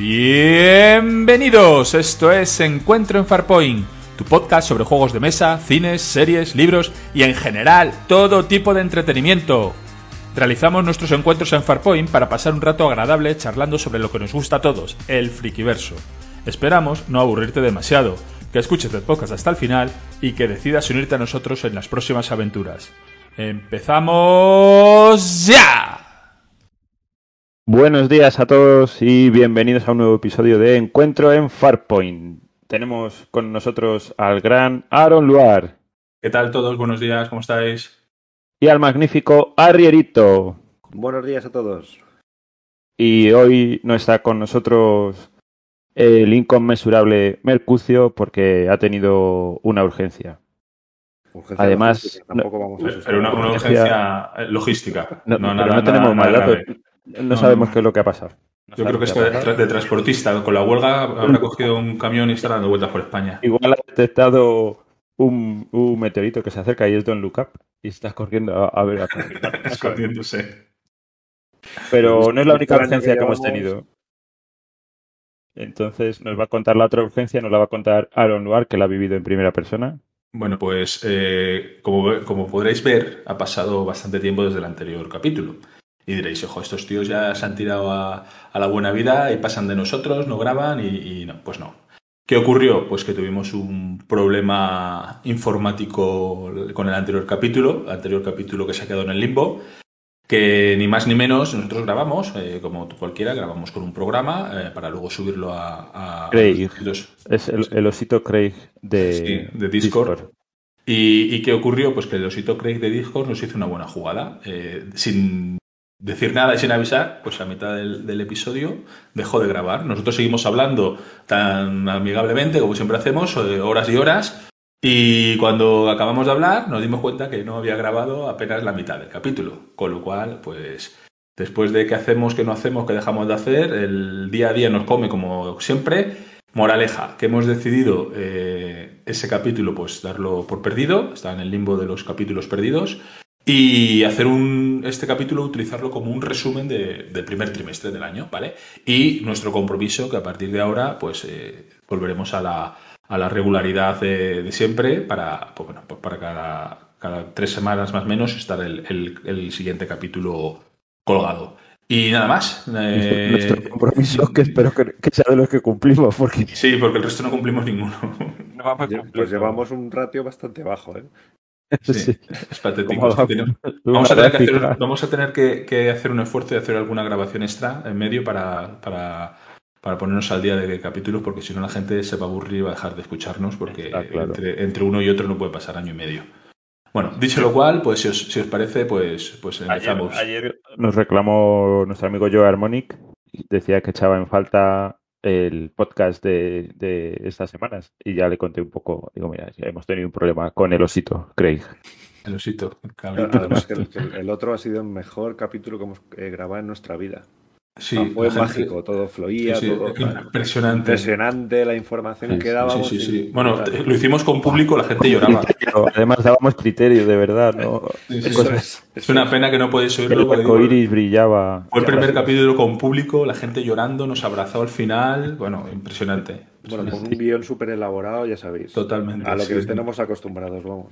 Bienvenidos, esto es Encuentro en Farpoint, tu podcast sobre juegos de mesa, cines, series, libros y en general todo tipo de entretenimiento. Realizamos nuestros encuentros en Farpoint para pasar un rato agradable charlando sobre lo que nos gusta a todos, el frikiverso. Esperamos no aburrirte demasiado, que escuches el podcast hasta el final y que decidas unirte a nosotros en las próximas aventuras. ¡Empezamos ya! Buenos días a todos y bienvenidos a un nuevo episodio de Encuentro en Farpoint. Tenemos con nosotros al gran Aaron Luar. ¿Qué tal todos? Buenos días, ¿cómo estáis? Y al magnífico Arrierito. Buenos días a todos. Y hoy no está con nosotros el inconmensurable Mercucio porque ha tenido una urgencia. Urgencia Además, tampoco vamos a Pero asustar. una, una urgencia logística. No, No, pero nada- no tenemos nada- más datos. No, No, sabemos no. qué es lo que ha pasado. No Yo creo que sabemos es qué ha de, transportista. Con la huelga habrá cogido un camión y está dando vueltas por España. Igual ha detectado un, un meteorito que se acerca y es Don Look Up y está corriendo a, a ver. a- Escondiéndose. Pero no es la única Este urgencia que hemos tenido. Entonces nos va a contar la otra urgencia, nos la va a contar Aaron Noir, que la ha vivido en primera persona. Bueno, pues eh, como, como podréis ver, ha pasado bastante tiempo desde el anterior capítulo. Y diréis, ojo, estos tíos ya se han tirado a, a la buena vida y pasan de nosotros, no graban y, y no, pues no. ¿Qué ocurrió? Pues que tuvimos un problema informático con el anterior capítulo, el anterior capítulo que se ha quedado en el limbo, que ni más ni menos nosotros grabamos, eh, como cualquiera, grabamos con un programa eh, para luego subirlo a... a Craig. los- Es el, el osito Craig de, Sí, de Discord. ¿Y, y qué ocurrió? Pues que el osito Craig de Discord nos hizo una buena jugada. Eh, sin decir nada y sin avisar, pues a mitad del, episodio dejó de grabar. Nosotros seguimos hablando tan amigablemente como siempre hacemos, eh, horas y horas. Y cuando acabamos de hablar, nos dimos cuenta que no había grabado apenas la mitad del capítulo. Con lo cual, pues después de qué hacemos, qué no hacemos, qué dejamos de hacer, el día a día nos come como siempre. Moraleja, que hemos decidido eh, ese capítulo, pues darlo por perdido, está en el limbo de los capítulos perdidos, y hacer un, este capítulo, utilizarlo como un resumen de- del primer trimestre del año, ¿vale? Y nuestro compromiso, que a partir de ahora, pues eh, volveremos a la, a la regularidad de, de siempre para, pues, bueno, pues para cada, cada tres semanas más o menos estar el, el- el siguiente capítulo colgado. Y nada más. eh, Nuestro compromiso, que espero que, que sea de los que cumplimos, porque Sí, porque el resto no cumplimos ninguno. no vamos a Lle- cumplir. Pues llevamos un ratio bastante bajo, ¿eh? Sí. Sí, es patético. Vamos a tener, que hacer, gráfica. vamos a tener que, que hacer un esfuerzo de hacer alguna grabación extra en medio para, para, para ponernos al día de capítulos, porque si no la gente se va a aburrir y va a dejar de escucharnos, porque claro. entre, entre uno y otro no puede pasar año y medio. Bueno, dicho lo cual, pues si os, si os parece, pues, pues Ayer, empezamos. ayer nos reclamó nuestro amigo Joe Harmonic, y decía que echaba en falta el podcast de, de estas semanas y ya le conté un poco, digo, mira, hemos tenido un problema con el osito, Craig. El osito, el cabrito. Además que el, que el- el otro ha sido el mejor capítulo que hemos eh, grabado en nuestra vida. Sí, Ah, fue gente- mágico, todo fluía, sí, sí, todo... impresionante. Impresionante la información Sí, que dábamos. Sí, sí, sí. y- Bueno, y- te- lo hicimos con público, la gente lloraba. Pero además dábamos criterio, de verdad, ¿no? Eso es, una pena que no podéis oírlo. El porque arco digo, iris brillaba. Fue el primer capítulo con público, la gente llorando, nos abrazó al final. Bueno, impresionante. Bueno, con un guion súper elaborado, ya sabéis. Totalmente. A lo que sí. tenemos acostumbrados, vamos.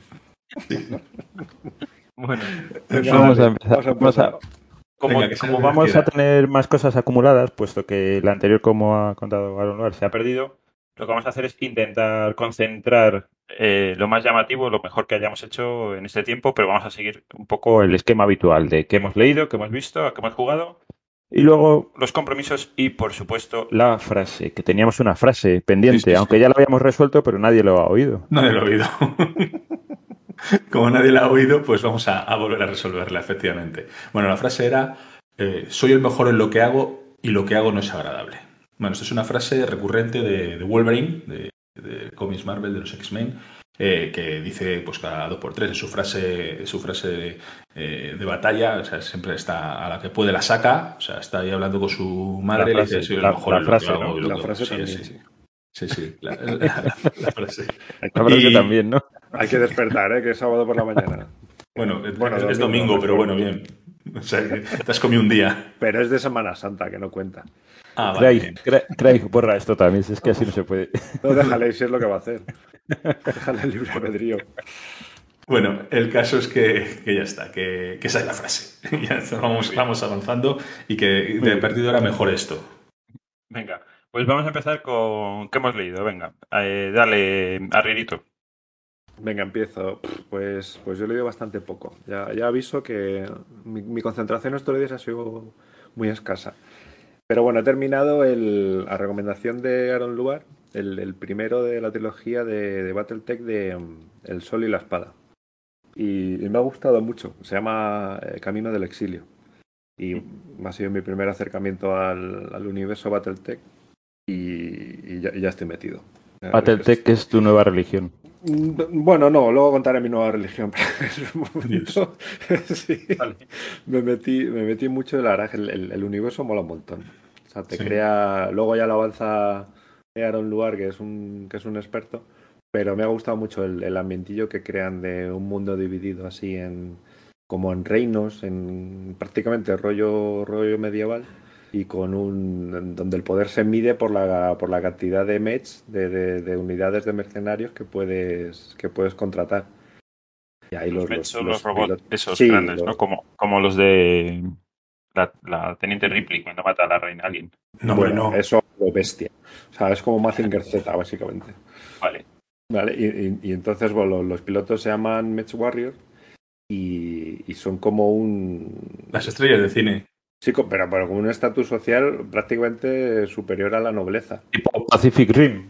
Bueno, Venga, vamos a empezar. Vamos a- como Venga, vamos a tener más cosas acumuladas, puesto que la anterior, como ha contado Aaron Noir, se ha perdido, lo que vamos a hacer es intentar concentrar eh, lo más llamativo, lo mejor que hayamos hecho en este tiempo, pero vamos a seguir un poco el esquema habitual de qué hemos leído, qué hemos visto, a qué hemos jugado. Y luego los compromisos y, por supuesto, la frase, que teníamos una frase pendiente, Sí, sí, sí. aunque ya la habíamos resuelto, pero nadie lo ha oído. Nadie lo ha oído. Como nadie la ha oído, pues vamos a, a volver a resolverla, efectivamente. Bueno, la frase era, eh, soy el mejor en lo que hago y lo que hago no es agradable. Bueno, esto es una frase recurrente de, de Wolverine, de, de cómics Marvel, de los X-Men, eh, que dice pues cada dos por tres, es su frase, su frase de, eh, de batalla, o sea, siempre está a la que puede la saca, o sea, está ahí hablando con su madre La y le dice, frase, soy el mejor la en lo que frase, hago ¿no? y lo La frase sí, también, sí. sí. Sí, sí, la, la- la- la frase. La frase Y- también, ¿no? Hay que despertar, ¿eh? Que es sábado por la mañana. Bueno, es, Bueno, es- es domingo, pero bueno, bien. O sea, que te has comido un día. Pero es de Semana Santa, que no cuenta. Ah, vale. Craig, Cra- Craig, borra esto también, si es que así no se puede. No, déjale, si es lo que va a hacer. Déjale el libre albedrío. Bueno, el caso es que, que ya está, que, que esa es la frase. ya está, vamos, vamos avanzando y que de perdido era mejor esto. Venga, pues vamos a empezar con qué hemos leído. Venga, eh, dale, arrierito. Venga, empiezo. Pues, pues yo he leído bastante poco. Ya, ya aviso que mi, mi concentración estos días ha sido muy escasa. Pero bueno, he terminado el, a recomendación de Aaron Luar, el, el primero de la trilogía de, de Battletech de mm, El Sol y la Espada. Y, y me ha gustado mucho. Se llama eh, Camino del Exilio. Y ha sido mi primer acercamiento al, al universo Battletech. Y, y ya, y ya estoy metido. Battletech es tu nueva religión. Mm, Bueno, no, luego contaré mi nueva religión. en un sí, Vale. me metí, me metí mucho de la verdad, que el, el- el universo mola un montón. O sea, te Sí. crea, luego ya lo avanza Aaron Luar, que es un, que es un experto, pero me ha gustado mucho el, el ambientillo que crean de un mundo dividido así en como en reinos, en prácticamente rollo, rollo medieval y con un donde el poder se mide por la por la cantidad de mechs de, de- de unidades de mercenarios que puedes que puedes contratar y ahí Los, los, son los los robots, pilotos- esos Sí, grandes, los- ¿no? Como, como los de la, la Teniente Ripley cuando mata a la reina Alien. No, bueno, no. eso lo bestia o sea es como Mazinger Z básicamente Vale. Vale, y, y- y entonces bueno, los, los pilotos se llaman Mech Warrior y, y son como un Las estrellas de cine. Sí, pero, pero como un estatus social prácticamente superior a la nobleza. Tipo Pacific Rim.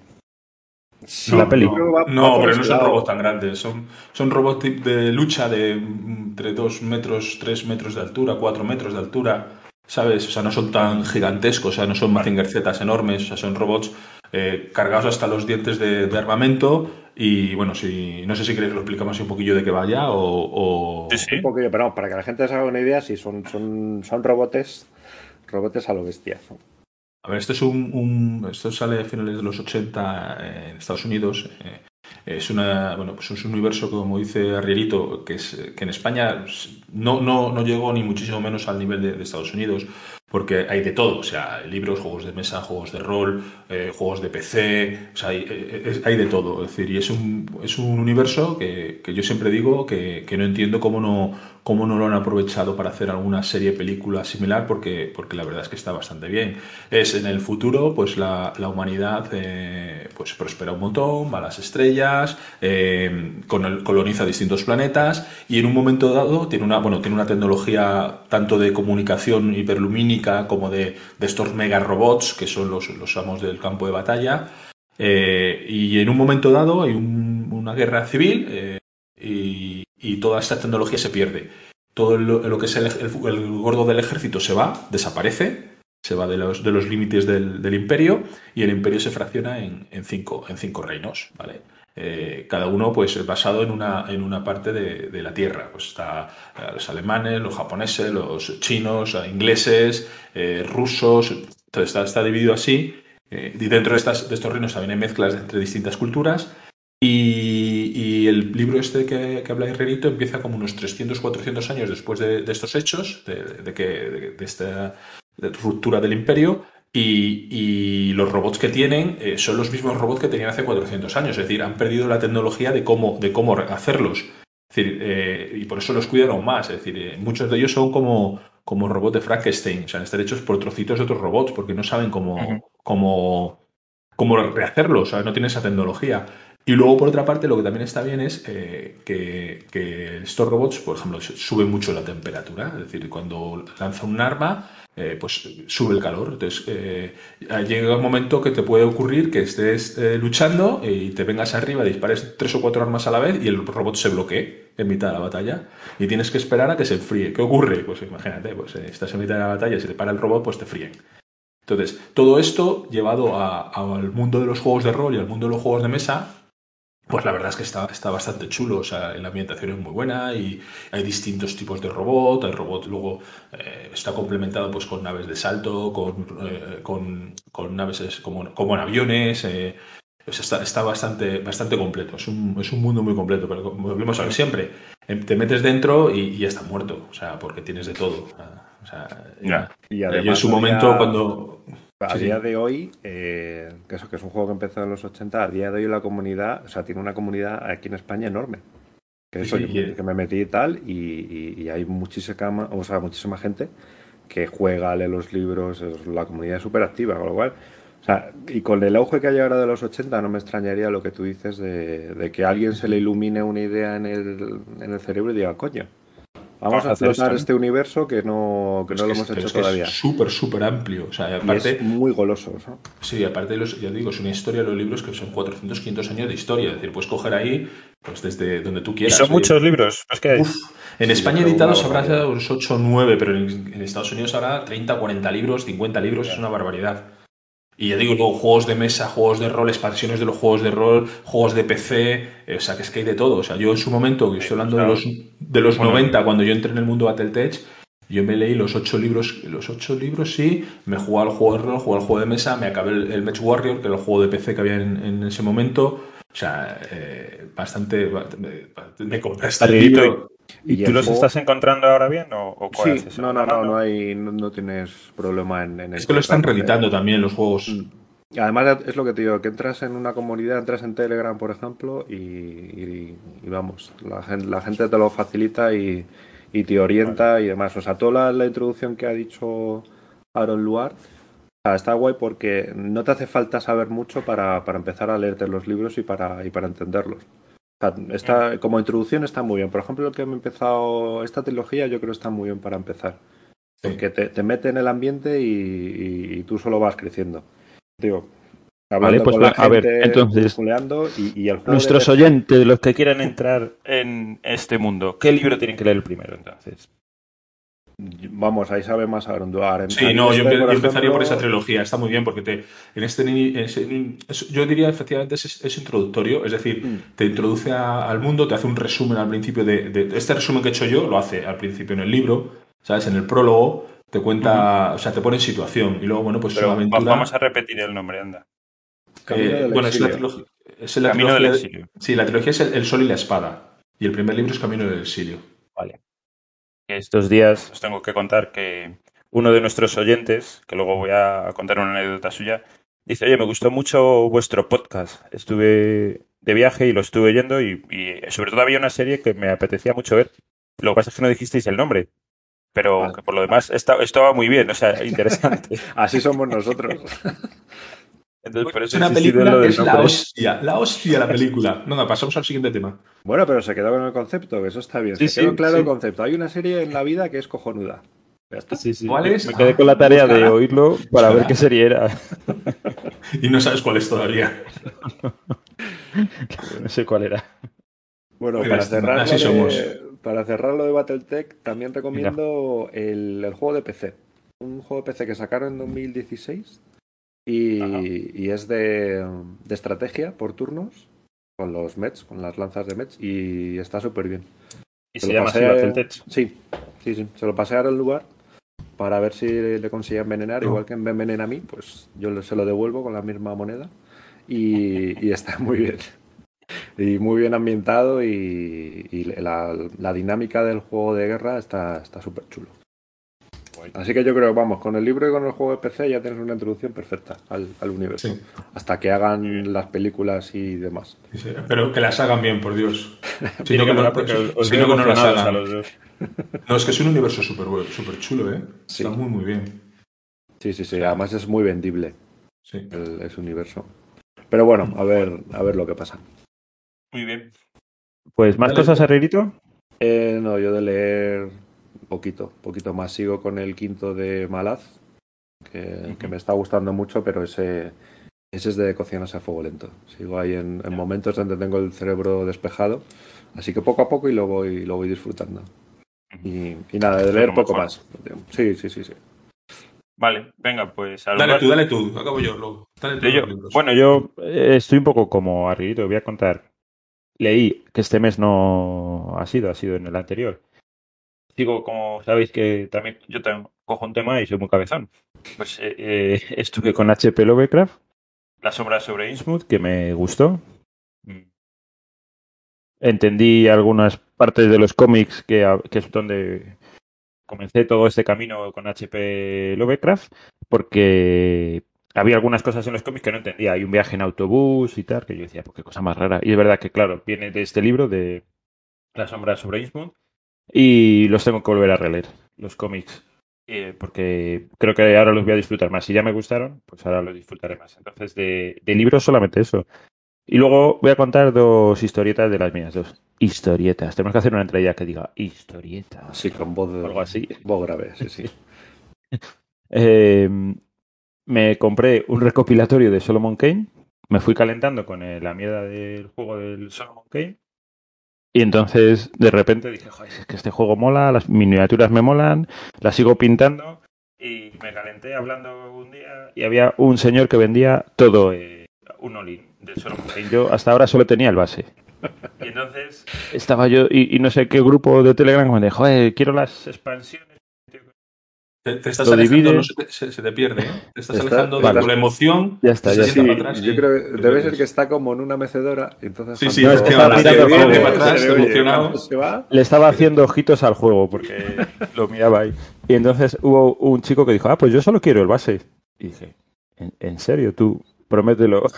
Sí, la peli. va- No, por pero no son robots tan grandes. Son, son robots de lucha de mm, entre 2 metros, 3 metros de altura, 4 metros de altura. ¿Sabes? O sea, no son tan gigantescos, o sea, no son Mazinger Zetas enormes, o sea, son robots eh, cargados hasta los dientes de, de armamento. Y bueno, si no sé si queréis lo explicamos así un poquillo de qué vaya o. o- Sí, sí. Un poquillo, pero vamos, para que la gente se haga una idea, sí, son, son, son robotes, robotes a lo bestia. ¿no? A ver, esto es un, un- esto sale a finales de los 80 en Estados Unidos. eh, es una, bueno, pues es un universo, como dice Arrierito, que es que en España no, no, no llegó ni muchísimo menos al nivel de, de Estados Unidos, porque hay de todo, o sea, libros, juegos de mesa, juegos de rol, eh, juegos de PC, o sea, hay, eh, hay de todo. Es decir, y es un, es un universo que, que yo siempre digo que, que no entiendo cómo no, cómo no lo han aprovechado para hacer alguna serie, película similar, porque, porque la verdad es que está bastante bien. Es en el futuro, pues la, la humanidad eh, pues prospera un montón, va a las estrellas, eh, con coloniza distintos planetas y en un momento dado tiene una, bueno, tiene una tecnología tanto de comunicación hiperlumínica como de, de estos mega robots que son los, los amos del campo de batalla. Eh, y en un momento dado hay un- una guerra civil y, y toda esta tecnología se pierde. Todo lo, que es el, el- gordo del ejército se va, desaparece, se va de los, de los límites del, del imperio y el imperio se fracciona en, en cinco, en cinco reinos, ¿vale? Eh, cada uno pues basado en una, en una parte de, de la tierra. Pues está eh, los alemanes, los japoneses, los chinos, eh, ingleses, rusos, todo está, está dividido así. y dentro de, estas, de estos reinos también hay mezclas entre distintas culturas. Y, y el libro este que, que habla Herrerito empieza como unos 300, 400 años después de, de estos hechos, de, de que, de, esta ruptura del imperio, y, y los robots que tienen eh, son los mismos robots que tenían hace 400 años, es decir, han perdido la tecnología de cómo, de cómo hacerlos. Es decir, eh, y por eso los cuidan aún más. Es decir, eh, muchos de ellos son como, como robots de Frankenstein, o sea, están hechos por trocitos de otros robots, porque no saben cómo, Ujú. cómo, cómo rehacerlos, o sea, no tienen esa tecnología. Y luego, por otra parte, lo que también está bien es eh, que, que estos robots, por ejemplo, suben mucho la temperatura. Es decir, cuando lanza un arma, eh, pues sube el calor. Entonces, eh, llega un momento que te puede ocurrir que estés luchando y te vengas arriba, dispares tres o cuatro armas a la vez y el robot se bloquee en mitad de la batalla y tienes que esperar a que se enfríe. ¿Qué ocurre? Pues imagínate, pues estás en mitad de la batalla y se te para el robot, pues te fríen. Entonces, todo esto llevado al mundo de los juegos de rol y al mundo de los juegos de mesa, pues la verdad es que está, está bastante chulo, o sea, la ambientación es muy buena y hay distintos tipos de robot, el robot luego eh, está complementado pues con naves de salto, con, eh, con, con naves es- como, como en aviones, eh, pues está, está bastante, bastante completo, es un, es un mundo muy completo, pero como volvemos a ver siempre, em, te metes dentro y, y ya está muerto, o sea, porque tienes de todo. O sea, Ya. Y yo además en su momento cuando... A Sí, día de hoy, eh, que eso que es un juego que empezó en los 80, a día de hoy la comunidad, o sea, tiene una comunidad aquí en España enorme. Que eso, Sí, yo- y- que me metí y tal, y, y- y hay muchísima, o sea, muchísima gente que juega, lee los libros, es- la comunidad es súper activa, con lo cual, o sea, y con el auge que hay ahora de los 80, no me extrañaría lo que tú dices de, de que a alguien se le ilumine una idea en el, en el cerebro y diga, coño, vamos, a explotar este universo que no, que no lo hemos es- pero hecho es que todavía. Es súper, súper amplio. O sea, Y aparte, es muy goloso, ¿no? Sí, aparte de los, ya digo, es una historia de los libros que son 400, 500 años de historia. Es decir, puedes coger ahí, pues desde donde tú Y quieras. son Oye, muchos libros. Es que uf, en Sí, España editados habrá unos 8 o 9, pero en, en Estados Unidos habrá 30, 40 libros, 50 libros, es una barbaridad. Y ya digo, luego juegos de mesa, juegos de rol, expansiones de los juegos de rol, juegos de PC, eh, o sea, que es que hay de todo. O sea, yo en su momento, que estoy hablando de los, de los Bueno. 90, cuando yo entré en el mundo Battletech, yo me leí los ocho libros, los ocho libros sí, me jugué al juego de rol, jugué al juego de mesa, me acabé el, el Match Warrior, que era el juego de PC que había en, en ese momento. O sea, eh, bastante, bastante- Me compraste el Arribito, libro. ¿Y, Y tú los juego- estás encontrando ahora bien o, o cuál Sí, haces? no, no, no, no, hay, no, no tienes problema en, en Es que lo están reeditando también los juegos. Mm. Además es lo que te digo, que entras en una comunidad, entras en Telegram, por ejemplo, y, y- y vamos, la gente, la gente te lo facilita y, y te orienta y demás. O sea, toda la, la introducción que ha dicho Aaron Luar o sea, está guay porque no te hace falta saber mucho para, para empezar a leerte los libros y para, y para entenderlos. O sea, está, como introducción está muy bien. Por ejemplo, el que me he empezado esta trilogía yo creo que está muy bien para empezar. Sí. Porque te, te mete en el ambiente y, y- y tú solo vas creciendo. Digo, Vale, hablando pues con la va, a ver, entonces, y, y Nuestros de- oyentes, los que quieran entrar en este mundo, ¿qué libro tienen que leer primero entonces? Vamos, ahí sabe más Aaron Duar. En- Sí, no, yo, este, empe- yo empezaría por esa trilogía, está muy bien, porque te, en este, ni- en ese- es- yo diría efectivamente es, es introductorio, es decir, Mm. te introduce a- al mundo, te hace un resumen al principio de, de- Este resumen que he hecho yo lo hace al principio en el libro, ¿sabes? En el prólogo te cuenta, o sea, te pone en situación y luego, bueno, pues Pero aventura... vamos a repetir el nombre, anda. Camino eh, del bueno, es la exilio. trilogía... Es la Camino del trilogía de- exilio. Sí, la trilogía es el, el Sol y la Espada. Y el primer libro es Camino del Exilio. Vale. Estos días os tengo que contar que uno de nuestros oyentes, que luego voy a contar una anécdota suya, dice, oye, me gustó mucho vuestro podcast. Estuve de viaje y lo estuve oyendo y, y sobre todo había una serie que me apetecía mucho ver. Lo que pasa es que no dijisteis el nombre. Pero Vale. que por lo demás esta- estaba muy bien, o sea, interesante. Así somos nosotros. Entonces, por Es eso he una película lo que es la hostia, la hostia la película. Nada, pasamos al siguiente tema. bueno, pero se quedó con el concepto, que eso está bien. Sí, se quedó sí, claro sí. el concepto. Hay una serie en la vida que es cojonuda. Ya está. Sí, sí. ¿Cuál Me- es? Me quedé Ah, con la tarea de oírlo para ver qué serie era. Y no sabes cuál es todavía. No sé cuál era. Bueno, para cerrar, así de, somos. para cerrar lo de Battletech, también recomiendo el, el juego de PC. Un juego de PC que sacaron en 2016 y, es de, de estrategia por turnos con los Mets, con las lanzas de Mets y está súper bien. Y Se se lo llama así pasé- Battletech. Sí, sí, sí. Se lo pasé a el lugar para ver si le conseguía envenenar. No. Igual que me envenena a mí, pues yo se lo devuelvo con la misma moneda. Y, y está muy bien. Y muy bien ambientado y, y la, la dinámica del juego de guerra está está súper Así que yo creo, vamos, con el libro y con el juego de PC ya tienes una introducción perfecta al, al universo. Sí. Hasta que hagan las películas y demás. Sí, sí, Pero que las hagan bien, por Dios. Si no, que no, porque os, que las a hagan. los dos. No, es que es un universo súper bueno, súper chulo, ¿eh? Sí. Está muy, muy bien. Sí, sí, sí. Además es muy vendible Sí. el, ese universo. Pero bueno, a ver, a ver lo que pasa. Muy bien. Pues más Dale. cosas, Herrerito. Eh, no, yo de leer poquito, poquito más. Sigo con el quinto de Malaz, que, que me está gustando mucho, pero ese, ese es de cocinas a fuego lento. Sigo ahí en, en momentos donde tengo el cerebro despejado, así que poco a poco y lo voy, lo voy disfrutando. Y, y nada, de leer poco más. Sí, sí, sí, sí. Vale, venga, pues al Dale lugar- tú, dale tú. Acabo yo luego. Dale tú Yo- bueno, yo eh, estoy un poco como Arribito, voy a contar. Leí que este mes no ha sido, ha sido en el anterior. Digo, como sabéis que también yo también cojo un tema y soy muy cabezón. Pues eh, eh, estuve con HP Lovecraft, La sombra sobre Innsmouth, que me gustó. Mm. Entendí algunas partes de los cómics que, es donde comencé todo este camino con HP Lovecraft, porque había algunas cosas en los cómics que no entendía. Hay un viaje en autobús y tal, que yo decía, pues qué cosa más rara. Y es verdad que, claro, viene de este libro, de La sombra sobre Innsmouth, y los tengo que volver a releer, los cómics. eh, porque creo que ahora los voy a disfrutar más. Si ya me gustaron, pues ahora los disfrutaré más. Entonces, de, de libros solamente eso. Y luego voy a contar dos historietas de las mías, dos historietas. Tenemos que hacer una entrega que diga historieta. Así con voz, de, Algo así. voz grave, sí, sí. Eh, me compré un recopilatorio de Solomon Kane. Me fui calentando con la mierda del juego del Solomon Kane. Y entonces, de repente dije, joder, es que este juego mola, las miniaturas me molan, las sigo pintando. Y me calenté hablando un día y había un señor que vendía todo, eh, un olín del Kane. Yo hasta ahora solo tenía el base. Y entonces estaba yo, y, no sé qué grupo de Telegram me dijo, quiero las expansiones. Te, te estás Lo alejando, divide. no se, te, se- se te pierde. ¿eh? Te estás Está- alejando vale. de la emoción. Ya está, ya está. para atrás, yo sí. creo que debe ser que está como en una mecedora. Entonces Sí, sí, es que estaba mirando se viene, se atrás, le oye, emocionado. cuando se va, Le estaba haciendo ojitos al juego porque lo miraba ahí. Y entonces hubo un chico que dijo, ah, pues yo solo quiero el base. Y dije, ¿en, en serio? Tú, promételo.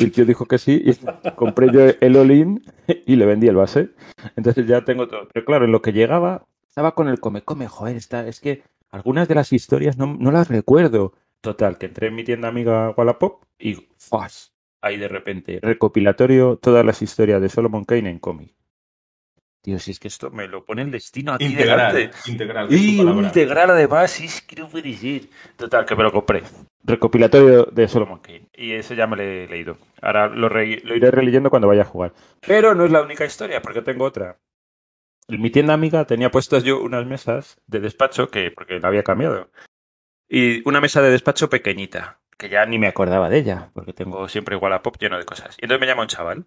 Y el tío dijo que sí, y compré yo el all-in y le vendí el base. Entonces ya tengo todo. Pero claro, en lo que llegaba, estaba con el come, come, joder, está, es que algunas de las historias no, no las recuerdo. Total, que entré en mi tienda amiga Wallapop y ¡fas! Ahí de repente, recopilatorio, todas las historias de Solomon Kane en cómic. Tío, si es que esto me lo pone el destino aquí Integral. delante. Integral. Y un integral además, es que no puede ser. Total, que me lo compré. Recopilatorio de Solomon Kane. Y ese ya me lo he leído. Ahora lo, re- lo iré releyendo cuando vaya a jugar. Pero no es la única historia, porque tengo otra. En mi tienda amiga tenía puestas yo unas mesas de despacho, que porque la había cambiado. Y una mesa de despacho pequeñita, que ya ni me acordaba de ella, porque tengo siempre Wallapop lleno de cosas. Y entonces me llama un chaval.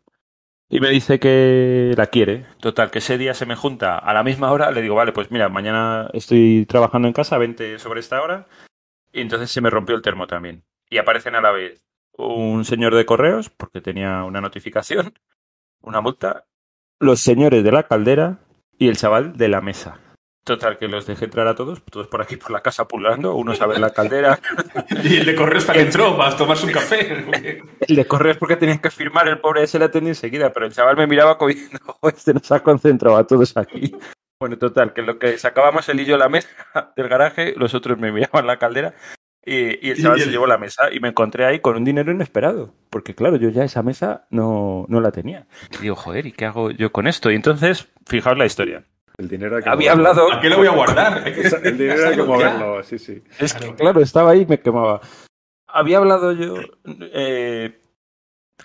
Y me dice que la quiere. Total, que ese día se me junta a la misma hora. Le digo, vale, pues mira, mañana estoy trabajando en casa, vente sobre esta hora. Y entonces se me rompió el termo también. Y aparecen a la vez un señor de correos, porque tenía una notificación, una multa, los señores de la caldera y el chaval de la mesa. Total, que los dejé entrar a todos, todos por aquí por la casa pulando, unos a ver la caldera, Y el de correos para que entró, para tomarse un café. el de correos porque tenían que firmar, el pobre ese le atendí enseguida, pero el chaval me miraba como diciendo, "Jo, este nos ha concentrado a todos aquí. Bueno, total, que lo que sacábamos él y yo la mesa del garaje, los otros me miraban la caldera y, y el Y chaval el- se llevó la mesa y me encontré ahí con un dinero inesperado, porque claro, yo ya esa mesa no, no la tenía. Y digo, joder, ¿y qué hago yo con esto? Y entonces, fijaos la historia. el dinero hay que Había moverlo. hablado... ¿A qué lo voy a guardar? El dinero hay que moverlo, sí, sí. Es que, Claro. claro, estaba ahí y me quemaba. Había hablado yo eh,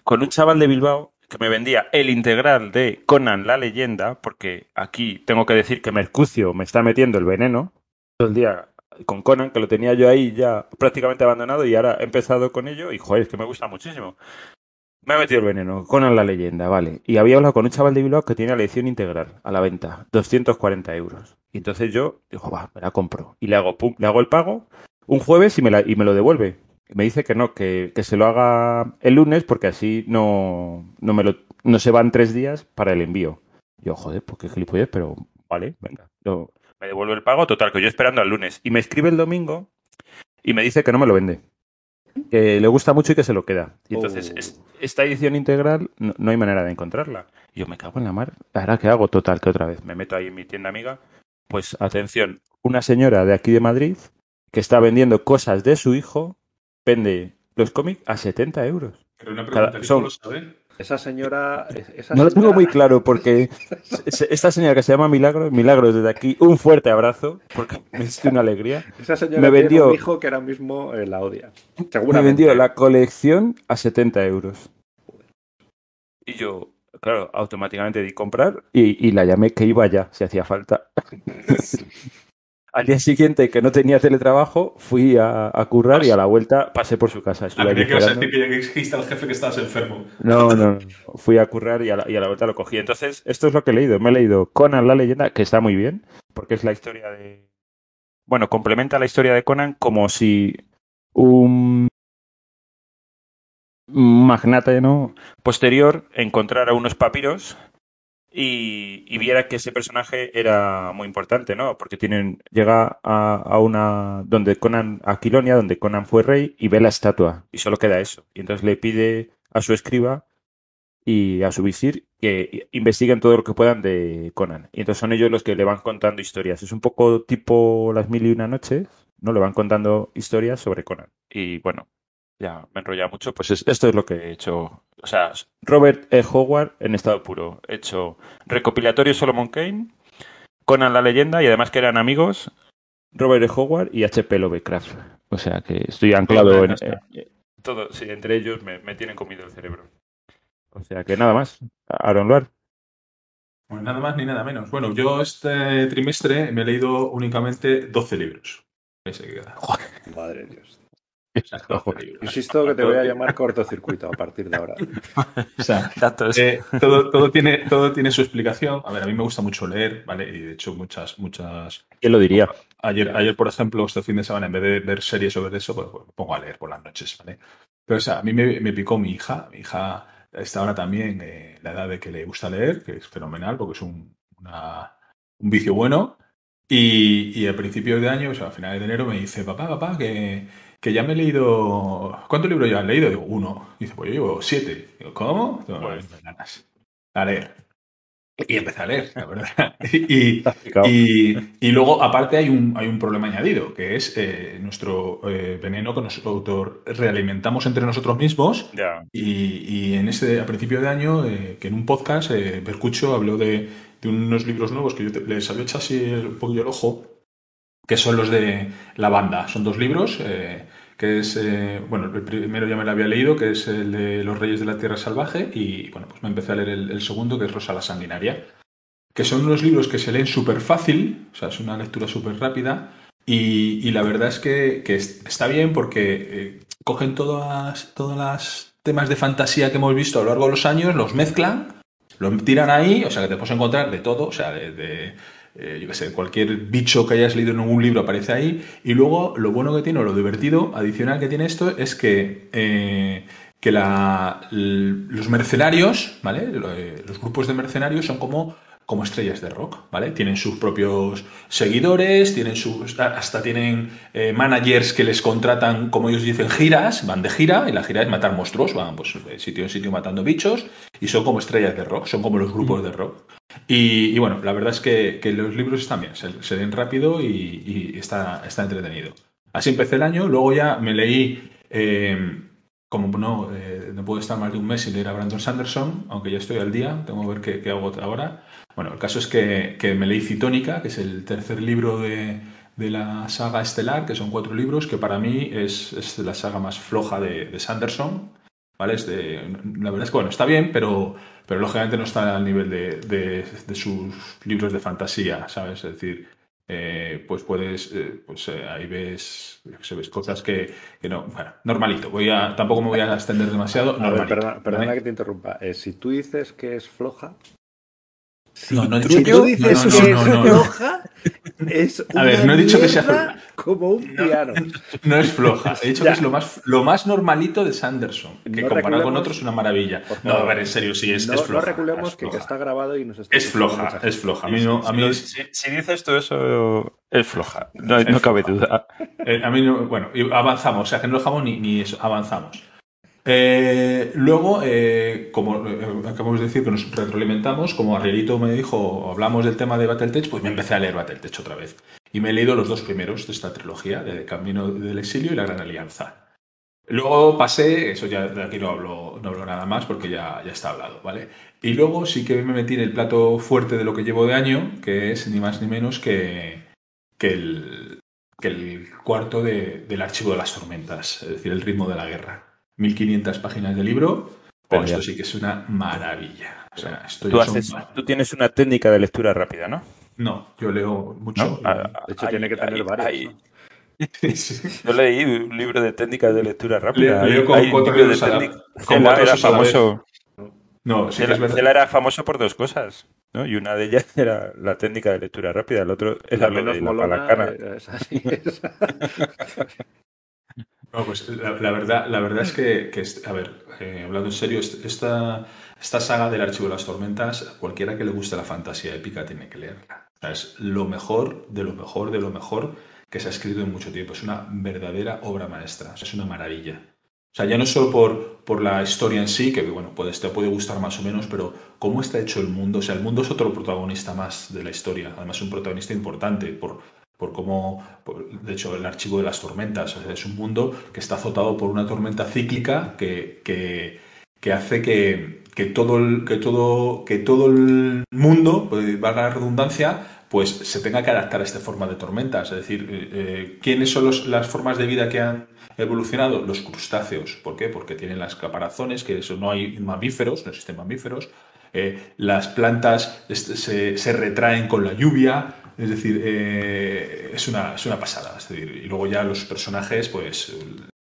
con un chaval de Bilbao que me vendía el integral de Conan la leyenda, porque aquí tengo que decir que Mercucio me está metiendo el veneno todo el día con Conan, que lo tenía yo ahí ya prácticamente abandonado y ahora he empezado con ello y joder, es que me gusta muchísimo. Me ha metido el veneno, Conan la leyenda, vale. Y había hablado con un chaval de Bilbao que tiene la edición integral a la venta, 240 euros. Y entonces yo digo, va, me la compro. Y le hago, pum, le hago el pago un jueves y me, la, y me lo devuelve. Me dice que no, que, que se lo haga el lunes porque así no, no, me lo, no se van tres días para el envío. Yo, joder, pues qué gilipollez, pero vale, venga. Yo- me devuelve el pago, total, que yo esperando al lunes. Y me escribe el domingo y me dice que no me lo vende. Que le gusta mucho y que se lo queda. Y entonces, Oh. es- esta edición integral no, no hay manera de encontrarla. Y yo me cago en la mar. ¿Ahora qué hago? Total, que otra vez me meto ahí en mi tienda amiga. Pues atención, una señora de aquí de Madrid que está vendiendo cosas de su hijo, vende los cómics a 70 euros. Pero una Cada- pregunta, ¿qué son- lo sabe? Esa señora. Esa No lo tengo señora- muy claro porque esta señora que se llama Milagros, Milagros desde aquí, un fuerte abrazo, porque me es una alegría. Esa señora me tiene vendió- un hijo que ahora mismo eh, la odia. Me vendió la colección a 70 euros. Y yo, claro, automáticamente di comprar y, y la llamé que iba ya, si hacía falta. Al día siguiente, que no tenía teletrabajo, fui a, a currar y a la vuelta pasé por su casa. Ah, Estuve allí creía que ibas a esperando. decir que ya dijiste al jefe que estabas enfermo. No, no, no. Fui a currar y a, la, y a la vuelta lo cogí. Entonces, esto es lo que he leído. Me he leído Conan la leyenda, que está muy bien, porque es la historia de... Bueno, complementa la historia de Conan como si un magnate ¿no? posterior encontrara unos papiros y, viera que ese personaje era muy importante, ¿no? Porque tienen, llega a, a una, donde Conan, a Quilonia, donde Conan fue rey, y ve la estatua, y solo queda eso. Y entonces le pide a su escriba y a su visir que investiguen todo lo que puedan de Conan. Y entonces son ellos los que le van contando historias. Es un poco tipo las mil y una noches, ¿no? Le van contando historias sobre Conan. Y bueno, ya me he enrollado mucho, pues es- esto es lo que he hecho. O sea, Robert E. Howard en estado puro. He hecho recopilatorio Solomon Kane, Conan la leyenda y además que eran amigos Robert E. Howard y H.P. Lovecraft. O sea que estoy anclado en... eh, todo, sí, entre ellos me, me tienen comido el cerebro. O sea que nada más. Aaron Luar. Pues nada más ni nada menos. Bueno, yo este trimestre me he leído únicamente 12 libros. Ahí se queda. Madre de Dios. O sea, 12 libros. Insisto que te voy a llamar cortocircuito a partir de ahora. O sea, Exacto. eh, todo, todo, tiene, todo tiene su explicación. A ver, a mí me gusta mucho leer, ¿vale? Y de hecho muchas, muchas... ¿Quién lo diría? Ayer, ayer, por ejemplo, este fin de semana, en vez de ver series sobre eso, pues, pues, me pongo a leer por las noches, ¿vale? Pero, o sea, a mí me, me picó mi hija. Mi hija está ahora también eh, la edad de que le gusta leer, que es fenomenal, porque es un, una- un vicio bueno. Y, y a principios de año, o sea, a finales de enero, me dice, papá, papá, que, que ya me he leído... ¿Cuántos libros ya has leído? Digo, uno. Dice, pues yo llevo siete. Digo, ¿cómo? Digo, Bueno. "Pues ganas. A leer. Y empecé a leer, la verdad. y, y, y luego, aparte, hay un, hay un problema añadido, que es eh, nuestro eh, veneno que nosotros realimentamos entre nosotros mismos. Y, y en este, a principio de año, eh, que en un podcast, Percucho habló de, de unos libros nuevos que yo te- les había echado así el- un poquillo el ojo, que son los de la banda. Son dos libros, eh, que es, eh, bueno, el primero ya me lo había leído, que es el de Los Reyes de la Tierra Salvaje, y bueno, pues me empecé a leer el, segundo, que es Rosa la Sanguinaria, que son unos libros que se leen súper fácil, o sea, es una lectura súper rápida, y, y la verdad es que, que es- está bien porque eh, cogen todas, todas las temas de fantasía que hemos visto a lo largo de los años, los mezclan, lo tiran ahí, o sea, que te puedes encontrar de todo, o sea, de, eh, yo qué sé, cualquier bicho que hayas leído en un libro aparece ahí. Y luego lo bueno que tiene, o lo divertido adicional que tiene esto, es que, eh, que la- los mercenarios, ¿vale? Eh, Los grupos de mercenarios son como, como estrellas de rock, ¿vale? Tienen sus propios seguidores, tienen sus, hasta tienen eh, managers que les contratan, como ellos dicen, giras, van de gira, y la gira es matar monstruos, van pues, de sitio en sitio matando bichos, y son como estrellas de rock, son como los grupos de rock. Y, y bueno, la verdad es que, que los libros están bien, se, se leen rápido y, y está, está entretenido. Así empecé el año, luego ya me leí, eh, como no, eh, no puedo estar más de un mes sin leer a Brandon Sanderson, aunque ya estoy al día, tengo que ver qué, qué hago ahora. Bueno, el caso es que, que me leí Citónica, que es el tercer libro de, de la saga Estelar, que son cuatro libros, que para mí es, es la saga más floja de, de Sanderson. ¿Vale? Es de- la verdad es que bueno, está bien, pero, pero lógicamente no está al nivel de, de- de sus libros de fantasía, ¿sabes? Es decir, eh, pues puedes, eh, pues eh, ahí ves, sé, ves cosas que, que no, bueno, normalito. Voy a, tampoco me voy a extender demasiado. A ver, normalito, perdona, perdona ¿vale? que te interrumpa. Si tú dices que es floja. No, no Si tú que- dices no, no, que no, es no, no. floja, es A ver, una no he dicho que sea floja. como un piano. No es floja. He dicho Ya. que es lo más, lo más normalito de Sanderson. Que No comparado con otros es una maravilla. No, a ver, en serio, sí, es, no, es no floja. reculemos es que, que floja. está grabado y nos está Es floja, es floja. A mí no, a mí es- si, si dices tú eso, es floja. No, Es no cabe floja. duda. Eh, a mí no- bueno, y avanzamos, o sea que no dejamos ni, ni eso, avanzamos. Eh, luego, eh, como eh, acabamos de decir que nos retroalimentamos, como Arrierito me dijo, hablamos del tema de Battletech, pues me empecé a leer Battletech otra vez. Y me he leído los dos primeros de esta trilogía, de Camino del Exilio y La Gran Alianza. Luego pasé, eso ya de aquí no hablo, no hablo nada más porque ya, ya está hablado, ¿vale? Y luego sí que me metí en el plato fuerte de lo que llevo de año, que es ni más ni menos que, el, que el cuarto de- del archivo de las tormentas, es decir, el ritmo de la guerra. 1500 páginas de libro, pero esto sí que es una maravilla. O sea, esto Tú, son- haces, tú tienes una técnica de lectura rápida, ¿no? No, yo leo mucho. ¿No? Ah, De hecho, ahí- tiene que tener ahí- varios. ahí- ¿no? Yo leí un libro de técnicas de lectura Le- rápida. leo Hay- con hay cuatro libros de libros a la- técnica- con Cela cuatro era a famoso. No, sí que Cela, era famoso por dos cosas, ¿no? Y una de ellas era la técnica de lectura rápida, el otro era La lo menos de la molona palacana. eh, es así. es- No, pues la, la verdad, la verdad es que, que a ver, eh, hablando en serio, est- esta, esta saga del Archivo de las Tormentas, cualquiera que le guste la fantasía épica tiene que leerla. es lo mejor, de lo mejor, de lo mejor que se ha escrito en mucho tiempo. Es una verdadera obra maestra, es una maravilla. O sea, ya no solo por, por la historia en sí, que bueno, puede, te puede gustar más o menos, pero cómo está hecho el mundo. O sea, el mundo es otro protagonista más de la historia. Además, un protagonista importante por, por cómo, de hecho, el archivo de las tormentas. es un mundo que está azotado por una tormenta cíclica que, que, que hace que, que, todo el, que, todo, que todo el mundo, pues, valga la redundancia, pues se tenga que adaptar a esta forma de tormentas. Es decir, eh, eh, ¿quiénes son las formas de vida que han evolucionado? Los crustáceos. ¿Por qué? Porque tienen las caparazones, que eso no hay mamíferos, no existen mamíferos. Eh, las plantas se, se, retraen con la lluvia. Es decir, es, una, es una pasada. Es decir, y luego ya los personajes, pues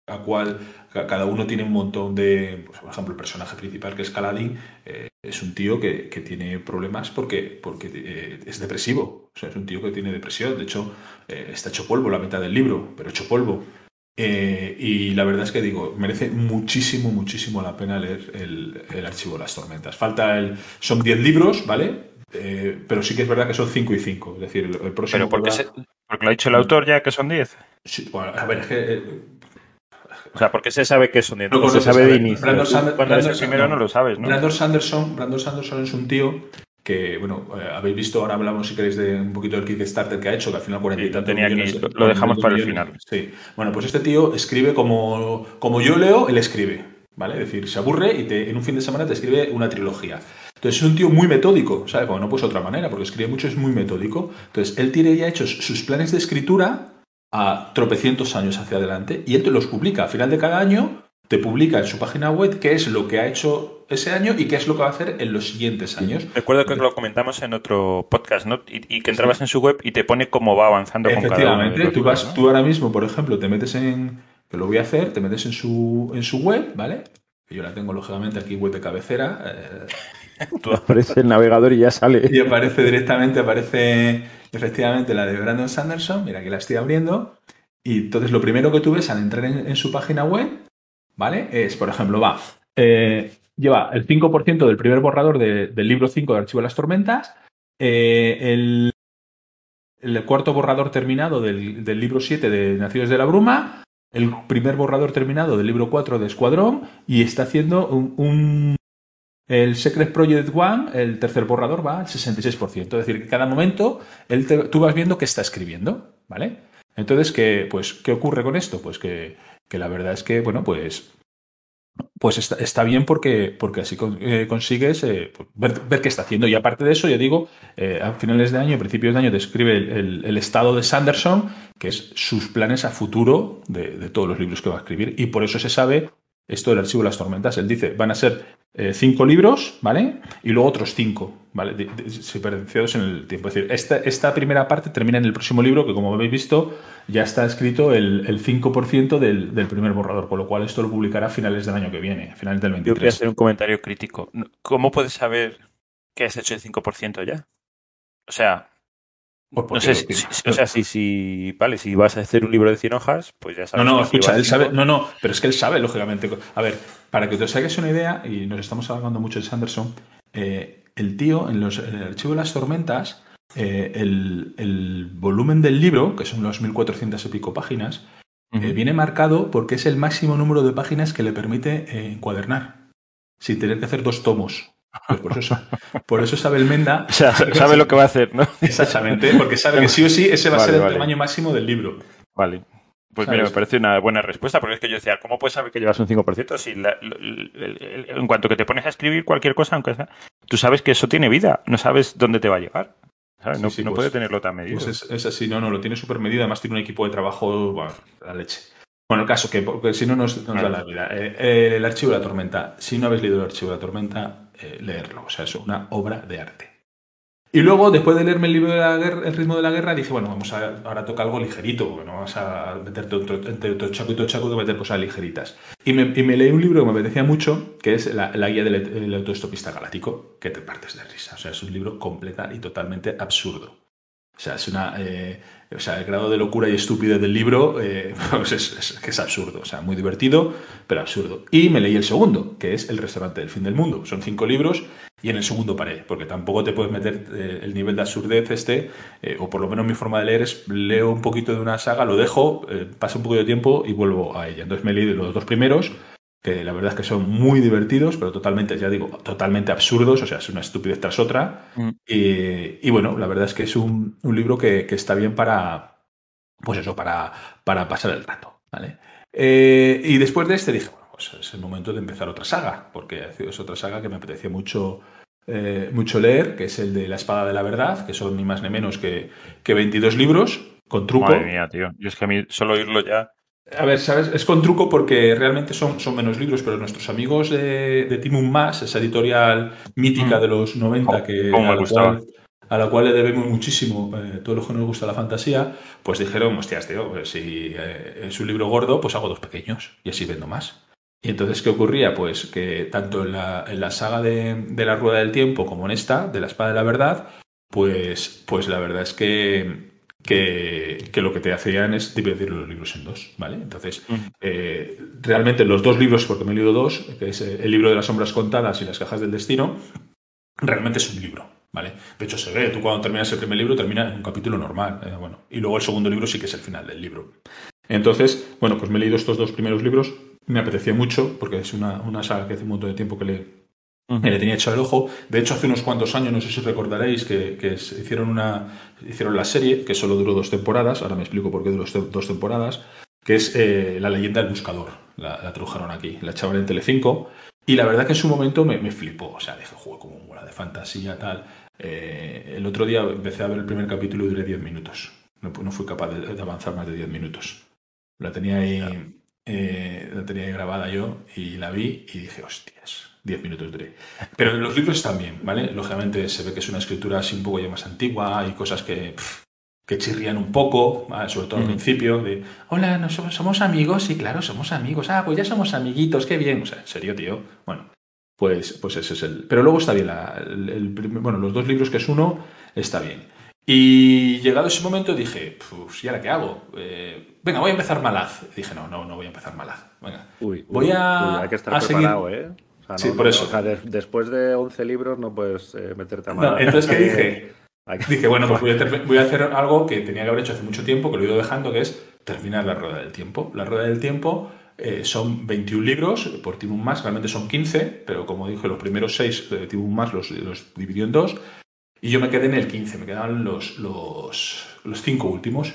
a cual cada uno tiene un montón de, pues, por ejemplo, el personaje principal que es Caladín eh, es un tío que, tiene problemas porque, porque eh, es depresivo, o sea, es un tío que tiene depresión, de hecho eh, está hecho polvo la mitad del libro, pero hecho polvo. y la verdad es que digo, merece muchísimo, muchísimo la pena leer el, archivo de las tormentas. Falta son 10 libros, ¿vale? Pero sí que es verdad que son 5 y 5. Es decir, el, próximo. ¿Pero porque, porque lo ha dicho el autor ya que son 10? Sí, bueno, a ver, es que o sea, porque se sabe que es un no, se sabe de inicio. Cuando el primero no, lo sabes, ¿no? Brandon Sanderson, Brandon Sanderson es un tío que, bueno, eh, habéis visto, ahora hablamos si queréis de un poquito del Kickstarter que ha hecho, que al final 40 y tantos tenía lo dejamos para el final. Sí. Bueno, pues este tío escribe como, como yo leo, él escribe, ¿vale? Es decir, se aburre y te, en un fin de semana te escribe una trilogía. Entonces es un tío muy metódico, ¿sabes? Como no pues otra manera, porque escribe mucho, es muy metódico. Entonces él tiene ya hechos sus planes de escritura a tropecientos años hacia adelante y él te los publica. Al final de cada año te publica en su página web qué es lo que ha hecho ese año y qué es lo que va a hacer en los siguientes años. Recuerdo que lo comentamos en otro podcast, ¿no? Y, que entrabas en su web y te pone cómo va avanzando con cada uno. Efectivamente, tú, vas, tú ahora mismo, por ejemplo, te metes en, que lo voy a hacer, te metes en su, en su web, ¿vale? Yo la tengo lógicamente aquí web de cabecera. Eh, tú aparece el navegador y ya sale. Y aparece directamente, aparece efectivamente la de Brandon Sanderson, mira que la estoy abriendo, y entonces lo primero que tú ves al entrar en, su página web, ¿vale? Es, por ejemplo, va, eh, lleva el 5% del primer borrador del libro 5 de Archivo de las Tormentas, eh, el, cuarto borrador terminado del, libro 7 de Naciones de la Bruma, el primer borrador terminado del libro 4 de Escuadrón, y está haciendo un el Secret Project One, el tercer borrador, va al 66%. Es decir, que cada momento él tú vas viendo qué está escribiendo, ¿vale? Entonces, ¿qué, pues, ¿qué ocurre con esto? Pues que, la verdad es que, bueno, pues, pues está, bien porque, porque así eh, consigues eh, ver, qué está haciendo. Y aparte de eso, yo digo, eh, a finales de año, principios de año, describe el, el, estado de Sanderson, que es sus planes a futuro de todos los libros que va a escribir. Y por eso se sabe esto del archivo de las tormentas. Él dice, van a ser eh, cinco libros, ¿vale? Y luego otros cinco, ¿vale? Diferenciados en el tiempo. Es decir, esta, esta, primera parte termina en el próximo libro, que como habéis visto, ya está escrito el, el 5% del, del, primer borrador, con lo cual esto lo publicará a finales del año que viene, a finales del 23. Yo quería hacer un comentario crítico. ¿Cómo puedes saber que has hecho el 5% ya? O sea, no sé, si, o sea, si, si, vale, si vas a hacer un libro de 100 hojas, pues ya sabes. No, no, escucha, él sabe, no, no, pero es que él sabe, lógicamente. A ver, para que te os hagas una idea, y nos estamos hablando mucho de Sanderson, eh, el tío, en, los, el archivo de las tormentas, eh, el, volumen del libro, que son los 1400 y pico páginas, eh, viene marcado porque es el máximo número de páginas que le permite encuadernar, sin tener que hacer dos tomos. Pues por, eso, por eso sabe el Menda. O sea, sabe lo que va a hacer, ¿no? Exactamente, porque sabe que sí o sí ese va a ser el tamaño máximo del libro. Vale. Pues mira, me parece una buena respuesta, porque es que yo decía, ¿cómo puedes saber que llevas un 5%? Si en cuanto que te pones a escribir cualquier cosa, aunque sea, tú sabes que eso tiene vida, no sabes dónde te va a llegar. No, no pues puede tenerlo tan medido. Pues es, así, no, no, lo tiene súper medido, además tiene un equipo de trabajo, bueno, la leche. Bueno, el caso, que porque si no nos, da la vida. Eh, eh, el archivo de la tormenta, si no habéis leído el archivo de la tormenta, eh, leerlo. O sea, es una obra de arte. Y luego, después de leerme el libro de la guerra, El ritmo de la guerra, dije, bueno, vamos a, ahora toca algo ligerito, porque no vas a meterte otro, entre todo chaco y todo chaco que meter cosas ligeritas. Y me, leí un libro que me apetecía mucho, que es La, guía del, autoestopista galáctico, que te partes de risa. O sea, es un libro completa y totalmente absurdo. O sea, es una. Eh, o sea, el grado de locura y estupidez del libro eh, pues es, es, absurdo. O sea, muy divertido, pero absurdo. Y me leí el segundo, que es El restaurante del fin del mundo. Son cinco libros y en el segundo paré, porque tampoco te puedes meter eh, el nivel de absurdez este, eh, o por lo menos mi forma de leer es leo un poquito de una saga, lo dejo, pasa un poco de tiempo y vuelvo a ella. Entonces me leí los dos primeros que la verdad es que son muy divertidos, pero totalmente, ya digo, totalmente absurdos, o sea, es una estupidez tras otra. Mm. Y, bueno, la verdad es que es un, libro que, está bien para, pues eso, para, para pasar el rato, ¿vale? Eh, y después de este dije, bueno, pues es el momento de empezar otra saga, porque es otra saga que me apetecía mucho, eh, mucho leer, que es el de La Espada de la Verdad, que son ni más ni menos que, que 22 libros con truco. Madre mía, tío. Yo es que a mí solo oírlo ya a ver, ¿sabes? Es con truco porque realmente son, son menos libros, pero nuestros amigos de, de Timum Más, esa editorial mítica mm. de los 90 que a, la cual, a, la cual, le debemos muchísimo eh, todo lo que nos gusta la fantasía, pues dijeron, hostias, tío, pues si eh, es un libro gordo, pues hago dos pequeños y así vendo más. Y entonces, ¿qué ocurría? Pues que tanto en la, en la saga de, de, la Rueda del Tiempo como en esta, de la Espada de la Verdad, pues, pues la verdad es que que, lo que te hacían es dividir los libros en dos, ¿vale? Entonces, eh, realmente los dos libros, porque me he leído dos, que es el libro de las sombras contadas y las cajas del destino, realmente es un libro, ¿vale? De hecho, se ve, tú cuando terminas el primer libro termina en un capítulo normal, eh, bueno, y luego el segundo libro sí que es el final del libro. Entonces, bueno, pues me he leído estos dos primeros libros, me apetecía mucho, porque es una, una saga que hace un montón de tiempo que le, le tenía hecho el ojo. De hecho, hace unos cuantos años, no sé si recordaréis, que, hicieron, una, hicieron la serie, que solo duró dos temporadas, ahora me explico por qué duró dos temporadas, que es eh, La leyenda del buscador. La, tradujeron aquí, la echaban en Telecinco. Y la verdad que en su momento me, flipó. O sea, dije, juego como una de fantasía, tal. Eh, el otro día empecé a ver el primer capítulo y duré 10 minutos. No, no fui capaz de, avanzar más de 10 minutos. La tenía ahí, eh, la tenía ahí grabada yo y la vi y dije, hostias 10 minutos duré. Pero los libros también, ¿vale? Lógicamente se ve que es una escritura así un poco ya más antigua, hay cosas que, que chirrían un poco, sobre todo al principio, de, hola, ¿no somos, somos, amigos, sí, claro, somos amigos, ah, pues ya somos amiguitos, qué bien, o sea, en serio, tío, bueno, pues, pues ese es el... Pero luego está bien, el, bueno, los dos libros que es uno, está bien. Y llegado ese momento dije, pues, ¿y ahora qué hago? Eh, venga, voy a empezar Malaz. Dije, no, no, no voy a empezar Malaz. Venga. Uy, voy a, hay que estar preparado, ¿eh? Sí, por eso. después de 11 libros no puedes eh, meterte a mano. entonces, ¿qué dije? dije, bueno, pues voy a, hacer algo que tenía que haber hecho hace mucho tiempo, que lo he ido dejando, que es terminar la Rueda del Tiempo. La Rueda del Tiempo eh, son 21 libros, por Timum Más realmente son 15, pero como dije, los primeros 6 de Timum Más los, los dividió en dos, y yo me quedé en el 15, me quedaban los, los, los cinco últimos.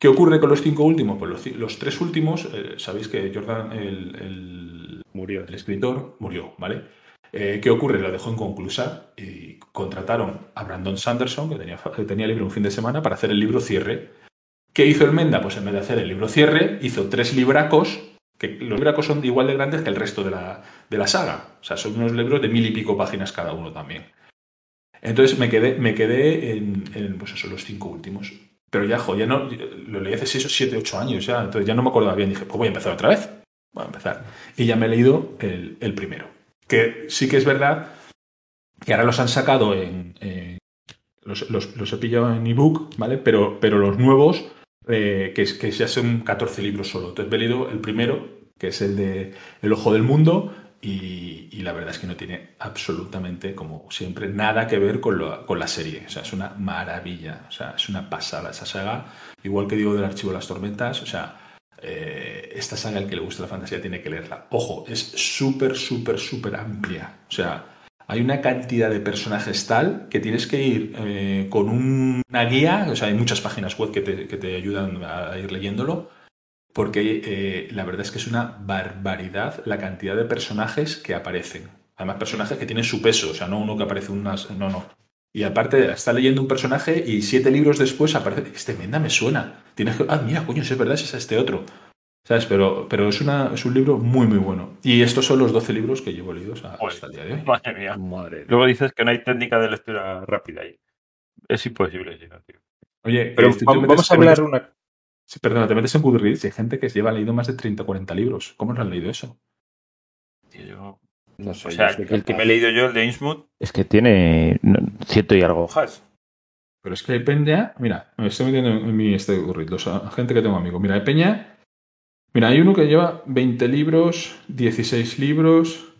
¿Qué ocurre con los cinco últimos? Pues los, los tres últimos, eh, sabéis que Jordan, el, murió. el escritor, murió, ¿vale? Eh, ¿Qué ocurre? Lo dejó inconclusa y contrataron a Brandon Sanderson, que tenía, que tenía el libro un fin de semana, para hacer el libro cierre. ¿Qué hizo el Menda? Pues en vez de hacer el libro cierre, hizo tres libracos, que los libracos son igual de grandes que el resto de la, de la saga. O sea, son unos libros de mil y pico páginas cada uno también. Entonces me quedé, me quedé en, en pues eso, los cinco últimos. Pero ya, jo, ya no, lo leí hace 6 o 7, 8 años ya, entonces ya no me acordaba bien. Dije, pues voy a empezar otra vez. Voy a empezar. Y ya me he leído el, primero. Que sí que es verdad que ahora los han sacado en. los, los, he pillado en ebook, ¿vale? Pero, pero los nuevos, eh, que, que ya son 14 libros solo. Entonces he leído el primero, que es el de El Ojo del Mundo, y, la verdad es que no tiene absolutamente, como siempre, nada que ver con, con, la serie. O sea, es una maravilla. O sea, es una pasada esa saga. Igual que digo del Archivo de las Tormentas, o sea, eh, esta saga, el que le gusta la fantasía, tiene que leerla. Ojo, es súper, súper, súper amplia. O sea, hay una cantidad de personajes tal que tienes que ir eh, con una guía. O sea, hay muchas páginas web que te, ayudan a ir leyéndolo porque eh, la verdad es que es una barbaridad la cantidad de personajes que aparecen. Además, personajes que tienen su peso, o sea, no uno que aparece unas. No, no. Y aparte, está leyendo un personaje y siete libros después aparece. Este Menda me suena. Tienes que. Ah, mira, coño, es verdad, es este otro. ¿Sabes? Pero, pero es, una, es un libro muy, muy bueno. Y estos son los 12 libros que llevo leídos hasta el día de hoy. Madre mía. Madre Luego dices que no hay técnica de lectura rápida ahí. Es imposible tío. Oye, pero este, vamos a hablar una, Sí, perdona, te metes en Goodreads y hay gente que lleva leído más de 30 o 40 libros. ¿Cómo no han leído eso? yo... No sé, o sea, el que me he leído yo, el de Innsmouth, es que tiene ciento y algo hojas. Pero es que hay peña, mira, me estoy metiendo en mi este currículum, los gente que tengo amigo. Mira, hay peña, mira, hay uno que lleva 20 libros, 16 libros,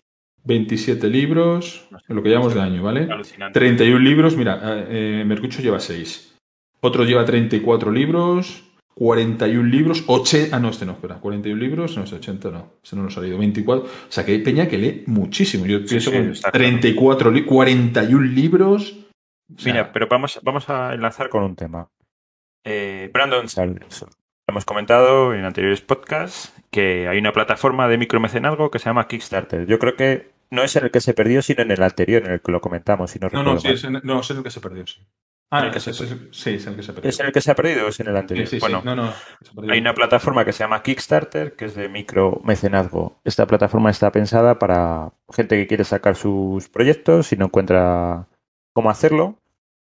27 libros, en lo que llamamos de año, ¿vale? Alucinante. 31 libros, mira, eh, Mercucho lleva 6. Otro lleva 34 libros, 41 libros, 80, ah, no, este no, espera, 41 libros, no, este 80 no, este no nos ha salido, 24, o sea que hay peña que lee muchísimo, yo pienso sí, que está claro. 34, li- 41 libros, o sea, Mira, pero vamos, vamos a enlazar con un tema. Eh, Brandon Sanderson. Hemos comentado en anteriores podcasts que hay una plataforma de micromecenazgo que se llama Kickstarter. Yo creo que no es en el que se perdió, sino en el anterior, en el que lo comentamos, si no no, no, sí, mal. es, en- no, es en el que se perdió, sí. Ah, En el no, que es- se es- es- sí, es el que se perdió. ¿Es en el que se ha perdido o es en el anterior? sí, sí, bueno, no, no. Hay una plataforma que se llama Kickstarter, que es de micromecenazgo. Esta plataforma está pensada para gente que quiere sacar sus proyectos y no encuentra cómo hacerlo.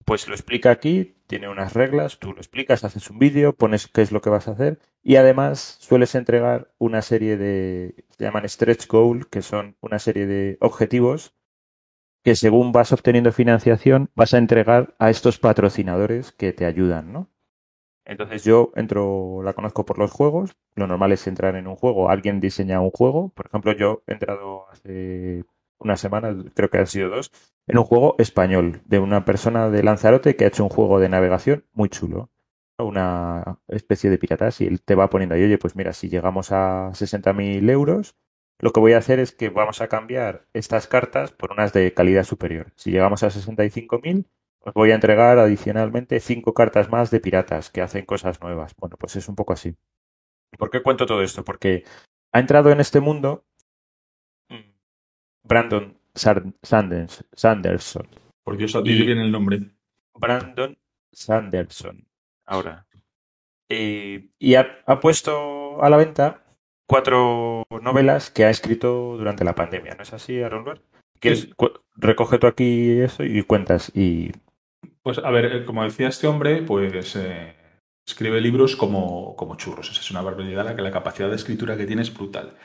Pues lo explica aquí, tiene unas reglas, tú lo explicas, haces un vídeo, pones qué es lo que vas a hacer y además sueles entregar una serie de, se llaman stretch goal, que son una serie de objetivos que según vas obteniendo financiación vas a entregar a estos patrocinadores que te ayudan, ¿no? Entonces yo entro, la conozco por los juegos. Lo normal es entrar en un juego. Alguien diseña un juego. Por ejemplo, yo he entrado hace una semana, creo que han sido dos, en un juego español de una persona de Lanzarote que ha hecho un juego de navegación muy chulo. Una especie de piratas y él te va poniendo ahí, oye, pues mira, si llegamos a 60.000 euros, lo que voy a hacer es que vamos a cambiar estas cartas por unas de calidad superior. Si llegamos a 65.000, os voy a entregar adicionalmente cinco cartas más de piratas que hacen cosas nuevas. Bueno, pues es un poco así. ¿Por qué cuento todo esto? Porque ha entrado en este mundo mm, Brandon Sanders, Sanderson. Por Dios, a ti viene el nombre. Brandon Sanderson. Ahora. Eh, y ha, ha puesto a la venta cuatro novelas que ha escrito durante la pandemia. ¿No es así, Aaron Lord? ¿Quieres, recoge tú aquí eso y cuentas. Y Pues a ver, eh, como decía este hombre, pues eh, escribe libros como, como churros. Esa es una barbaridad la que la capacidad de escritura que tiene es brutal.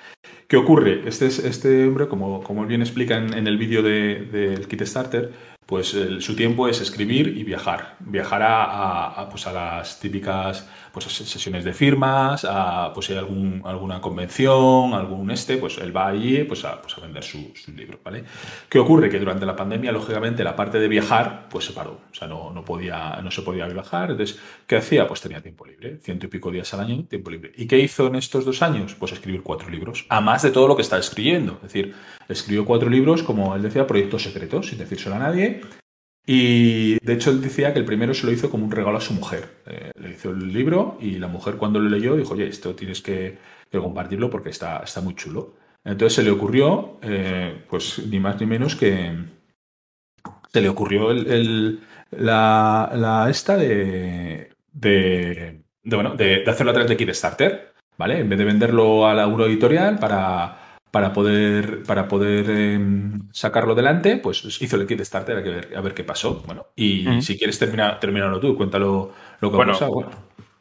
¿Qué ocurre? Este, es- este hombre, como, como bien explica en, en el vídeo de- del Kit Starter, pues su tiempo es escribir y viajar. Viajar a, pues a las típicas pues, ses- sesiones de firmas, a pues algún, alguna convención, algún este, pues él va allí pues a, pues vender su- sus libros, ¿vale? ¿Qué ocurre? Que durante la pandemia, lógicamente, la parte de viajar, pues se paró. O sea, no, no, podía, no se podía viajar. Entonces, ¿qué hacía? Pues tenía tiempo libre. Ciento y pico días al año, tiempo libre. ¿Y qué hizo en estos dos años? Pues escribir cuatro libros. A más de todo lo que está escribiendo. Es decir, escribió cuatro libros, como él decía, proyectos secretos, sin decírselo a nadie. Y de hecho él decía que el primero se lo hizo como un regalo a su mujer. Eh, le hizo el libro y la mujer cuando lo leyó dijo, oye, esto tienes que, compartirlo porque está, está muy chulo. Entonces se le ocurrió, eh, pues ni más ni menos que se le ocurrió el, la, esta de, de, bueno, de hacerlo a través de Kickstarter, ¿vale? En vez de venderlo a la una editorial para, para poder, para poder em, sacarlo adelante, pues hizo el Kickstarter a ver, a ver qué pasó. Bueno, y si quieres terminar, terminarlo tú, cuéntalo lo que Bueno, ha pasado. Bueno,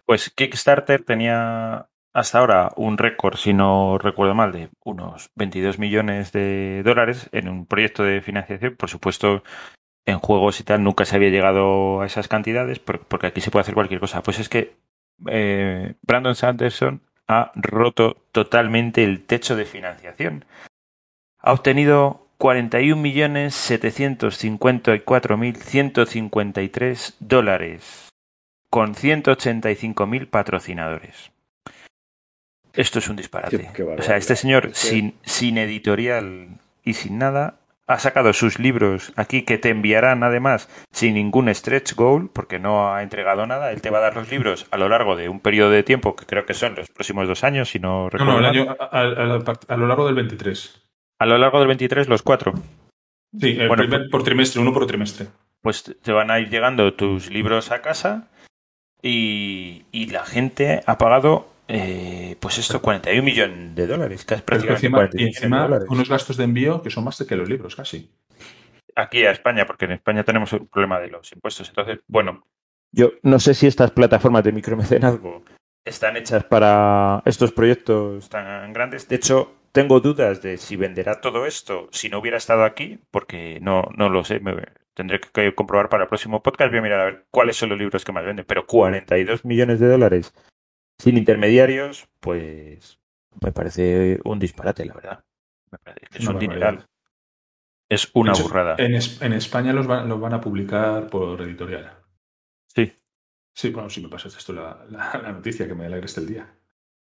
Pues Kickstarter tenía hasta ahora un récord, si no recuerdo mal, de unos 22 millones de dólares en un proyecto de financiación. Por supuesto, en juegos y tal nunca se había llegado a esas cantidades, por- porque aquí se puede hacer cualquier cosa. Pues es que eh, Brandon Sanderson ha roto totalmente el techo de financiación. Ha obtenido 41.754.153 dólares con 185.000 patrocinadores. Esto es un disparate. O sea, este señor sin, sin editorial y sin nada ha sacado sus libros aquí que te enviarán además sin ningún stretch goal porque no ha entregado nada. Él te va a dar los libros a lo largo de un periodo de tiempo que creo que son los próximos dos años, si no no, recuerdo no, el mal. año, a, a- a- a lo largo del 23. A lo largo del 23, los cuatro. Sí, el Bueno, primer- por trimestre, uno por trimestre. pues te van a ir llegando tus libros a casa y, y la gente ha pagado, eh, pues esto, 41 millones de dólares, que prácticamente encima, 41 y millones de encima dólares. unos gastos de envío que son más que los libros, casi. Aquí a España, porque en España tenemos el problema de los impuestos. Entonces, bueno, yo no sé si estas plataformas de micromecenazgo están hechas para estos proyectos tan grandes. De hecho, tengo dudas de si venderá todo esto si no hubiera estado aquí, porque no, no lo sé. Me- tendré que comprobar para el próximo podcast. Voy a mirar a ver cuáles son los libros que más venden. Pero 42 millones de dólares sin intermediarios, pues me parece un disparate, la verdad. Me parece que es un dineral. Es una hecho, burrada. En, Es- en España los van, los van a publicar por editorial. Sí, Sí, bueno, si me pasas esto la, la, la noticia, que me alegres el día.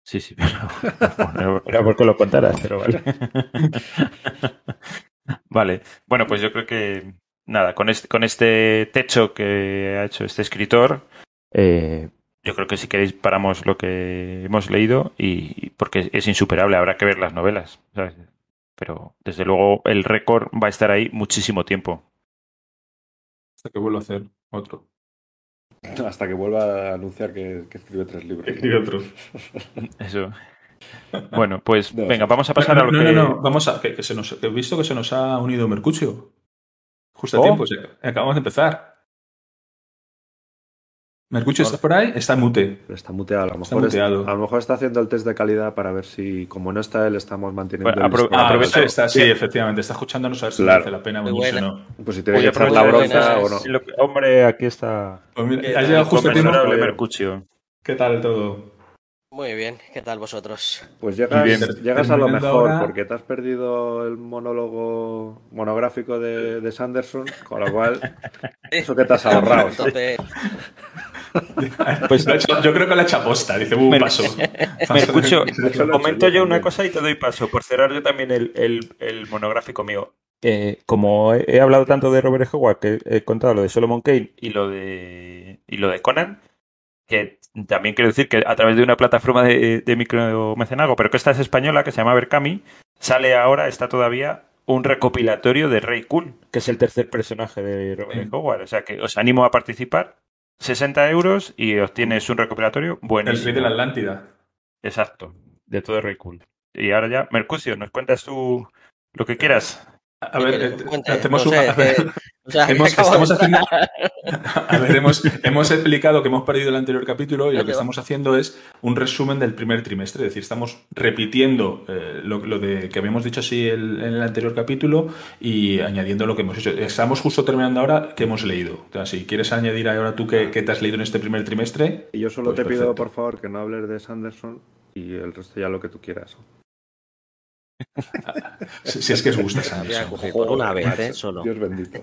sí, sí. Pero, era porque lo contaras, pero vale. Vale, bueno, pues yo creo que nada, con este, con este techo que ha hecho este escritor, eh, yo creo que si queréis paramos lo que hemos leído y porque es insuperable, habrá que ver las novelas, ¿sabes? Pero desde luego el récord va a estar ahí muchísimo tiempo. Hasta que vuelvo a hacer otro. Hasta que vuelva a anunciar que, que escribe tres libros. Escribe otro. Eso. Bueno, pues No, venga, vamos a pasar no, a lo no, que... no, no, vamos a. Que, que se nos, que he visto que se nos ha unido Mercucio. Justo a Oh. tiempo, acabamos de empezar. Mercucio, ¿estás por ahí? Está mute. Está muteado. A lo, Está mejor es- muteado. a lo mejor está haciendo el test de calidad para ver si, como no está él, estamos manteniendo Bueno, el apro- listón. Ah, aprovecho- está, está- sí, efectivamente. Está escuchándonos a ver si Claro. merece la pena unirse o no. Pues si tiene Voy que a echar la aprovechar bronca o no. Hombre, aquí está Pues mira, ¿Qué has tal? llegado justo a tiempo. Mercucio. ¿Qué tal todo? Muy bien, ¿qué tal vosotros? Pues llegas, Bien. llegas a lo mejor, ahora- porque te has perdido el monólogo monográfico de, de Sanderson, con lo cual, eso que te has ahorrado. Entonces, Pues- yo creo que la ha hecho aposta. Dice, uh, Mer- paso. He hecho comento yo una cosa y te doy paso, por cerrar yo también el, el- el monográfico mío. Eh, como he, he hablado tanto de Robert Howard, que he contado lo de Solomon Kane y lo de, y lo de Conan, que también quiero decir que a través de una plataforma de, de micromecenazgo, pero que esta es española, que se llama Berkami, sale ahora, está todavía un recopilatorio de Rey Cool, que es el tercer personaje de Robert Sí. Howard. O sea que os animo a participar. 60 euros y obtienes un recopilatorio El buenísimo. rey de la Atlántida. Exacto, de todo Rey Cool. Y ahora ya, Mercucio, ¿nos cuentas tú lo que quieras? A ver, que les cuente, hacemos no una- sé, a ver, que- o sea, que hemos- acabo de estamos haciendo- entrar. A ver, hemos, hemos explicado que hemos perdido el anterior capítulo y lo que estamos haciendo es un resumen del primer trimestre. Es decir, estamos repitiendo eh, lo, lo de que habíamos dicho así el- en el anterior capítulo y añadiendo lo que hemos hecho. Estamos justo terminando ahora que hemos leído. O sea, si quieres añadir ahora tú que, que te has leído en este primer trimestre, Y yo solo Pues te pido, por favor, que no hables de Sanderson y el resto ya lo que tú quieras. Si, si es que os gusta coger por una vez, ¿eh? Solo. Dios bendito.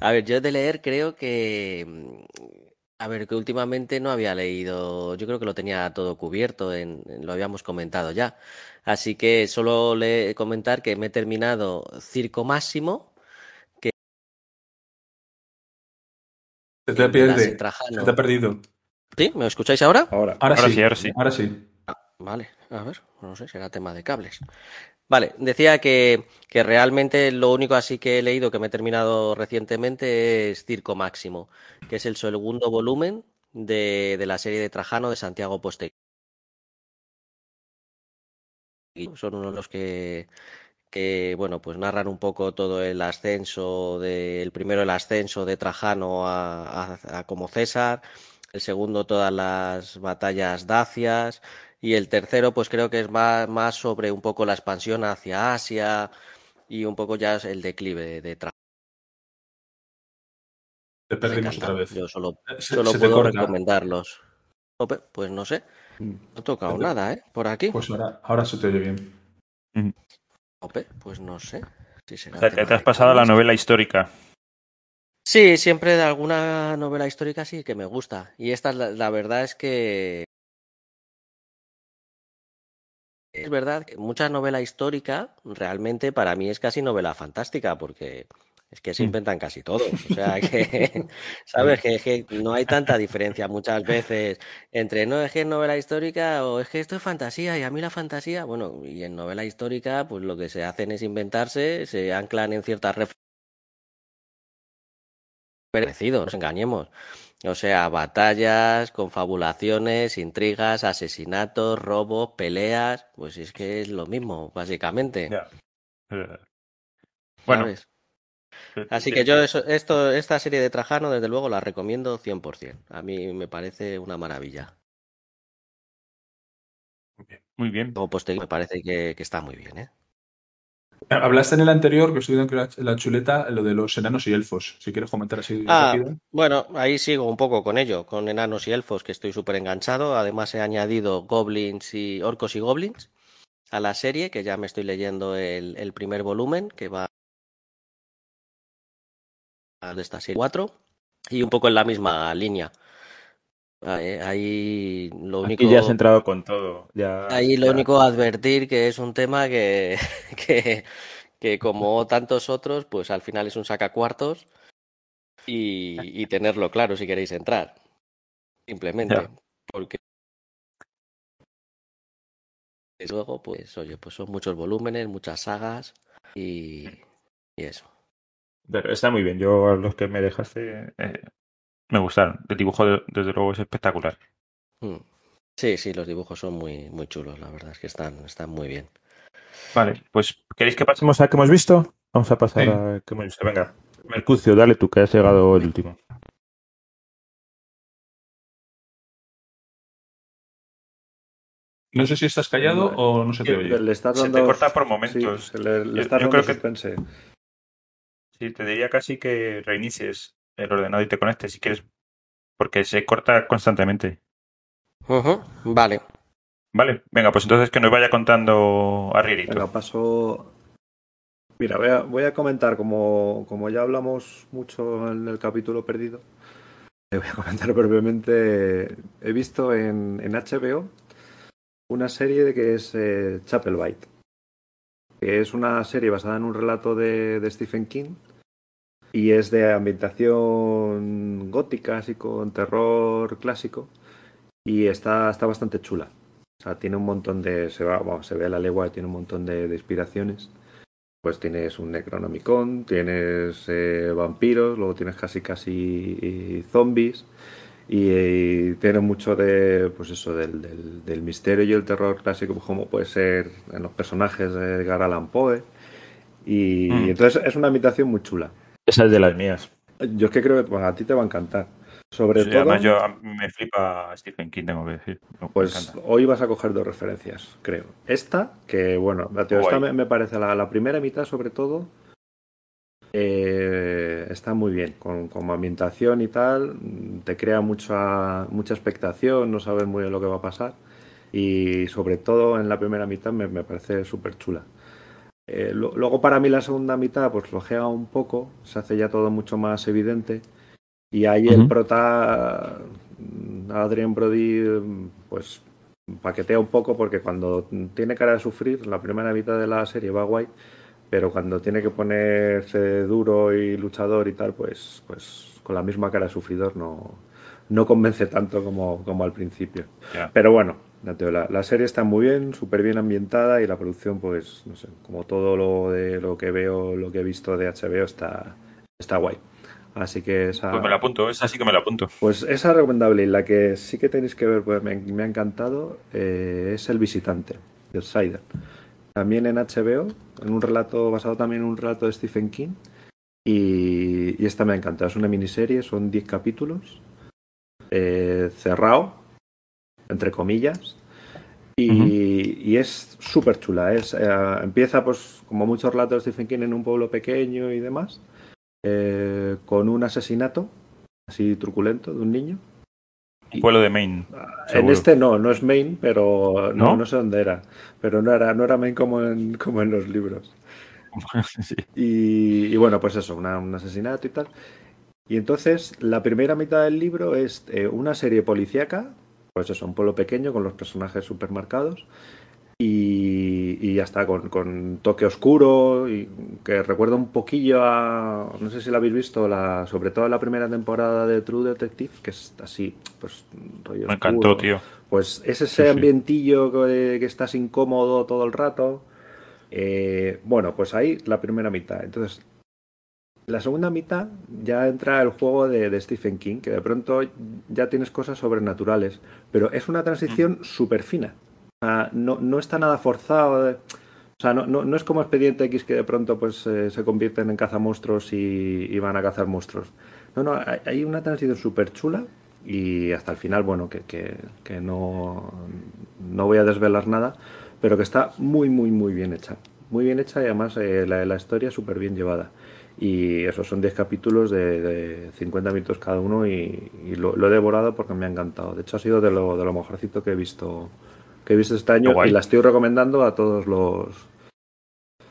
A ver, yo de leer creo que. mm, A ver, que últimamente no había leído. Yo creo que lo tenía todo cubierto, en, en- lo habíamos comentado ya. Así que solo le comentar que me he terminado Circo Máximo. Se te de pierde. Se te ha perdido. ¿Sí? ¿Me escucháis ahora? Ahora, Ahora, Ahora sí, sí, ahora sí. Ahora sí. Vale, a ver, no sé, será tema de cables. Vale, decía que, que realmente lo único así que he leído que me he terminado recientemente es Circo Máximo, que es el segundo volumen de, de la serie de Trajano de Santiago Posteguillo. Son uno de los que, que, bueno, pues narran un poco todo el ascenso, de, el primero el ascenso de Trajano a, a- a como César, el segundo todas las batallas dacias, y el tercero, pues creo que es más, más sobre un poco la expansión hacia Asia y un poco ya el declive de, de. Te perdimos otra vez. Yo solo, Se- solo se te puedo recomendarlos. Ope, Pues no sé, Mm. no he tocado nada, ¿eh? Por aquí. Pues ahora, ahora se te oye bien. Ope, pues no sé. Si será O sea, que tema te has pasado a la novela histórica. Sí, siempre de alguna novela histórica sí que me gusta. Y esta, la, la verdad es que. Es verdad que mucha novela histórica realmente para mí es casi novela fantástica porque es que se Mm. inventan casi todo. O sea que, ¿sabes? Que, que no hay tanta diferencia muchas veces entre no es que es novela histórica o es que esto es fantasía y a mí la fantasía, bueno, y en novela histórica pues lo que se hacen es inventarse, se anclan en ciertas referencias no nos engañemos. O sea, batallas, confabulaciones, intrigas, asesinatos, robos, peleas, pues es que es lo mismo, básicamente. Bueno, ¿sabes? Así que yo eso, esto, esta serie de Trajano, desde luego, la recomiendo 100%. A mí me parece una maravilla. Muy bien. Como me parece que, que está muy bien, ¿eh? Hablaste en el anterior, que estoy viendo que la, la chuleta, lo de los enanos y elfos. Si quieres comentar así Ah, rápido. bueno, ahí sigo un poco con ello, con enanos y elfos, que estoy súper enganchado. Además he añadido goblins y orcos y goblins a la serie, que ya me estoy leyendo el, el primer volumen, que va de esta serie 4, y un poco en la misma línea. Ahí, ahí lo único... Aquí ya has entrado con todo. Ya, Ahí lo ya- único advertir que es un tema que, que, que como tantos otros, pues al final es un sacacuartos y, y tenerlo claro si queréis entrar. Simplemente. Ya. Porque luego, pues, oye, pues son muchos volúmenes, muchas sagas y, y eso. Pero está muy bien. Yo a los que me dejaste eh, me gustaron. El dibujo, de- desde luego, es espectacular. Mm. Sí, sí, los dibujos son muy, muy chulos, la verdad es que están, están muy bien. Vale, pues ¿queréis que pasemos a qué hemos visto? Vamos a pasar Sí. a qué hemos visto. Venga, Mercucio, dale tú, que has llegado el último. No sé si estás callado o no se te oye. Le estás Se te corta por momentos. Sí, le, le Yo- creo que- suspense. Sí, te diría casi que reinicies el ordenador y te conectes si quieres, porque se corta constantemente. Vale. Vale, venga, pues entonces que nos vaya contando Arrierito. Venga, paso. Mira, voy a, voy a comentar, como, como ya hablamos mucho en el capítulo perdido, eh, voy a comentar brevemente. He visto en, en HBO una serie de que es eh, Chapel Bite, que es una serie basada en un relato de, de Stephen King y es de ambientación gótica, así con terror clásico y está, está bastante chula. O sea, tiene un montón de. Se, va, bueno, se ve a la legua tiene un montón de, de inspiraciones. Pues tienes un Necronomicon, tienes eh, vampiros, luego tienes casi casi eh, zombies. Y, tiene mucho de. Pues eso, del, del, del misterio y el terror clásico, pues como puede ser en los personajes de Edgar Allan Poe. Y, Mm. y entonces es una ambientación muy chula. Esa es de las mías. Yo es que creo que pues, a ti te va a encantar. Sobre Sí, todo. además, yo, a mí me flipa Stephen King, tengo que decir. Me Pues hoy vas a coger dos referencias, creo. Esta, que bueno, la tío, esta me, me parece la, la primera mitad, sobre todo, eh, está muy bien. Con, como ambientación y tal, te crea mucha, mucha expectación, no sabes muy bien lo que va a pasar. Y sobre todo en la primera mitad me, me parece súper chula. Eh, lo- luego para mí la segunda mitad pues flojea un poco, se hace ya todo mucho más evidente. Y ahí el prota, mm, Adrian Brody, pues paquetea un poco porque cuando tiene cara de sufrir, la primera mitad de la serie va guay, pero cuando tiene que ponerse duro y luchador y tal, pues, pues con la misma cara de sufridor no, no convence tanto como, como al principio. Pero bueno, la, la serie está muy bien, súper bien ambientada y la producción, pues, no sé, como todo lo de lo que veo, lo que he visto de HBO está, está guay. Así que esa, Pues me la apunto, esa sí que me la apunto. pues esa es recomendable y la que sí que tenéis que ver, pues me, me ha encantado, eh, es El Visitante, de Outsider. También en HBO, en un relato, basado también en un relato de Stephen King. Y, y esta me ha encantado. Es una miniserie, son 10 capítulos. eh, cerrado, entre comillas. Y, y es súper chula. Es, eh, empieza, pues, como muchos relatos de Stephen King, en un pueblo pequeño y demás. eh, con un asesinato así truculento de un niño. Un pueblo de Maine. En Seguro. este no, no es Maine, pero no, ¿No? no sé dónde era. Pero no era, no era Maine como en, como en los libros. Sí. Y, y bueno, pues eso, una- un asesinato y tal. Y entonces la primera mitad del libro es eh, una serie policíaca, pues eso, un pueblo pequeño con los personajes supermercados. Y, y ya está, con, con toque oscuro, y que recuerda un poquillo a. No sé si la habéis visto, la, sobre todo la primera temporada de True Detective, que es así, pues rollo Me oscuro. encantó, tío. Pues es ese Sí, sí. ambientillo que, que estás incómodo todo el rato. Eh, bueno, pues ahí la primera mitad. Entonces, la segunda mitad ya entra el juego de, de Stephen King, que de pronto ya tienes cosas sobrenaturales, pero es una transición súper fina. No, no está nada forzado. de- o sea, no, no, no es como Expediente X que de pronto pues eh, se convierten en cazamonstruos y, y van a cazar monstruos. No, no, hay, hay una transición súper chula y hasta el final, bueno, que, que, que no, no voy a desvelar nada, pero que está muy, muy, muy bien hecha. muy bien hecha y además eh, la, la historia súper bien llevada. Y esos son 10 capítulos de, de 50 minutos cada uno y, y lo, lo he devorado porque me ha encantado. De hecho, ha sido de lo, de lo mejorcito que he visto que he visto este año y la estoy recomendando a todos los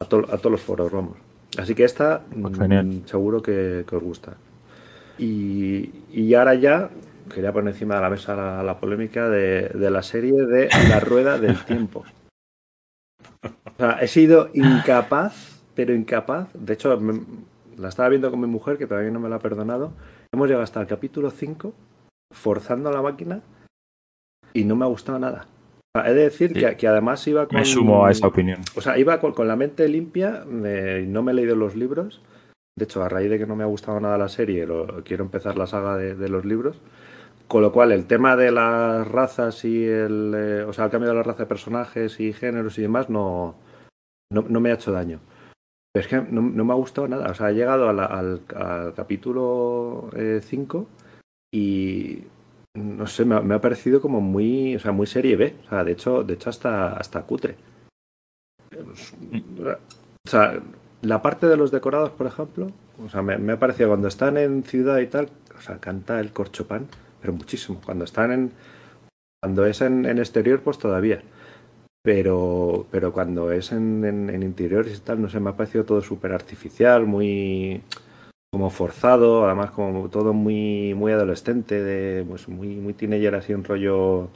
a, to- a todos los foros, vamos. Así que esta Pues mm, seguro que, que os gusta. Y, y ahora ya quería poner encima de la mesa la, la polémica de, de la serie de La Rueda del Tiempo. O sea, he sido incapaz, pero incapaz. De hecho, me- la estaba viendo con mi mujer, que todavía no me la ha perdonado. Hemos llegado hasta el capítulo 5, forzando la máquina, y no me ha gustado nada. He de decir Sí. que, que además iba con. Me sumo a esa opinión. O sea, iba con, con la mente limpia, no me he leído los libros. De hecho, a raíz de que no me ha gustado nada la serie, lo- quiero empezar la saga de, de los libros. Con lo cual, el tema de las razas y el. eh, o sea, el cambio de la raza de personajes y géneros y demás no, no, no me ha hecho daño. Pero es que no, no me ha gustado nada. O sea, he llegado a la- al, al capítulo 5 y. No sé, me ha, me ha parecido como muy. O sea, muy serie B. O sea, de hecho, de hecho hasta, hasta cutre. O sea, la parte de los decorados, por ejemplo, o sea, me, me ha parecido cuando están en ciudad y tal, o sea, canta el corchopán, pero muchísimo. Cuando están en. Cuando es en, en exterior, pues todavía. Pero, pero cuando es en, en, en interiores y tal, no sé, me ha parecido todo súper artificial, muy como forzado, además como todo muy muy adolescente, de pues muy muy teenager así un rollo,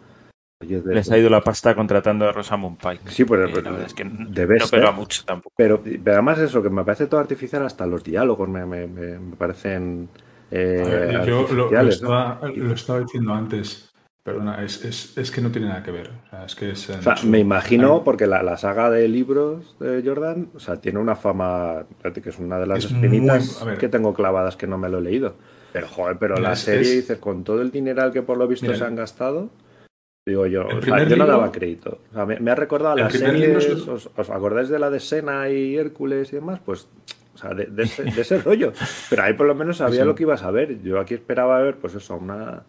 rollo de- Les ha ido la pasta contratando a Rosamund Pike. Sí, pero- Y la verdad es que no, debe no pega mucho tampoco. Pero, pero además eso, que me parece todo artificial, hasta los diálogos me, me, me- me parecen eh, A ver, yo lo, lo artificiales, ¿no? estaba, lo estaba diciendo antes. Perdona, es, es, es que no tiene nada que ver. O sea, es que es, O sea, me imagino, porque la, la saga de libros de Jordan, o sea, tiene una fama, que es una de las Es espinitas que tengo clavadas que no me lo he leído. Pero, joder, pero Mira, la serie, es- dices, con todo el dineral que por lo visto Mira, se han gastado, digo yo, o sea, yo no libro- daba crédito. O sea, me, me ha recordado a las series, es- ¿os, os acordáis de la de Sena y Hércules y demás? Pues, o sea, de, de ese, de ese rollo. Pero ahí por lo menos sabía Sí. lo que ibas a ver. Yo aquí esperaba ver, pues eso, una,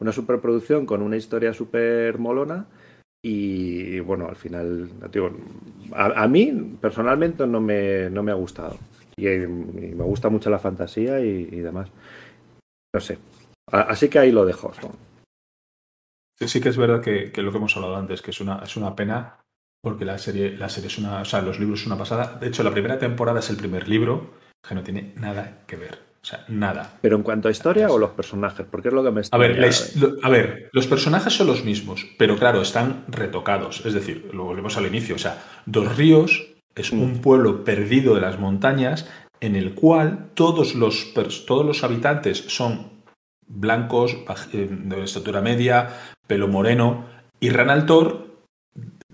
una superproducción con una historia súper molona. Y bueno, al final, digo, a, a mí personalmente no me, no me ha gustado. Y, me gusta mucho la fantasía y, demás. No sé. Así que ahí lo dejo. Sí, sí que es verdad que, lo que hemos hablado antes, que es una, es una pena, porque la serie, la serie es una. O sea, los libros es una pasada. De hecho, la primera temporada es el primer libro, que no tiene nada que ver. O sea, nada. Pero en cuanto a historia o los personajes, porque es lo que me está. A ver, la his- lo- a ver, los personajes son los mismos, pero claro, están retocados. Es decir, lo volvemos al inicio. O sea, Dos Ríos es un pueblo perdido de las montañas en el cual todos los, todos los habitantes son blancos, eh, de estatura media, pelo moreno, y Ranaltor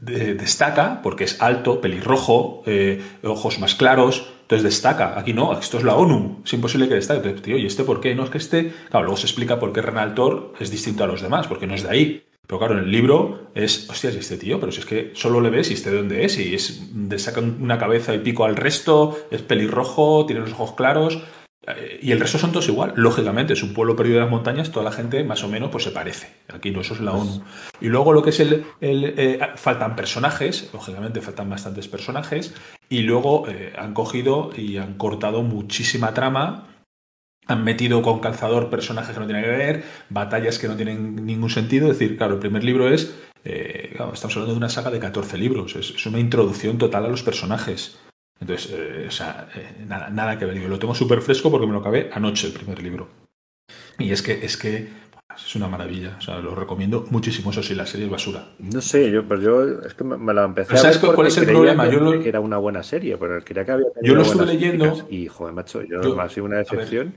de- destaca porque es alto, pelirrojo, eh, ojos más claros, entonces destaca. Aquí no, esto es la ONU, es imposible que destaque. Entonces, tío, ¿y este por qué? No es que este. Claro, luego se explica por qué Renaltor es distinto a los demás, porque no es de ahí. Pero claro, en el libro es, hostias, ¿y este tío? Pero si es que solo le ves y este de dónde es, y es, saca una cabeza y pico al resto, es pelirrojo, tiene los ojos claros. Y el resto son todos igual. Lógicamente, es un pueblo perdido de las montañas, toda la gente más o menos pues se parece. Aquí no, eso es la ONU. Y luego lo que es el... el, eh, faltan personajes, lógicamente faltan bastantes personajes, y luego eh, han cogido y han cortado muchísima trama, han metido con calzador personajes que no tienen que ver, batallas que no tienen ningún sentido. Es decir, claro, el primer libro es... eh, claro, estamos hablando de una saga de 14 libros, es, es una introducción total a los personajes. Entonces, eh, o sea, eh, nada, nada que ver. Yo lo tengo súper fresco porque me lo acabé anoche el primer libro. Y es que, es que es una maravilla. O sea, lo recomiendo muchísimo. Eso sí, la serie es basura. No sé, yo, pues yo es que me, me la empecé Pero a ¿sabes ver cuál es el problema? Yo lo- que era una buena serie, pero creía que había Yo lo estuve leyendo. Y, joder, macho, yo, Yo- ha sido una decepción.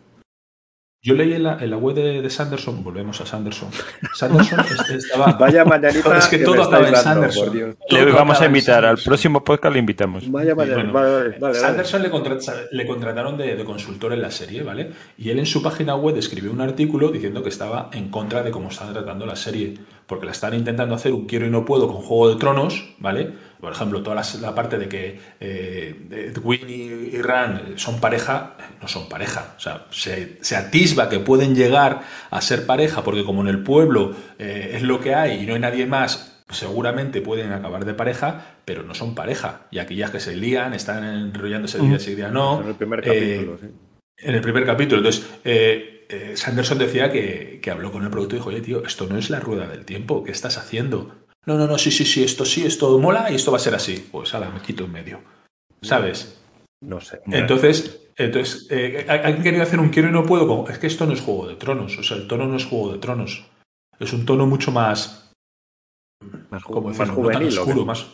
Yo leí en la, en la web de, de Sanderson, volvemos a Sanderson. Sanderson es- estaba. Vaya mañanita Es que que todo acaba en dando, Sanderson. Le vamos a invitar, al próximo podcast le invitamos. Vaya, vaya, Bueno, vale, vale, vale, vale. Sanderson le, contra- le contrataron de, de consultor en la serie, ¿vale? Y él en su página web escribió un artículo diciendo que estaba en contra de cómo están tratando la serie, porque la están intentando hacer un quiero y no puedo con Juego de Tronos, ¿vale? Por ejemplo, toda la, la parte de que eh, Edwin y, y Ran son pareja, no son pareja. O sea, se, se atisba que pueden llegar a ser pareja, porque como en el pueblo eh, es lo que hay y no hay nadie más, seguramente pueden acabar de pareja, pero no son pareja. Y aquellas que se lían, están enrollándose día sí, día no. En el primer capítulo, Eh, sí. En el primer capítulo. Entonces, eh, eh, Sanderson decía que, que habló con el productor y dijo, oye, tío, esto no es la rueda del tiempo, ¿qué estás haciendo? No, no, no, sí, sí, sí, esto sí, esto mola y esto va a ser así. Pues ahora me quito en medio. ¿Sabes? No sé. Entonces, entonces eh, han querido hacer un quiero y no puedo. Como, es que esto no es Juego de Tronos. O sea, el tono no es Juego de Tronos. Es un tono mucho más. Más, ju- ¿cómo más? No tan juvenil. ¿o qué? oscuro, más.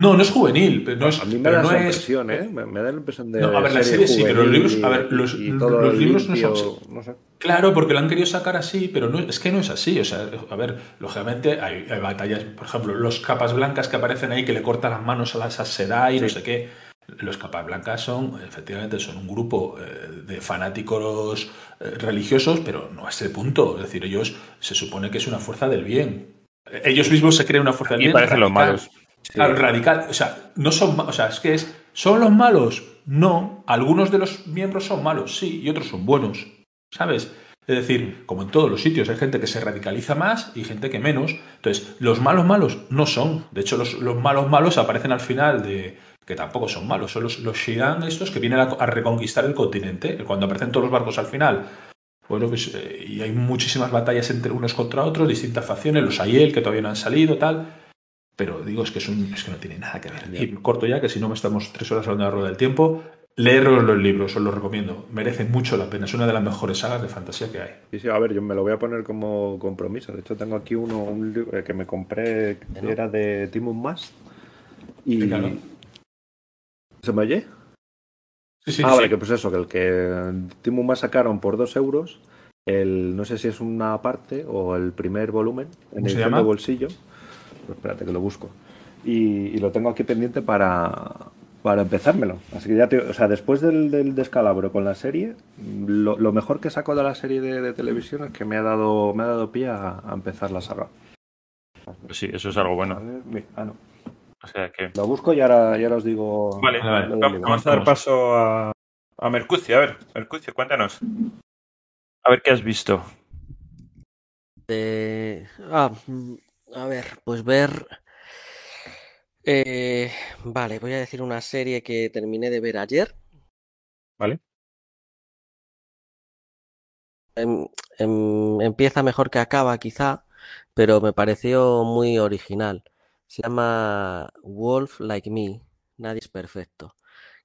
No, no es juvenil. pero No es, a mí me da no es- impresión, ¿eh? Me, da la impresión de. No, a ver, la serie sí, pero los libros- a ver, y- los- y libros no son- No sé. Claro, porque lo han querido sacar así, pero no, es que no es así. O sea, a ver, lógicamente hay, hay batallas, por ejemplo, los capas blancas que aparecen ahí que le cortan las manos a las Sedai y no sé qué. Los capas blancas son, efectivamente, son un grupo eh, de fanáticos eh, religiosos, pero no a ese punto. Es decir, ellos se supone que es una fuerza del bien. Ellos mismos se creen una fuerza del Y bien. parecen los malos. Claro, radical. O sea, no son, o sea, es que es, ¿son los malos? No. Algunos de los miembros son malos, sí, y otros son buenos. ¿Sabes? Es decir, como en todos los sitios, hay gente que se radicaliza más y gente que menos. Entonces, los malos malos no son. De hecho, los, los malos malos aparecen al final de que tampoco son malos. Son los, los Shiran estos que vienen a, a reconquistar el continente. Cuando aparecen todos los barcos al final. Bueno, pues, eh, y hay muchísimas batallas entre unos contra otros, distintas facciones, los Aiel que todavía no han salido, tal. Pero digo, es que, es, un- es que no tiene nada que ver. Y corto ya, que si no me estamos tres horas hablando de la rueda del tiempo. Leeros los libros, os los recomiendo. Merecen mucho la pena. Es una de las mejores sagas de fantasía que hay. Sí, sí, a ver, yo me lo voy a poner como compromiso. De hecho, tengo aquí uno un libro que me compré, que era de Timon Mast. Y. ¿Se me oye? Sí, sí, ah, sí. vale, que pues eso, que el que Timon Mast sacaron por dos euros, el, no sé si es una parte o el primer volumen, en ¿Cómo se llama? bolsillo. Pues espérate que lo busco. Y, y lo tengo aquí pendiente para, para empezármelo. Así que ya te, o sea, después del, del descalabro con la serie, lo, lo mejor que saco de la serie de, de televisión es que me ha dado, me ha dado pie a, a empezar la saga. Sí, eso es algo A bueno. ver, ah, no. O sea que. Lo busco y ahora, y ahora os digo. Vale, Vale, vamos, a dar paso a, a Mercucio. A ver, Mercucio, cuéntanos. A ver qué has visto. Eh, ah, a ver, pues ver. eh, vale, voy a decir una serie que terminé de ver ayer. ¿Vale? Em- em- empieza mejor que acaba, quizá, pero me pareció muy original. Se llama Wolf Like Me, Nadie es perfecto,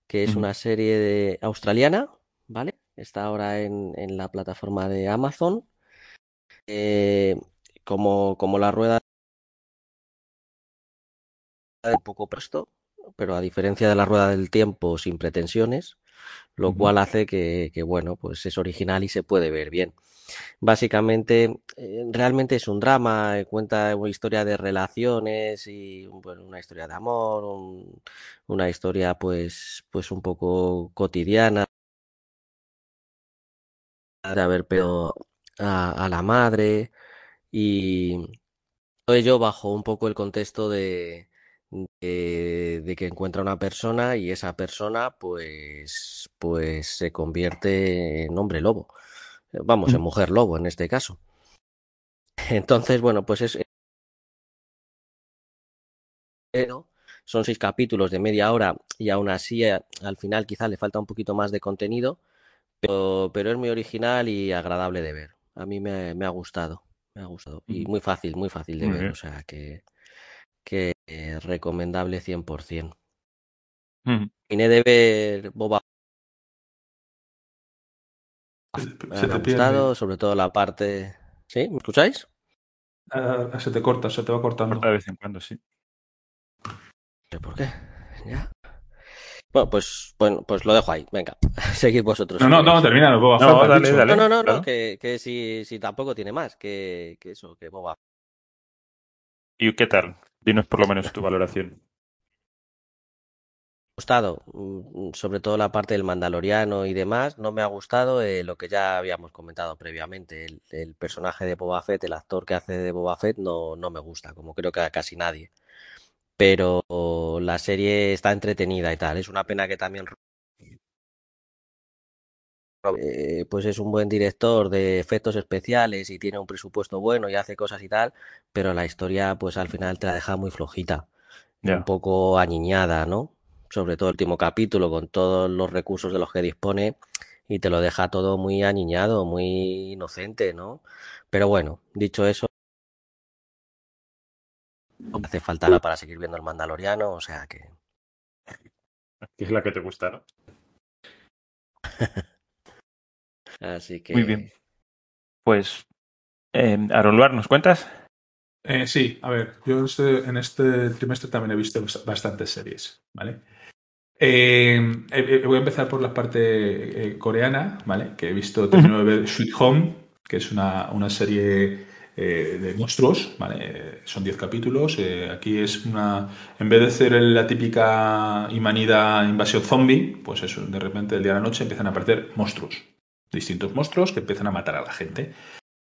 que es una serie de australiana, ¿vale? Está ahora en, en la plataforma de Amazon. Eh, como, como la rueda de un poco presto, pero a diferencia de la rueda del tiempo sin pretensiones, lo cual hace que, que, bueno, pues es original y se puede ver bien. Básicamente, eh, realmente es un drama, eh, cuenta una historia de relaciones y bueno, una historia de amor, un- una historia pues, pues un poco cotidiana de haber perdido a, a la madre y todo ello bajo un poco el contexto de, de, de que encuentra una persona y esa persona pues, pues se convierte en hombre lobo. Vamos, en mujer lobo en este caso. Entonces, bueno, pues es. Son seis capítulos de media hora y aún así eh, al final quizá le falta un poquito más de contenido, pero, pero es muy original y agradable de ver. A mí me, me ha gustado, me ha gustado. Y muy fácil, muy fácil de ver, o sea que, que eh, recomendable 100%. Ujú. Vine de ver Boba Se me te ha pierde. gustado, sobre todo la parte... ¿Sí? ¿Me escucháis? Ah, se te corta, se te va cortando. Corta de vez en cuando, sí. ¿Pero ¿Por qué? ¿Ya? Bueno, pues, bueno, pues lo dejo ahí. Venga, seguid vosotros. No, no, no, termina. Boba No, Fett, has dale, dale. No, no, no, no, que, que si, si tampoco tiene más que, que eso, que Boba. ¿Y qué tal? Dinos por lo menos tu valoración. gustado, mm, sobre todo la parte del Mandaloriano y demás. No me ha gustado eh, lo que ya habíamos comentado previamente. El, el personaje de Boba Fett, el actor que hace de Boba Fett, no, no me gusta, como creo que a casi nadie. Pero la serie está entretenida y tal. Es una pena que también eh, pues es un buen director de efectos especiales y tiene un presupuesto bueno y hace cosas y tal, pero la historia pues al final te la deja muy flojita, un poco añiñada, ¿no? Sobre todo el último capítulo con todos los recursos de los que dispone y te lo deja todo muy añiñado, muy inocente, ¿no? Pero bueno, dicho eso, hace falta para seguir viendo el Mandaloriano, o sea que Que es la que te gusta, ¿no? así que Muy bien. Pues, eh, Aaron Luar, ¿nos cuentas? Eh, sí, a ver, yo este- en este trimestre también he visto bast- bastantes series, ¿vale? Eh, eh, eh, voy a empezar por la parte eh, coreana, ¿vale? Que he visto, termino de ver Sweet Home, que es una, una serie eh, de monstruos, ¿vale? Son 10 capítulos. eh, aquí es una. En vez de ser la típica y manida invasión zombie, pues eso, de repente, el día a la noche empiezan a aparecer monstruos. Distintos monstruos que empiezan a matar a la gente.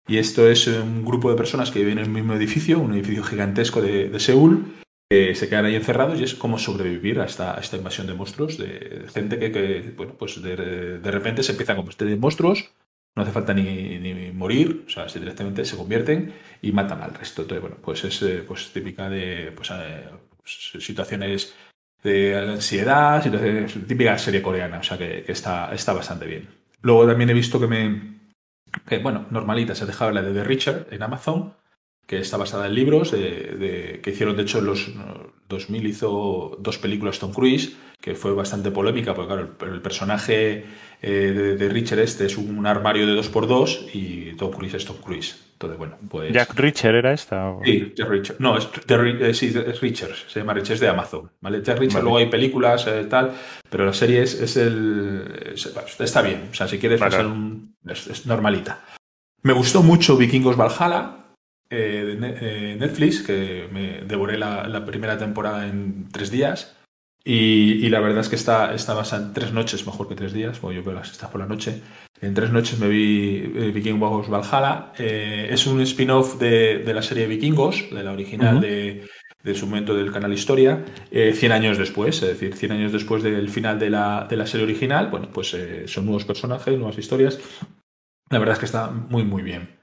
Y esto es un grupo de personas que viven en el mismo edificio, un edificio gigantesco de, Seúl, que se quedan ahí encerrados y es como sobrevivir a esta, esta invasión de monstruos, de, gente que, bueno, pues de, de repente se empiezan a convertir en monstruos, no hace falta ni, ni morir, o sea, directamente se convierten y matan al resto. Entonces, bueno, pues es eh, pues típica de pues, eh, pues, situaciones de ansiedad, situaciones, típica serie coreana, o sea que, que está, está bastante bien. Luego también he visto que me, que, bueno, normalita, se dejaba la de The Richard en Amazon, que está basada en libros de, de- que hicieron, de hecho, en los no, 2000 hizo dos películas Tom Cruise, que fue bastante polémica, porque claro, el, el personaje eh, de, de Richard este es un armario de 2x2 y Tom Cruise es Tom Cruise. Entonces, bueno, pues... ¿Jack Reacher era esta? o- Sí, Jack Richard. No, es, de eh, sí, es Richards, se llama Richards de Amazon. ¿vale? Jack Richard, Vale. luego hay películas, eh, tal, pero la serie es, es el. es- está bien. O sea, si quieres Vale. pasar un. Es, es normalita. Me gustó mucho Vikingos Valhalla eh, eh, Netflix, que me devoré la, la primera temporada en tres días. Y, y la verdad es que está, está basada en tres noches, mejor que tres días, porque yo veo las estas por la noche. En tres noches me vi eh, Vikingos Valhalla. Eh, es un spin-off de, de la serie Vikingos, de la original de su momento del canal Historia, eh, 100 años después, es decir, 100 años después del final de la, de la serie original. Bueno, pues eh, son nuevos personajes, nuevas historias. La verdad es que está muy, muy bien.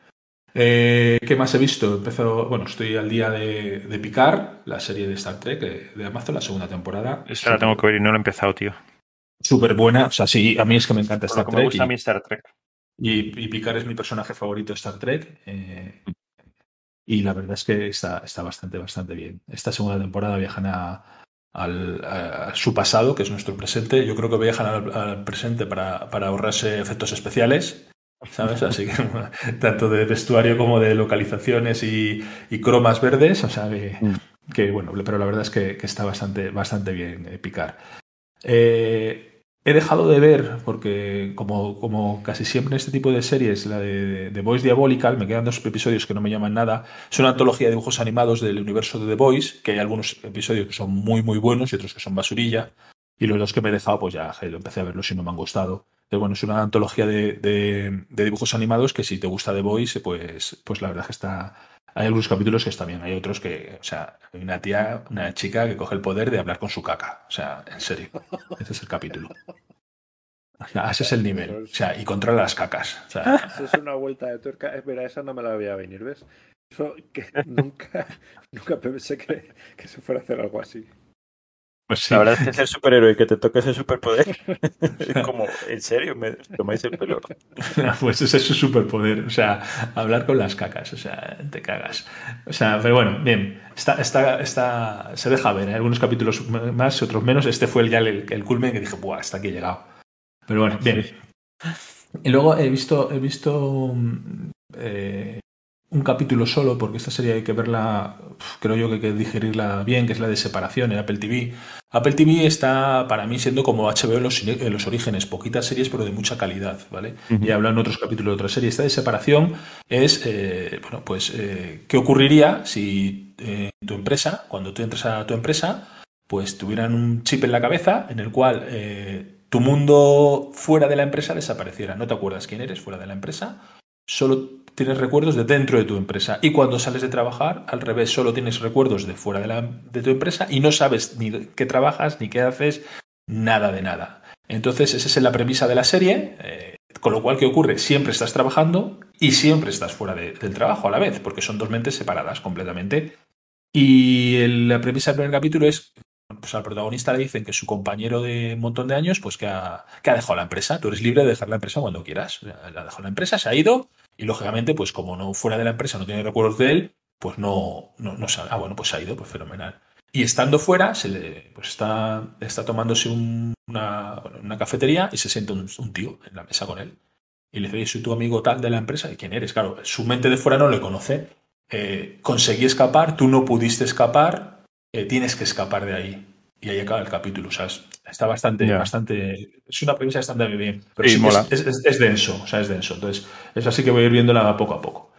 Eh, ¿Qué más he visto? Empezó, bueno, estoy al día de, de Picard, la serie de Star Trek eh, de Amazon, la segunda temporada. Esta la tengo que ver y no la he empezado, tío. Súper buena. O sea, sí, a mí es que me encanta Star que me Trek. gusta a y- mí Star Trek. y, y Picard es mi personaje favorito de Star Trek. eh, y la verdad es que está, está bastante, bastante bien. Esta segunda temporada viajan a, al, a su pasado, que es nuestro presente. Yo creo que viajan al, al presente para, para ahorrarse efectos especiales. ¿Sabes? Así que tanto de vestuario como de localizaciones y, y cromas verdes. O sea que, Mm. que, bueno, pero la verdad es que, que está bastante, bastante bien eh, Picard. Eh, he dejado de ver, porque como, como casi siempre en este tipo de series, la de The Voice Diabolical, me quedan dos episodios que no me llaman nada. Es una antología de dibujos animados del universo de The Voice, que hay algunos episodios que son muy, muy buenos y otros que son basurilla. Y los dos que me he dejado, pues ya lo empecé a verlos y no me han gustado. Pero bueno, es una antología de, dibujos animados que si te gusta The Voice, pues, pues la verdad es que está... Hay algunos capítulos que están bien, hay otros que, o sea, hay una tía, una chica que coge el poder de hablar con su caca. O sea, en serio. Ese es el capítulo. O sea, ese es el nivel. O sea, y controla las cacas. O Eso es una vuelta de tuerca. Mira, esa no me la veía venir, ¿ves? Eso que nunca, nunca pensé que se fuera a hacer algo así. Pues sí. La verdad es que ser superhéroe y que te toque ese superpoder. es como, ¿en serio? ¿Me tomáis el pelo? Pues ese es su superpoder, o sea, hablar con las cacas, o sea, te cagas. O sea, pero bueno, bien, está, está, está, se deja ver, ¿eh? algunos capítulos más, otros menos. Este fue el, ya el, el culmen que dije, ¡buah, hasta aquí he llegado! Pero bueno, bien. Y luego he visto, he visto mm, eh, un capítulo solo, porque esta serie hay que verla, creo yo que hay que digerirla bien, que es la de separación en Apple TV. Apple TV está para mí siendo como HBO en los, en los orígenes, poquitas series pero de mucha calidad, ¿vale? Y hablan otros capítulos de otra serie. Esta de separación es, eh, bueno, pues, eh, ¿qué ocurriría si eh, tu empresa, cuando tú entras a tu empresa, pues tuvieran un chip en la cabeza en el cual tu mundo fuera de la empresa desapareciera? No te acuerdas quién eres fuera de la empresa, solo tienes recuerdos de dentro de tu empresa. Y cuando sales de trabajar, al revés, solo tienes recuerdos de fuera de, la, tu empresa y no sabes ni qué trabajas, ni qué haces, nada de nada. Entonces, esa es la premisa de la serie. Eh, Con lo cual, ¿qué ocurre? Siempre estás trabajando y siempre estás fuera de- del trabajo a la vez, porque son dos mentes separadas completamente. Y la premisa del primer capítulo es, pues al protagonista le dicen que su compañero de un montón de años, pues que ha, dejado la empresa. Tú eres libre de dejar la empresa cuando quieras. Ha dejado la empresa, se ha ido y lógicamente, pues como no fuera de la empresa no tiene recuerdos de él, pues no, no, no sabe. Ah, bueno, pues ha ido, pues fenomenal. Y estando fuera, se le, pues está, está tomándose un- una, una cafetería y se sienta un, tío en la mesa con él. Y le dice, soy tu amigo tal de la empresa. ¿Y quién eres? Claro, su mente de fuera no le conoce. Eh, conseguí escapar, tú no pudiste escapar, eh, tienes que escapar de ahí. Y ahí acaba el capítulo. O sea, es- está bastante, bastante. Es una premisa bastante bien. Pero Sí, sí que mola. es, es- es denso. O sea, es denso. Entonces, es así que voy a ir viéndola poco a poco.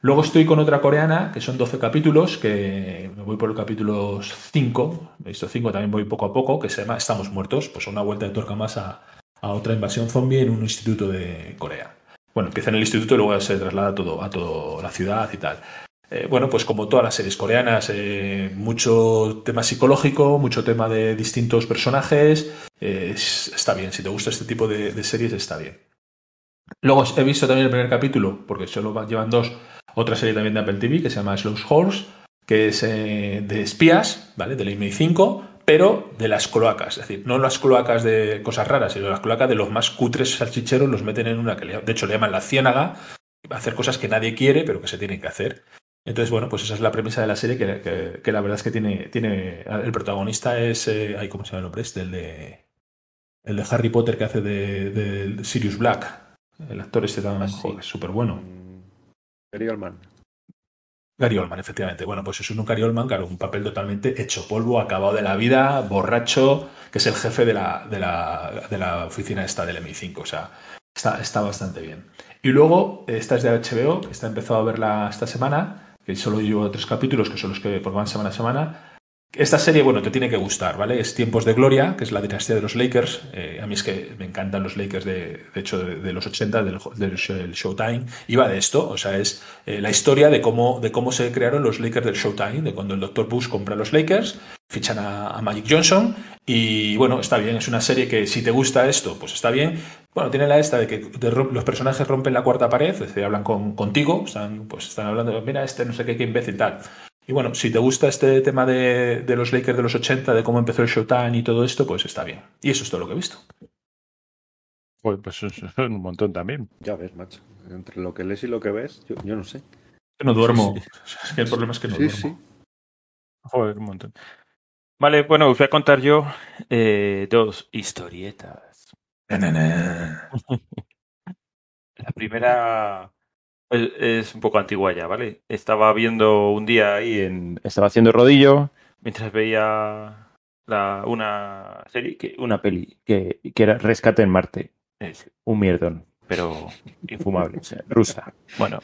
Luego estoy con otra coreana, que son 12 capítulos, que me voy por el capítulo 5, he visto 5, también voy poco a poco, que se llama Estamos muertos, pues una vuelta de tuerca más a, a otra invasión zombie en un instituto de Corea. Bueno, empieza en el instituto y luego se traslada a todo, a toda la ciudad y tal. Eh, bueno, pues como todas las series coreanas, eh, mucho tema psicológico, mucho tema de distintos personajes, eh, es- está bien, si te gusta este tipo de, series está bien. Luego he visto también el primer capítulo, porque solo van- llevan dos, otra serie también de Apple TV que se llama Slow Horse, que es de espías, ¿vale? Del MI5, pero de las cloacas. Es decir, no las cloacas de cosas raras, sino las cloacas de los más cutres salchicheros los meten en una que de hecho le llaman la ciénaga, hacer cosas que nadie quiere, pero que se tienen que hacer. Entonces, bueno, pues esa es la premisa de la serie, que, que- que la verdad es que tiene, tiene. El protagonista es. eh, ay, ¿Cómo se llama el nombre? Este, el de. El de Harry Potter que hace de, de Sirius Black. El actor este también, Ah, sí. súper bueno. Mm, Gary Oldman. Gary Oldman, efectivamente. Bueno, pues es un Gary Oldman, claro, un papel totalmente hecho polvo, acabado de la vida, borracho, que es el jefe de la, de la, de la oficina esta del MI5. O sea, está, está bastante bien. Y luego, esta es de HBO, esta he empezado a verla esta semana, que solo llevo tres capítulos, que son los que van semana a semana. Esta serie, bueno, te tiene que gustar, ¿vale? Es Tiempos de Gloria, que es la dinastía de los Lakers. Eh, a mí es que me encantan los Lakers, de, de hecho, de, los 80, del, del show- del Showtime. Iba de esto, o sea, es eh, la historia de cómo, de cómo se crearon los Lakers del Showtime, de cuando el Dr. Bush compra los Lakers, fichan a Magic Johnson y, bueno, está bien. Es una serie que si te gusta esto, pues está bien. Bueno, tiene la esta de que de los personajes rompen la cuarta pared, es decir, hablan con, contigo, están, pues están hablando, mira, este no sé qué, qué imbécil tal. Y bueno, si te gusta este tema de, de los Lakers de los 80, de cómo empezó el Showtime y todo esto, pues está bien. Y eso es todo lo que he visto. Pues, pues un montón también. Ya ves, macho. Entre lo que lees y lo que ves, yo, yo no sé. No duermo. Sí, Es que el problema es que no sí, duermo. sí. Joder, un montón. Vale, bueno, os voy a contar yo eh, dos historietas. Na, na, na. La primera es, es un poco antigua ya, ¿vale? Estaba viendo un día ahí en... Estaba haciendo rodillo mientras veía la, una serie, que, una peli, que, que era Rescate en Marte. Es un mierdón, pero infumable, o sea, rusa. Bueno.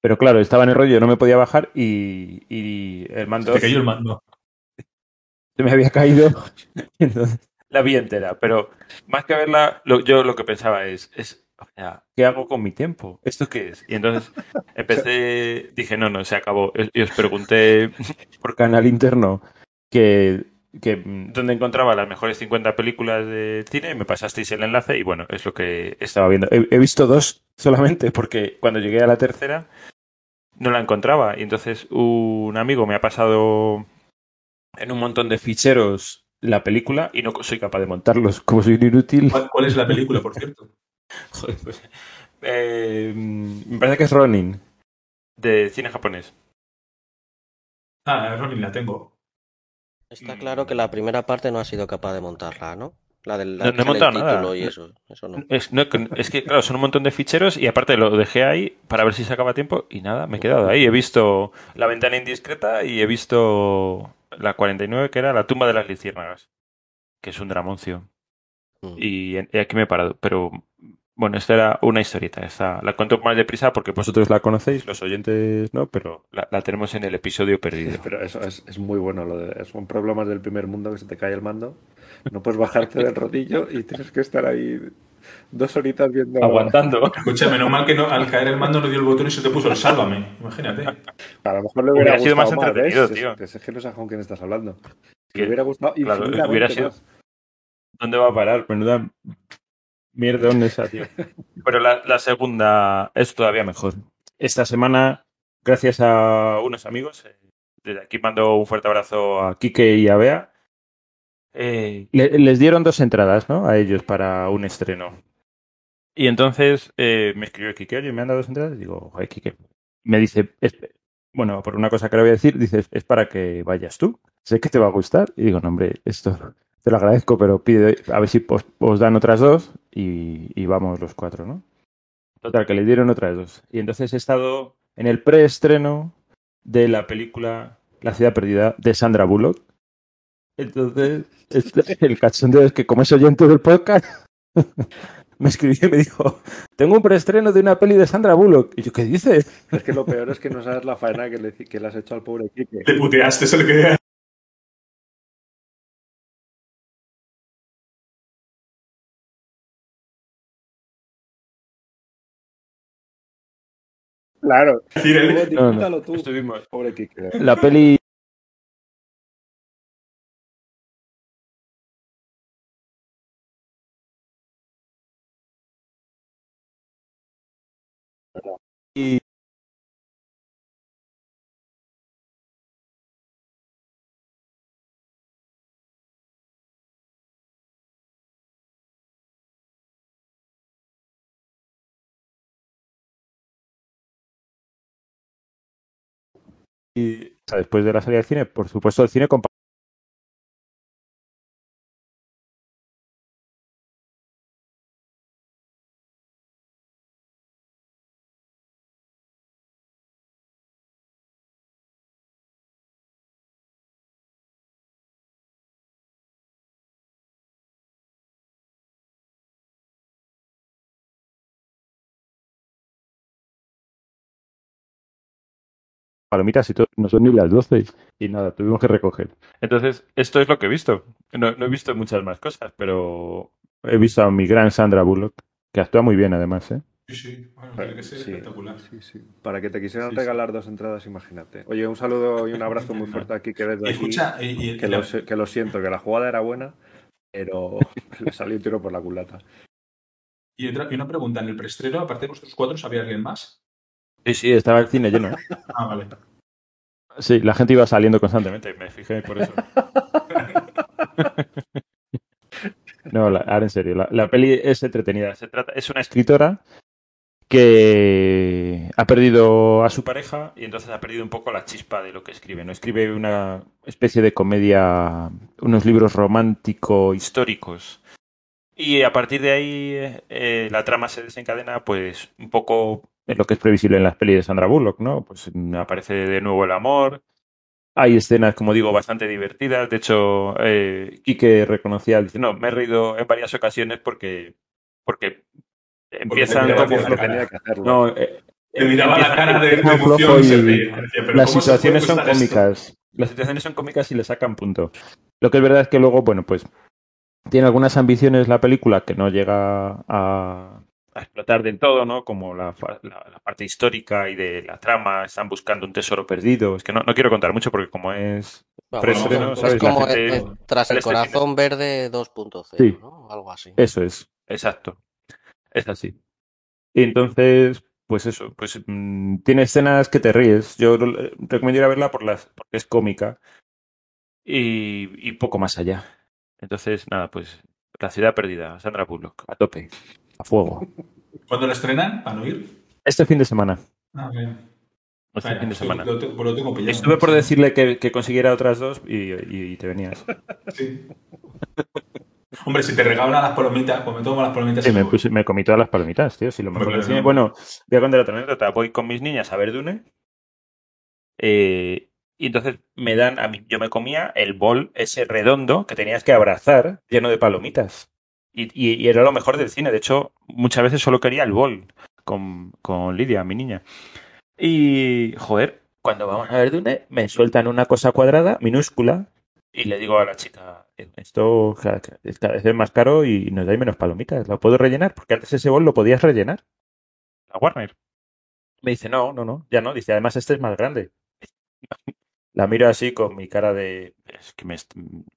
Pero claro, estaba en el rollo, no me podía bajar y, y el mando Te cayó el mando. se me había caído. Entonces, la vi entera, pero más que verla, lo- yo lo que pensaba es, es, o sea, ¿qué hago con mi tiempo? ¿Esto qué es? Y entonces empecé, dije, no, no, se acabó. Y os pregunté por canal interno que, que mm, dónde encontraba las mejores 50 películas de cine y me pasasteis el enlace y bueno, es lo que estaba viendo. He, he visto dos solamente porque cuando llegué a la tercera no la encontraba y entonces un amigo me ha pasado en un montón de ficheros la película y no soy capaz de montarlos como soy un inútil. ¿Cuál, cuál es la película, por cierto? Joder, pues, eh, me parece que es Ronin de cine japonés. Ah, Ronin la tengo. Está claro que la primera parte no ha sido capaz de montarla, ¿no? La del No- no he la montado el nada. título y eso, eso no. Es, no, que- es que, claro, son un montón de ficheros y aparte lo dejé ahí para ver si sacaba tiempo y nada, me he quedado ahí. He visto La ventana indiscreta y he visto la 49, que era La tumba de las luciérnagas, que es un dramoncio. Mm. Y, y aquí me he parado. Pero bueno, esta era una historieta. Esta, la cuento más deprisa porque vosotros la conocéis, los oyentes no, pero la, la tenemos en el episodio perdido. Pero eso es, es muy bueno. Lo de, son problemas del primer mundo que se te cae el mando. No puedes bajarte del rodillo y tienes que estar ahí dos horitas viendo. Aguantando. Escucha, menos mal que no, al caer el mando no dio el botón y se te puso el sálvame. Imagínate. A lo mejor le hubiera, Hubiera sido gustado más entretenido, tío. Es, es que no sé con quién estás hablando. Que- Le hubiera gustado claro, hubiera sido- más. ¿Dónde va a parar? Menuda Mierdón esa, tío. Pero la, la segunda es todavía mejor. Esta semana, gracias a unos amigos, eh, desde aquí mando un fuerte abrazo a Quique y a Bea. eh, le- les dieron dos entradas, ¿no? A ellos para un estreno. Y entonces eh, me escribió Quique, oye, me han dado dos entradas. Y digo, joder, Quique. Me dice, bueno, por una cosa que le voy a decir, dice, es para que vayas tú. Sé que te va a gustar. Y digo, no, hombre, esto te lo agradezco, pero pide a ver si os, dan otras dos y, y vamos los cuatro, ¿no? Total, que le dieron otras dos. Y entonces he estado en el preestreno de la película La ciudad perdida de Sandra Bullock. Entonces, el cachondeo es que como es oyente del podcast, me escribió y me dijo, tengo un preestreno de una peli de Sandra Bullock. Y yo, ¿qué dices? Es que lo peor es que no sabes la faena que le, que le has hecho al pobre Quique. Te puteaste, eso le quería. Claro. No, no, tú, pobre. La peli... Y después de la salida del cine, por supuesto, el cine con palomitas y todo, no son ni las 12 y nada, tuvimos que recoger. Entonces, esto es lo que he visto. No, no he visto muchas más cosas, pero he visto a mi gran Sandra Bullock, que actúa muy bien además, ¿eh? Sí, sí, bueno, tiene que ser Sí, espectacular. sí, sí. Para que te quisieran Sí, sí. regalar dos entradas, imagínate. Oye, un saludo y un abrazo muy fuerte aquí que desde Y aquí. escucha, y, y- Que lo, sé- que lo siento, que la jugada era buena, pero le salió un tiro por la culata. y otra- y una pregunta, en el preestreno, aparte de vosotros cuatro, ¿sabía alguien más? Sí, sí, estaba el cine lleno. ¿eh? Ah, vale. Sí, la gente iba saliendo constantemente, me fijé por eso. No, la- ahora en serio, la, la peli es entretenida. Se trata, es una escritora que ha perdido a su pareja y entonces ha perdido un poco la chispa de lo que escribe. No escribe una especie de comedia, unos libros romántico históricos. Y a partir de ahí eh, la trama se desencadena, pues un poco en lo que es previsible en las pelis de Sandra Bullock, ¿no? Pues aparece de nuevo el amor. Hay escenas, como digo, bastante divertidas. De hecho, eh, Quique reconocía, dice, no, me he reído en varias ocasiones porque, porque empiezan como Porque cara. tenía que hacerlo. no, eh, Te miraba la cara de, emoción y se y reía. Decía, ¿pero las situaciones son esto? cómicas. Las situaciones son cómicas y le sacan punto. Lo que es verdad es que luego, bueno, pues tiene algunas ambiciones la película que no llega a, a explotar del todo, ¿no? Como la, fa- la- la parte histórica y de la trama, están buscando un tesoro perdido. Es que no, no quiero contar mucho porque como es es como tras el este corazón verde 2.0, Sí. ¿no? Algo así. Eso es, exacto. Es así. Y entonces, pues eso, pues mm, tiene escenas que te ríes. Yo eh, recomiendo ir a verla por las, porque es cómica y, y poco más allá. Entonces, nada, pues La ciudad perdida, Sandra Bullock, a tope, a fuego. ¿Cuándo la estrenan? ¿Para no ir? Este fin de semana. Ah, bien. Este Vaya, fin de semana. Lo, lo tengo pillado. Estuve por decirle que, que consiguiera otras dos y, y- y te venías. Sí. Hombre, si te regalan las palomitas, pues me tomo las palomitas. Sí, me, puse- me comí todas las palomitas, tío. Si lo mejor no. Bueno, voy a contar otra anécdota. Voy con mis niñas a ver Dune. eh, y entonces me dan, a mí, yo me comía el bol ese redondo que tenías que abrazar, lleno de palomitas. Y, y- y era lo mejor del cine. De hecho, muchas veces solo quería el bol con, con Lidia, mi niña. Y, joder, cuando vamos a ver Dune, me sueltan una cosa cuadrada, minúscula, y le digo a la chica, esto cada, cada vez es más caro y nos da menos palomitas. ¿Lo puedo rellenar? Porque antes ese bol lo podías rellenar. La Warner. Me dice, no, no, no, ya no. Dice, además este es más grande. La miro así con mi cara de, es que me,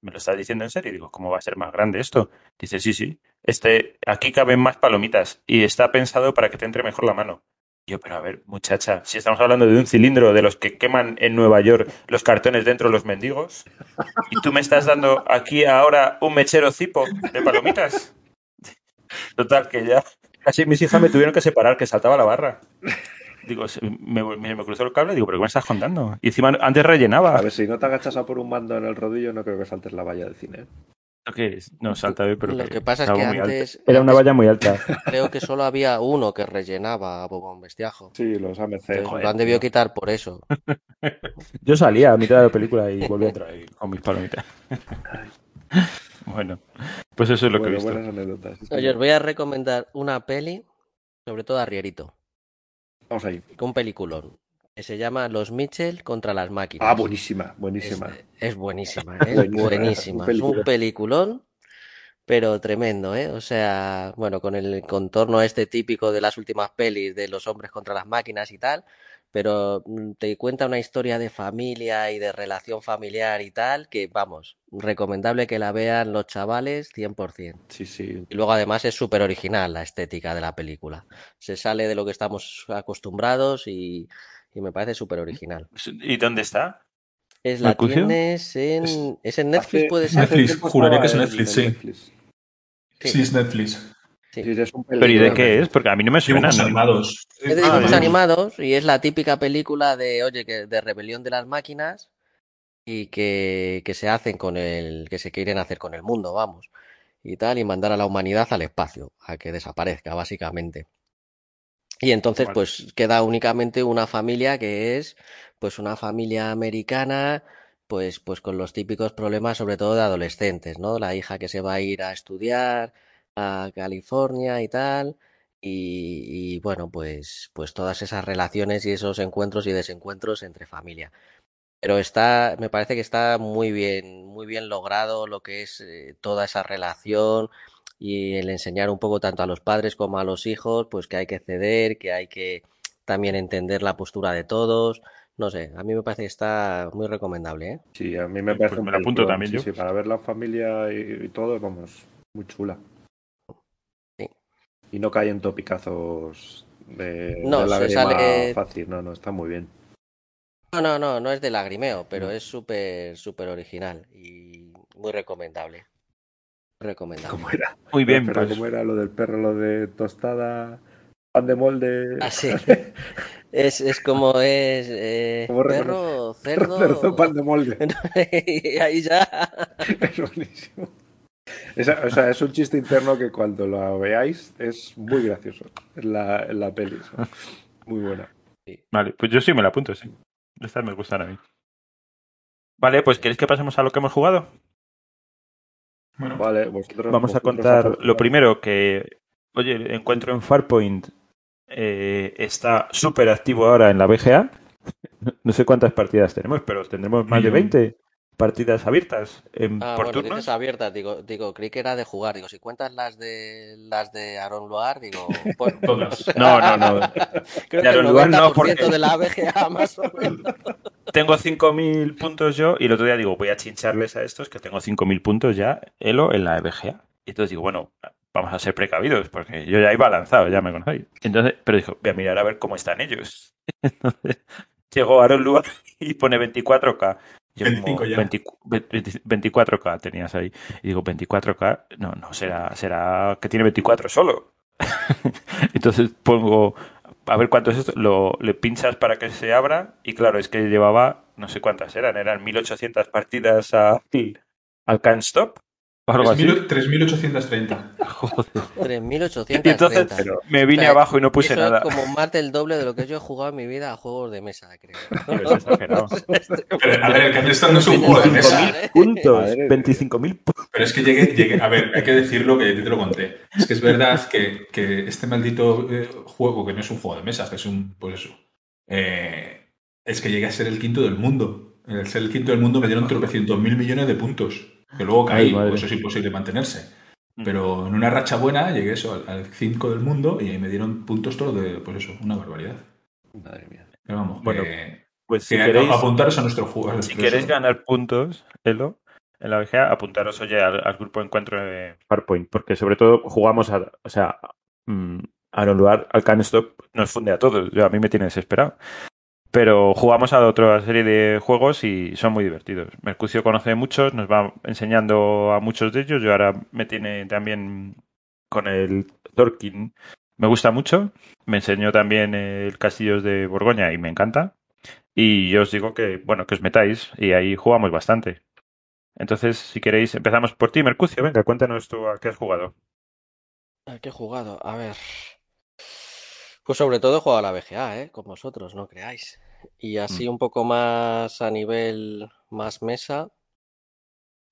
me lo estás diciendo en serio. Y digo, ¿cómo va a ser más grande esto? Dice, sí, sí, este, aquí caben más palomitas y está pensado para que te entre mejor la mano. Yo, pero a ver, muchacha, si estamos hablando de un cilindro de los que queman en Nueva York los cartones dentro de los mendigos, y tú me estás dando aquí ahora un mechero cipo de palomitas. Total, que ya casi mis hijas me tuvieron que separar, que saltaba la barra. Digo, me, me, me cruzó el cable, digo, ¿pero qué me estás contando? Y encima antes rellenaba. A ver, si no te agachas a por un mando en el rodillo, no creo que saltes la valla del cine. que no salta pero lo que, pasa es que antes era una valla muy alta. creo que solo había uno que rellenaba a Bobón Bestiajo. Sí los AMC Entonces, lo han debido quitar por eso. Yo salía a mitad de la película y volví a entrar con mis palomitas. Bueno pues eso es lo bueno, que he visto. buenas anécdotas. Oye, os voy a recomendar una peli sobre todo a Rierito vamos ahí un peliculón que se llama Los Mitchell contra las máquinas. Ah, buenísima, buenísima. Es, es buenísima, es buenísima. buenísima. Un es un peliculón, pero tremendo, ¿eh? O sea, bueno, con el contorno este típico de las últimas pelis de los hombres contra las máquinas y tal, pero mm, te cuenta una historia de familia y de relación familiar y tal, que vamos, recomendable que la vean los chavales 100%. Sí, sí. Y luego además es súper original la estética de la película. Se sale de lo que estamos acostumbrados y y me parece súper original. ¿Y dónde está? Es la tienes en. Es, ¿Es en Netflix, hace, puede ser. Netflix, juraría que es Netflix, sí. Netflix. Sí. sí. es Netflix. Sí. Sí, es un ¿Pero y de qué es? Porque a mí no me suena. Dibujos animados. Es de dibujos ah, animados y es la típica película de, oye, que de rebelión de las máquinas y que, que se hacen con el. que se quieren hacer con el mundo, vamos. Y tal, y mandar a la humanidad al espacio, a que desaparezca, básicamente. Y entonces, pues queda únicamente una familia que es, pues, una familia americana, pues, pues con los típicos problemas, sobre todo de adolescentes, ¿no? La hija que se va a ir a estudiar a California y tal. Y, y bueno, pues, pues todas esas relaciones y esos encuentros y desencuentros entre familia. Pero está, me parece que está muy bien, muy bien logrado lo que es eh, toda esa relación y el enseñar un poco tanto a los padres como a los hijos, pues que hay que ceder, que hay que también entender la postura de todos. No sé, a mí me parece que está muy recomendable. ¿eh? Sí, a mí me parece. Pues me lo apunto también sí, yo. Sí, para ver la familia y, y, todo, vamos, muy chula. Y no cae en topicazos de, no, de lágrima sale... fácil, no, no, está muy bien. No, no, no, no es de lagrimeo, pero no. es súper, súper original y muy recomendable. Recomendable. ¿Cómo era? Muy bien, Pero pues. ¿Cómo era lo del perro, lo de tostada, pan de molde? Ah, sí. es, es como es eh, ¿Cómo perro, cerdo. Cerdo, pan de molde. y ahí ya. es buenísimo. Esa, o sea, es un chiste interno que cuando lo veáis es muy gracioso en la, en la peli. Muy buena. Sí. Vale, pues yo sí me la apunto, sí. Estas me gustan a mí. Vale, pues ¿queréis que pasemos a lo que hemos jugado? Bueno, Vale, vosotros, Vamos a contar lo primero que, oye, encuentro en Farpoint eh, está súper activo ahora en la BGA. No sé cuántas partidas tenemos, pero tendremos más de Millón. 20 partidas abiertas en, Ah, por bueno, turnos. dices abiertas, digo, digo, creí que era de jugar. Digo, si cuentas las de las de Aaron Loar, digo, bueno, todas. No, no, no. creo De Aaron Loar 90% no, porque- de la ABGA más o menos. Tengo 5.000 puntos yo y el otro día digo, voy a chincharles a estos que tengo 5.000 puntos ya, Elo, en la EBGA. Y entonces digo, bueno, vamos a ser precavidos porque yo ya iba lanzado, ya me conocéis. Entonces, pero dijo, voy a mirar a ver cómo están ellos. Entonces, llegó Aaron Luar y pone 24K. Yo 25 como ya. 20 20 24K tenías ahí. Y digo, 24K, no, no, será, será que tiene 24 solo. Entonces pongo, a ver cuánto es esto, lo, le pinchas para que se abra y claro, es que llevaba, no sé cuántas eran, eran 1800 partidas a, al Can't Stop algo así. 3.830. Joder. 3.830. Y entonces me vine abajo y no puse Eso nada. es como más del doble de lo que yo he jugado en mi vida a juegos de mesa, creo. Pero es. Pero, a ver, el que está no es un juego de mesa. 25.000 puntos, Madre mía. 25.000 puntos. Pero es que llegué, llegué- a ver, hay que decirlo que te lo conté. Es que es verdad que, que este maldito eh, juego, que no es un juego de mesas, que es un, pues eso, eh, es que llegué a ser el quinto del mundo. El ser el quinto del mundo me dieron tropecientos mil millones de puntos. Que luego caí, Ay, pues eso es imposible mantenerse. Pero en una racha buena llegué eso, al, al 5 del mundo y ahí me dieron puntos todos de, pues eso, una barbaridad. Madre mía. Pero vamos, Bueno, que, Pues si que queréis, apuntaros a nuestro juego. si queréis ganar puntos, Elo, en la VGA, apuntaros oye al, al grupo de encuentro de Farpoint, porque sobre todo jugamos a, o sea, mm, a un lugar, al Can Stop nos funde a todos, yo, a mí me tiene desesperado. Pero jugamos a otra serie de juegos y son muy divertidos. Mercucio conoce muchos, nos va enseñando a muchos de ellos. Yo ahora me tiene también con el Torkin. Me gusta mucho. Me enseñó también el Castillos de Borgoña y me encanta. Y yo os digo que, bueno, que os metáis y ahí jugamos bastante. Entonces, si queréis, empezamos por ti, Mercucio. Venga, cuéntanos tú a qué has jugado. ¿A qué he jugado? A ver. Pues sobre todo he jugado a la VGA, ¿eh? Con vosotros, no creáis. Y así Mm. un poco más a nivel más mesa,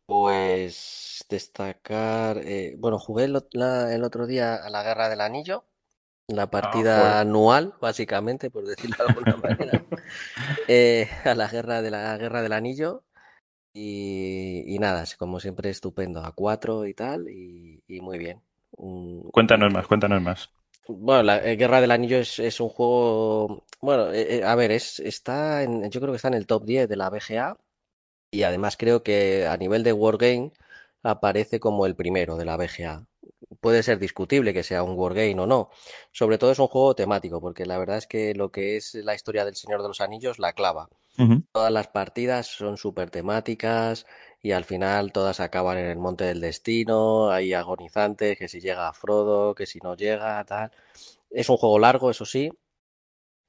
pues destacar. eh, bueno, jugué el, ot- la- el otro día a la Guerra del Anillo, la partida joder. anual, básicamente, por decirlo de alguna manera. eh, a la Guerra de la Guerra del Anillo. Y, y nada, como siempre estupendo, a cuatro y tal, y, y muy bien. Un- Cuéntanos más, cuéntanos más. Bueno, la eh, Guerra del Anillo es, es un juego. Bueno, eh, eh, a ver, es, está en, yo creo que está en el top 10 de la BGA y además creo que a nivel de Wargame aparece como el primero de la BGA. Puede ser discutible que sea un Wargame o no. Sobre todo es un juego temático, porque la verdad es que lo que es la historia del Señor de los Anillos la clava. Todas las partidas son súper temáticas y al final todas acaban en el Monte del Destino, hay agonizantes, que si llega Frodo, que si no llega, tal. Es un juego largo, eso sí,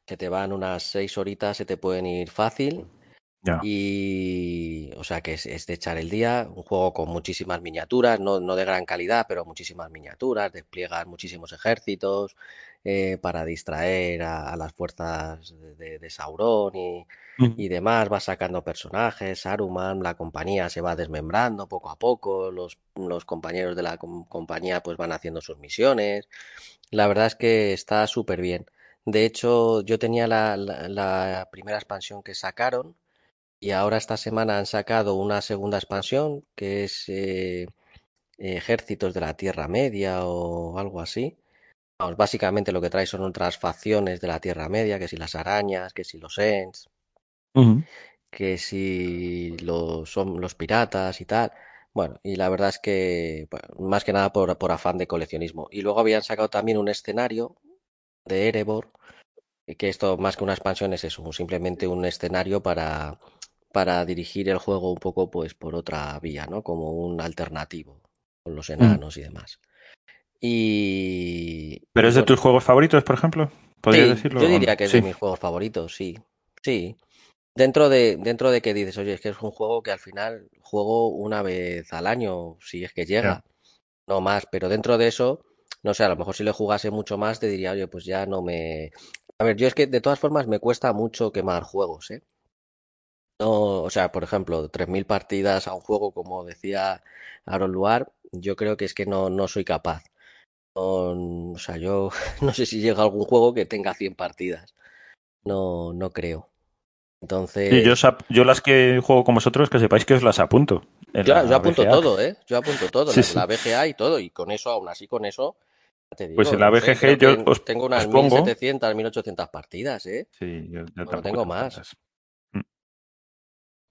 que te van unas seis horitas, se te pueden ir fácil. Y, o sea, que es, es de echar el día, un juego con muchísimas miniaturas, no, no de gran calidad, pero muchísimas miniaturas, despliegas muchísimos ejércitos eh, para distraer a, a las fuerzas de, Sauron y, demás, vas sacando personajes, Saruman, la compañía se va desmembrando poco a poco, los, los compañeros de la com- compañía pues van haciendo sus misiones. La verdad es que está súper bien. De hecho, yo tenía la, la- la primera expansión que sacaron y ahora esta semana han sacado una segunda expansión que es eh, Ejércitos de la Tierra Media o algo así. Vamos, básicamente lo que trae son otras facciones de la Tierra Media, que si las arañas, que si los Ents que si los, son los piratas y tal. Bueno, y la verdad es que bueno, más que nada por, por afán de coleccionismo. Y luego habían sacado también un escenario de Erebor, que esto más que una expansión es eso, simplemente un escenario para, para dirigir el juego un poco pues por otra vía, ¿no? Como un alternativo con los enanos y demás. Y, ¿Pero es de tus juegos favoritos, por ejemplo? ¿Podrías sí, decirlo? yo diría que es Sí. de mis juegos favoritos, sí, sí. Dentro de, dentro de que dices, oye, es que es un juego que al final juego una vez al año, si es que llega, no más, pero dentro de eso, no sé, a lo mejor si le jugase mucho más te diría, oye, pues ya no me... A ver, yo es que de todas formas me cuesta mucho quemar juegos, ¿eh? No, o sea, por ejemplo, 3.000 partidas a un juego, como decía Aaron Luar, yo creo que es que no, no soy capaz. No, o sea, yo no sé si llega algún juego que tenga 100 partidas. No, no creo. Sí, yo, Entonces, ap- yo las que juego con vosotros, que sepáis que os las apunto. Yo, la yo apunto todo, ¿eh? Yo apunto todo, Sí, de sí. la BGA y todo, y con eso, aún así con eso, ya te Pues digo, en la no sé, BGG yo os, tengo unas os pongo. 1.700, 1.800 partidas, ¿eh? Sí, yo, yo tampoco tengo más. tantas.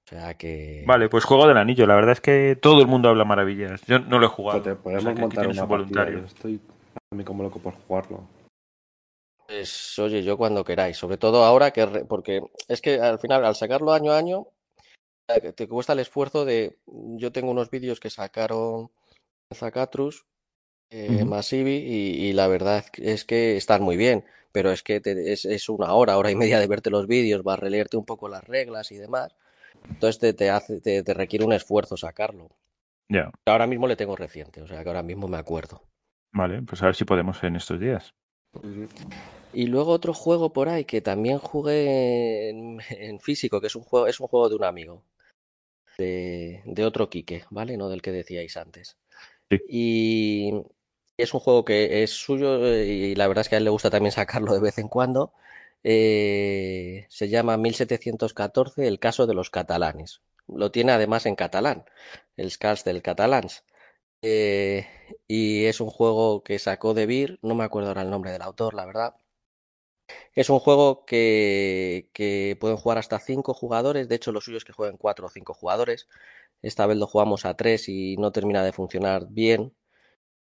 O sea que... Vale, pues juego del anillo. La verdad es que todo el mundo habla maravillas. Yo no lo he jugado. O podemos sea, montar una un partida. voluntario. Yo estoy mí como loco por jugarlo. Pues oye, yo cuando queráis, sobre todo ahora que, re- porque es que al final, al sacarlo año a año, eh, te cuesta el esfuerzo de, yo tengo unos vídeos que sacaron Zacatrus, eh, Ujú. Masivi, y, y la verdad es que están muy bien, pero es que te- es, es una hora, hora y media de verte los vídeos, va a releerte un poco las reglas y demás, entonces te, te hace, te, te requiere un esfuerzo sacarlo. Ya, Ahora mismo le tengo reciente, o sea que ahora mismo me acuerdo. Vale, pues a ver si podemos en estos días. Y luego otro juego por ahí que también jugué en, en físico, que es un juego, es un juego de un amigo, de, de otro Quique, ¿vale? No del que decíais antes. Sí. Y es un juego que es suyo eh, y la verdad es que a él le gusta también sacarlo de vez en cuando. Eh, se llama 1714, el caso de los catalanes. Lo tiene además en catalán, el cas del catalans. Eh, y es un juego que sacó de Beer, no me acuerdo ahora el nombre del autor, la verdad. Es un juego que, que pueden jugar hasta cinco jugadores, de hecho lo suyo es que jueguen cuatro o cinco jugadores. esta vez lo jugamos a tres y no termina de funcionar bien.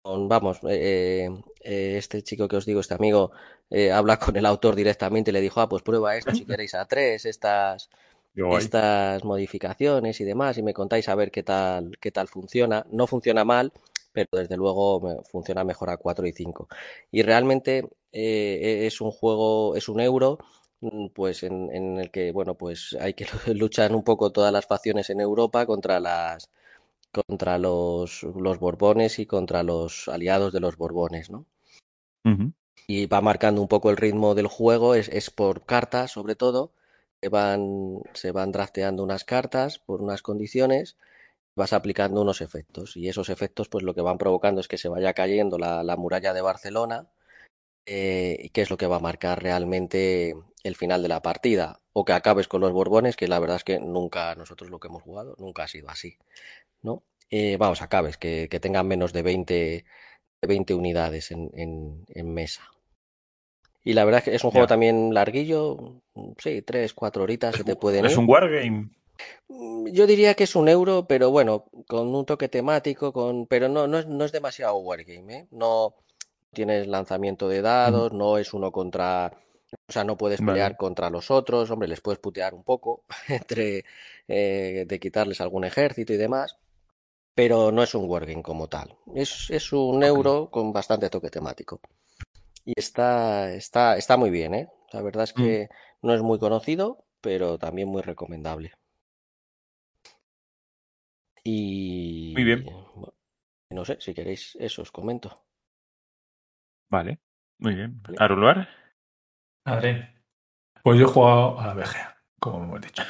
vamos, eh, eh, este chico que os digo, este amigo, eh, habla con el autor directamente y le dijo, ah, pues prueba esto si queréis a tres, estas, estas modificaciones y demás, y me contáis a ver qué tal, qué tal funciona. No funciona mal, pero desde luego funciona mejor a 4 y 5. Y realmente eh, es un juego, es un euro, mm, pues en, en, el que, bueno, pues hay que luchar un poco todas las facciones en Europa contra las contra los, los Borbones y contra los aliados de los Borbones, ¿no? Y va marcando un poco el ritmo del juego, es, es por cartas sobre todo, van, se van drafteando unas cartas por unas condiciones vas aplicando unos efectos. Y esos efectos pues lo que van provocando es que se vaya cayendo la, la muralla de Barcelona eh, que es lo que va a marcar realmente el final de la partida. O que acabes con los Borbones que la verdad es que nunca nosotros lo que hemos jugado nunca ha sido así ¿no? Eh, vamos, acabes que, tengan menos de 20, 20 unidades en, en, mesa y la verdad es que es un juego también larguillo sí, 3, 4 horitas se te pueden es un wargame Mm, yo diría que es un euro, pero bueno, con un toque temático, con, pero no, no, es, no es demasiado wargame, ¿eh? No tienes lanzamiento de dados, no es uno contra, o sea, no puedes pelear vale. contra los otros, hombre, les puedes putear un poco entre eh, de quitarles algún ejército y demás, pero no es un wargame como tal. Es, es un okay. euro con bastante toque temático. Y está, está, está muy bien, ¿eh? La verdad es que mm. no es muy conocido, pero también muy recomendable. Y. Muy bien. No sé, si queréis, eso os comento. Vale, muy bien. ¿Aruluar? A ver. Pues yo he jugado a la BGA, como hemos dicho.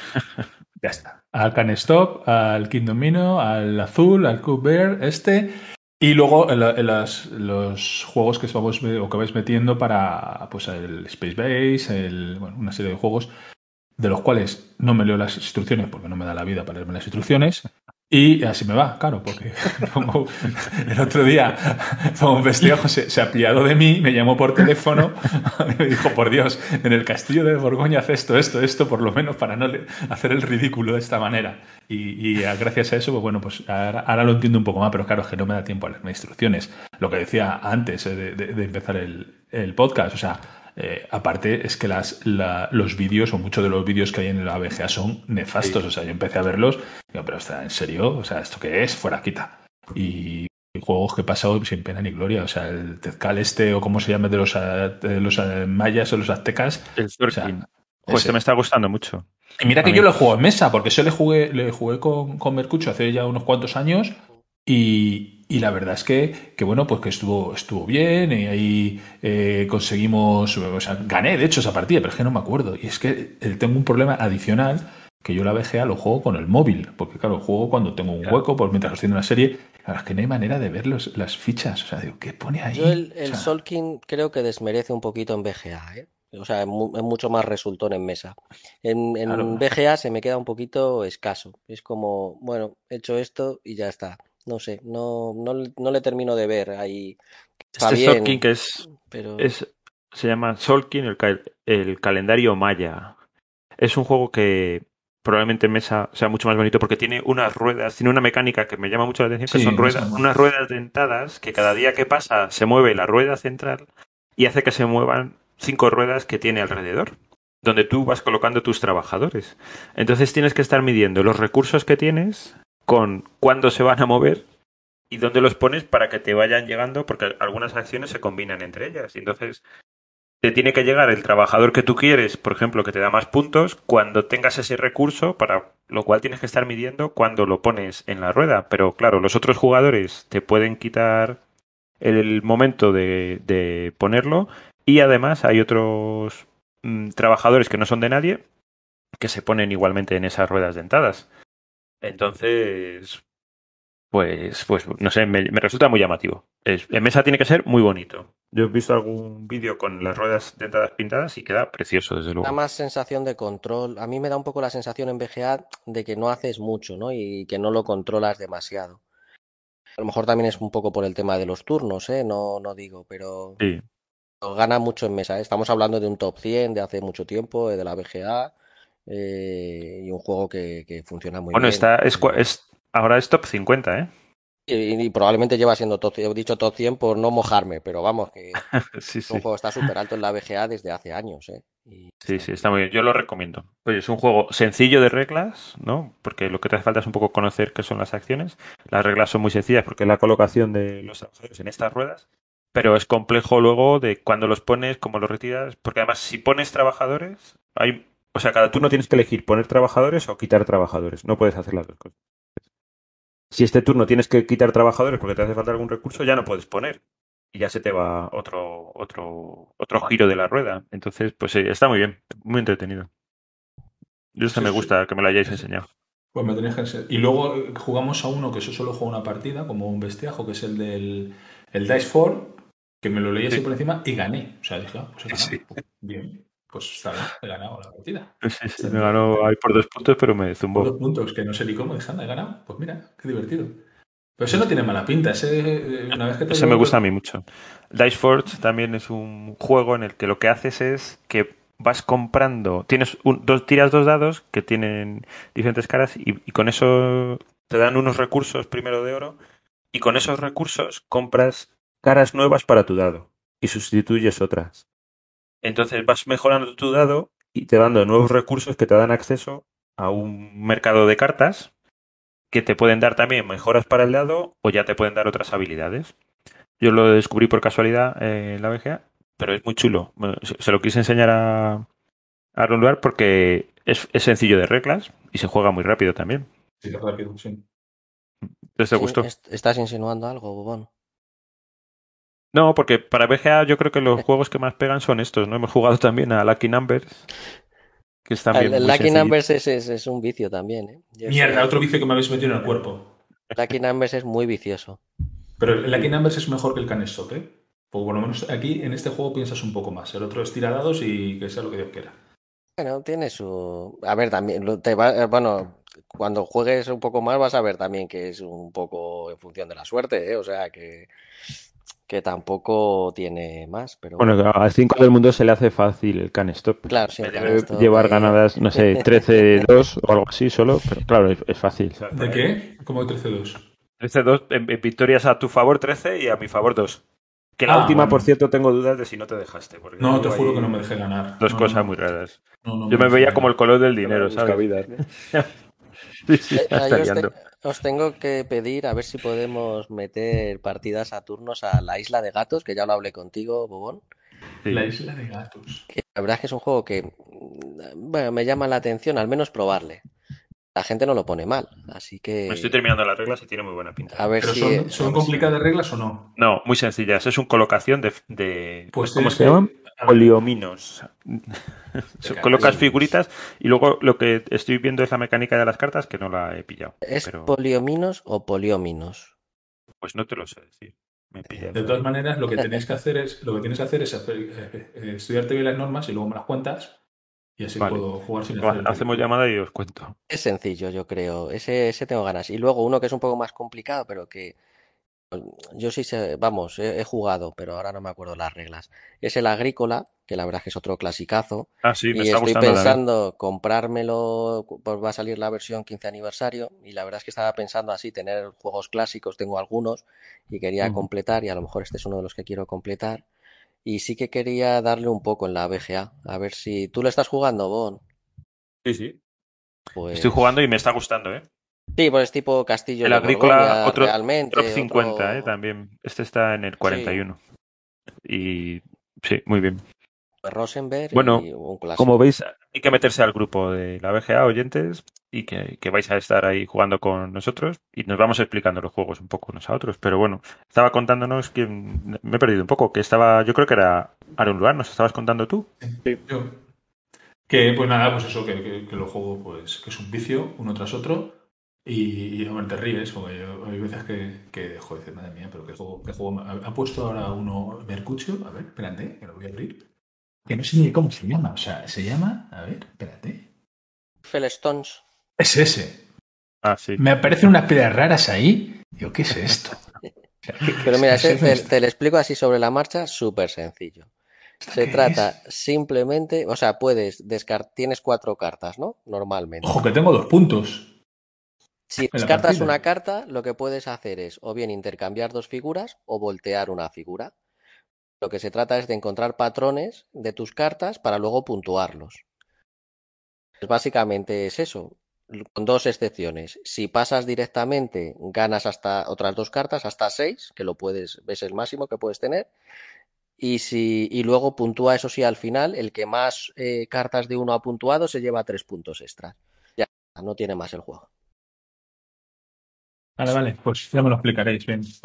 ya está. Al Can Stop, al Kingdom Mino, al Azul, al Cook Bear, este. Y luego en, la, en las, los juegos que vamos que vais metiendo para pues el Space Base, el, bueno, una serie de juegos de los cuales no me leo las instrucciones porque no me da la vida para leerme las instrucciones. Y así me va, claro, porque el otro día como un vestido se, se apiadó de mí, me llamó por teléfono y me dijo, por Dios, en el castillo de Borgoña hace esto, esto, esto, por lo menos para no hacer el ridículo de esta manera. Y, gracias a eso, pues bueno, pues ahora, lo entiendo un poco más, pero claro, es que no me da tiempo a leerme instrucciones. Lo que decía antes de, de, empezar el podcast, o sea, eh, aparte, es que las, la, los vídeos o muchos de los vídeos que hay en la VGA son nefastos. Sí. O sea, yo empecé a verlos y digo, pero está en serio, o sea, ¿esto qué es? Fuera quita. Y juegos que he pasado sin pena ni gloria. O sea, el Tezcal este o como se llame de los, de los mayas o los aztecas. El o sea, pues que me está gustando mucho. Y mira que yo lo juego en mesa, porque yo le jugué, le jugué con, con Mercucho hace ya unos cuantos años y, y, la verdad es que, que, bueno, pues que estuvo, estuvo bien y ahí eh, conseguimos, o sea, gané de hecho esa partida, pero es que no me acuerdo. Y es que eh, tengo un problema adicional que yo la VGA lo juego con el móvil, porque claro, juego cuando tengo un hueco, pues mientras estoy en una serie, claro, es que no hay manera de ver los, las fichas, o sea, digo, ¿qué pone ahí? Yo el, el o sea, Solkin creo que desmerece un poquito en VGA, ¿eh? O sea, es mucho más resultón en mesa. En, en claro. VGA se me queda un poquito escaso. Es como, bueno, he hecho esto y ya está no sé, no, no, no le termino de ver ahí. Está este bien, Solking que es, pero... es, se llama Solking, el, el calendario maya. Es un juego que probablemente en mesa sea mucho más bonito porque tiene unas ruedas, tiene una mecánica que me llama mucho la atención, que sí, son ruedas, unas ruedas dentadas que cada día que pasa se mueve la rueda central y hace que se muevan cinco ruedas que tiene alrededor donde tú vas colocando tus trabajadores. Entonces tienes que estar midiendo los recursos que tienes con cuándo se van a mover y dónde los pones para que te vayan llegando, porque algunas acciones se combinan entre ellas. Y entonces te tiene que llegar el trabajador que tú quieres, por ejemplo, que te da más puntos, cuando tengas ese recurso, para lo cual tienes que estar midiendo cuando lo pones en la rueda. Pero claro, los otros jugadores te pueden quitar el momento de, ponerlo y además hay otros mmm, trabajadores que no son de nadie que se ponen igualmente en esas ruedas dentadas. Entonces, pues, pues no sé, me, me resulta muy llamativo. Es, en mesa tiene que ser muy bonito. Yo he visto algún vídeo con las ruedas dentadas pintadas y queda precioso, desde luego. Da más sensación de control. A mí me da un poco la sensación en VGA de que no haces mucho, ¿no? Y que no lo controlas demasiado. A lo mejor también es un poco por el tema de los turnos, ¿eh? No, no digo, pero... Sí. Gana mucho en mesa. ¿eh? Estamos hablando de un top 100 de hace mucho tiempo, de la VGA. Eh, y un juego que, que funciona muy bueno, bien. Está, es, es, ahora es top 50, ¿eh? Y, y probablemente lleva siendo top, he dicho top 100 por no mojarme, pero vamos, que sí, es un juego está súper alto en la VGA desde hace años, ¿eh? Y Sí, sí, está muy bien. Yo lo recomiendo. Oye, es un juego sencillo de reglas, ¿no? Porque lo que te hace falta es un poco conocer qué son las acciones. Las reglas son muy sencillas porque es la colocación de los trabajadores en estas ruedas. Pero es complejo luego de cuando los pones, cómo los retiras. Porque además, si pones trabajadores, hay. O sea, cada turno tienes que elegir poner trabajadores o quitar trabajadores. No puedes hacer las dos cosas. Si este turno tienes que quitar trabajadores porque te hace falta algún recurso, ya no puedes poner y ya se te va otro otro otro giro de la rueda. Entonces, pues sí, está muy bien, muy entretenido. Yo este Sí, me sí. gusta que me lo hayáis enseñado. Pues me tenéis que enseñar. Y luego eh, jugamos a uno que eso solo juega una partida, como un bestiajo, que es el del el Dice 4, que me lo leí así Sí. por encima y gané. O sea, dije, ah, pues he Sí, ganado. Bien, pues está bien, he ganado la partida. Sí, sí, me ganó ahí por dos puntos, pero me Por zumbó. dos puntos, que no sé ni cómo, dije, anda, he ganado. Pues mira, qué divertido. Pero ese no tiene mala pinta, ese eh, una vez que te Ese me gusta a mí mucho. Dice Forge también es un juego en el que lo que haces es que vas comprando, tienes un- dos, tiras dos dados que tienen diferentes caras y, y con eso te dan unos recursos primero de oro y con esos recursos compras caras nuevas para tu dado y sustituyes otras. Entonces vas mejorando tu dado y te dando nuevos recursos que te dan acceso a un mercado de cartas que te pueden dar también mejoras para el dado o ya te pueden dar otras habilidades. Yo lo descubrí por casualidad eh, en la VGA, pero es muy chulo. Bueno, se, lo quise enseñar a, a Ronduar porque es, es sencillo de reglas y se juega muy rápido también. Sí, rápido, sí. Entonces te Sí, gustó. est- ¿Estás insinuando algo, Bobón? No, porque para VGA yo creo que los juegos que más pegan son estos, ¿no? Hemos jugado también a Lucky Numbers, que es también el Lucky. Numbers es, es- es un vicio también, ¿eh? Yo Mierda, otro vicio que me habéis metido en el cuerpo. Lucky Numbers es muy vicioso. Pero el Lucky Numbers es mejor que el Canestop, ¿eh? Porque por lo menos aquí en este juego piensas un poco más. El otro es tira dados y que sea lo que Dios quiera. Bueno, tiene su... A ver, también, lo- te va... eh, bueno, cuando juegues un poco más vas a ver también que es un poco en función de la suerte, ¿eh? O sea, que, que tampoco tiene más, pero Bueno, al 5 del mundo se le hace fácil el can stop. claro, sí, el Canestop, llevar eh, ganadas, no sé, 13-2 o algo así solo, pero claro, es, es fácil. ¿De qué? Como de 13-2. 13-2, en, en victorias a tu favor 13 y a mi favor 2. Que la Ah, última, bueno. por cierto, tengo dudas de si no te dejaste. Porque No, te juro que no me dejé ganar. Dos No, cosas no, muy raras. no, no Yo me dejé veía ganar. como el color del dinero, ¿sabes? Sí, sí, está os, tengo que pedir a ver si podemos meter partidas a turnos a la Isla de Gatos, que ya lo hablé contigo, Bobón. Sí. La isla de gatos. Que la verdad es que es un juego que mm, bueno, me llama la atención, al menos probarle. La gente no lo pone mal, así que Me estoy terminando las reglas y tiene muy buena pinta. a ver ¿Pero si... son, a ver si- complicadas reglas o no? No, muy sencillas. Es un colocación de. de- Pues ¿Cómo se llaman? Ver, Poliominos. Colocas figuritas y luego lo que estoy viendo es la mecánica de las cartas que no la he pillado. ¿Es Pero poliominos o polióminos? pues no te lo sé decir. Me pilla. De todas maneras, lo que tenéis que hacer es, lo que tienes que hacer es eh, eh, estudiarte bien las normas y luego me las cuentas y así Vale. puedo jugar sin hacer Hacemos llamada y os cuento. Es sencillo, yo creo. Ese, ese tengo ganas. Y luego uno que es un poco más complicado, pero que yo sí sé, vamos, he, he jugado, pero ahora no me acuerdo las reglas. Es el agrícola, que la verdad es que es otro clasicazo. Ah, sí, me y está estoy pensando comprármelo, pues va a salir la versión 15 aniversario. Y la verdad es que estaba pensando así, tener juegos clásicos, tengo algunos, y quería completar, y a lo mejor este es uno de los que quiero completar. Y sí que quería darle un poco en la BGA, a ver si tú lo estás jugando, Bon. Sí, sí. Pues... Estoy jugando y me está gustando, ¿eh? Sí, pues es tipo Castillo El de agrícola, Borgoña, otro realmente. Top 50, otro- ¿eh? También. Este está en el 41. Y sí, muy bien. Rosenberg Bueno, y un clásico. Como veis, hay que meterse al grupo de la BGA, oyentes, y que, que vais a estar ahí jugando con nosotros y nos vamos explicando los juegos un poco unos a otros. Pero bueno, estaba contándonos que me he perdido un poco, que estaba, yo creo que era Aaron Luar, ¿nos estabas contando tú? Yo. Que pues nada, pues eso, que, que, que lo juego, pues, que es un vicio, uno tras otro. Y, y hombre, te ríes, porque yo- hay veces que, que joder, dices, madre mía, pero qué juego, qué juego. Ha, puesto ahora uno Mercutio, a ver, espérate, que lo voy a abrir. Que no sé ni cómo se llama, o sea, se llama, a ver, espérate. Stones. Es ese. Ah, sí. Me aparecen unas piedras raras ahí. Digo, ¿qué es esto? O sea, ¿qué- Pero mira, es te, lo explico así sobre la marcha, súper sencillo. Se ¿Qué trata es? simplemente, o sea, puedes descartar, tienes cuatro cartas, ¿no? Normalmente. Ojo, que tengo dos puntos. Si descartas una carta, lo que puedes hacer es o bien intercambiar dos figuras o voltear una figura. Lo que se trata es de encontrar patrones de tus cartas para luego puntuarlos. Pues básicamente es eso, con dos excepciones. Si pasas directamente, ganas hasta otras dos cartas, hasta seis, que lo puedes, ves el máximo que puedes tener. Y, si, y luego puntúa, eso sí, al final, el que más eh, cartas de uno ha puntuado se lleva tres puntos extras. Ya, no tiene más el juego. Vale, vale, pues ya me lo explicaréis bien.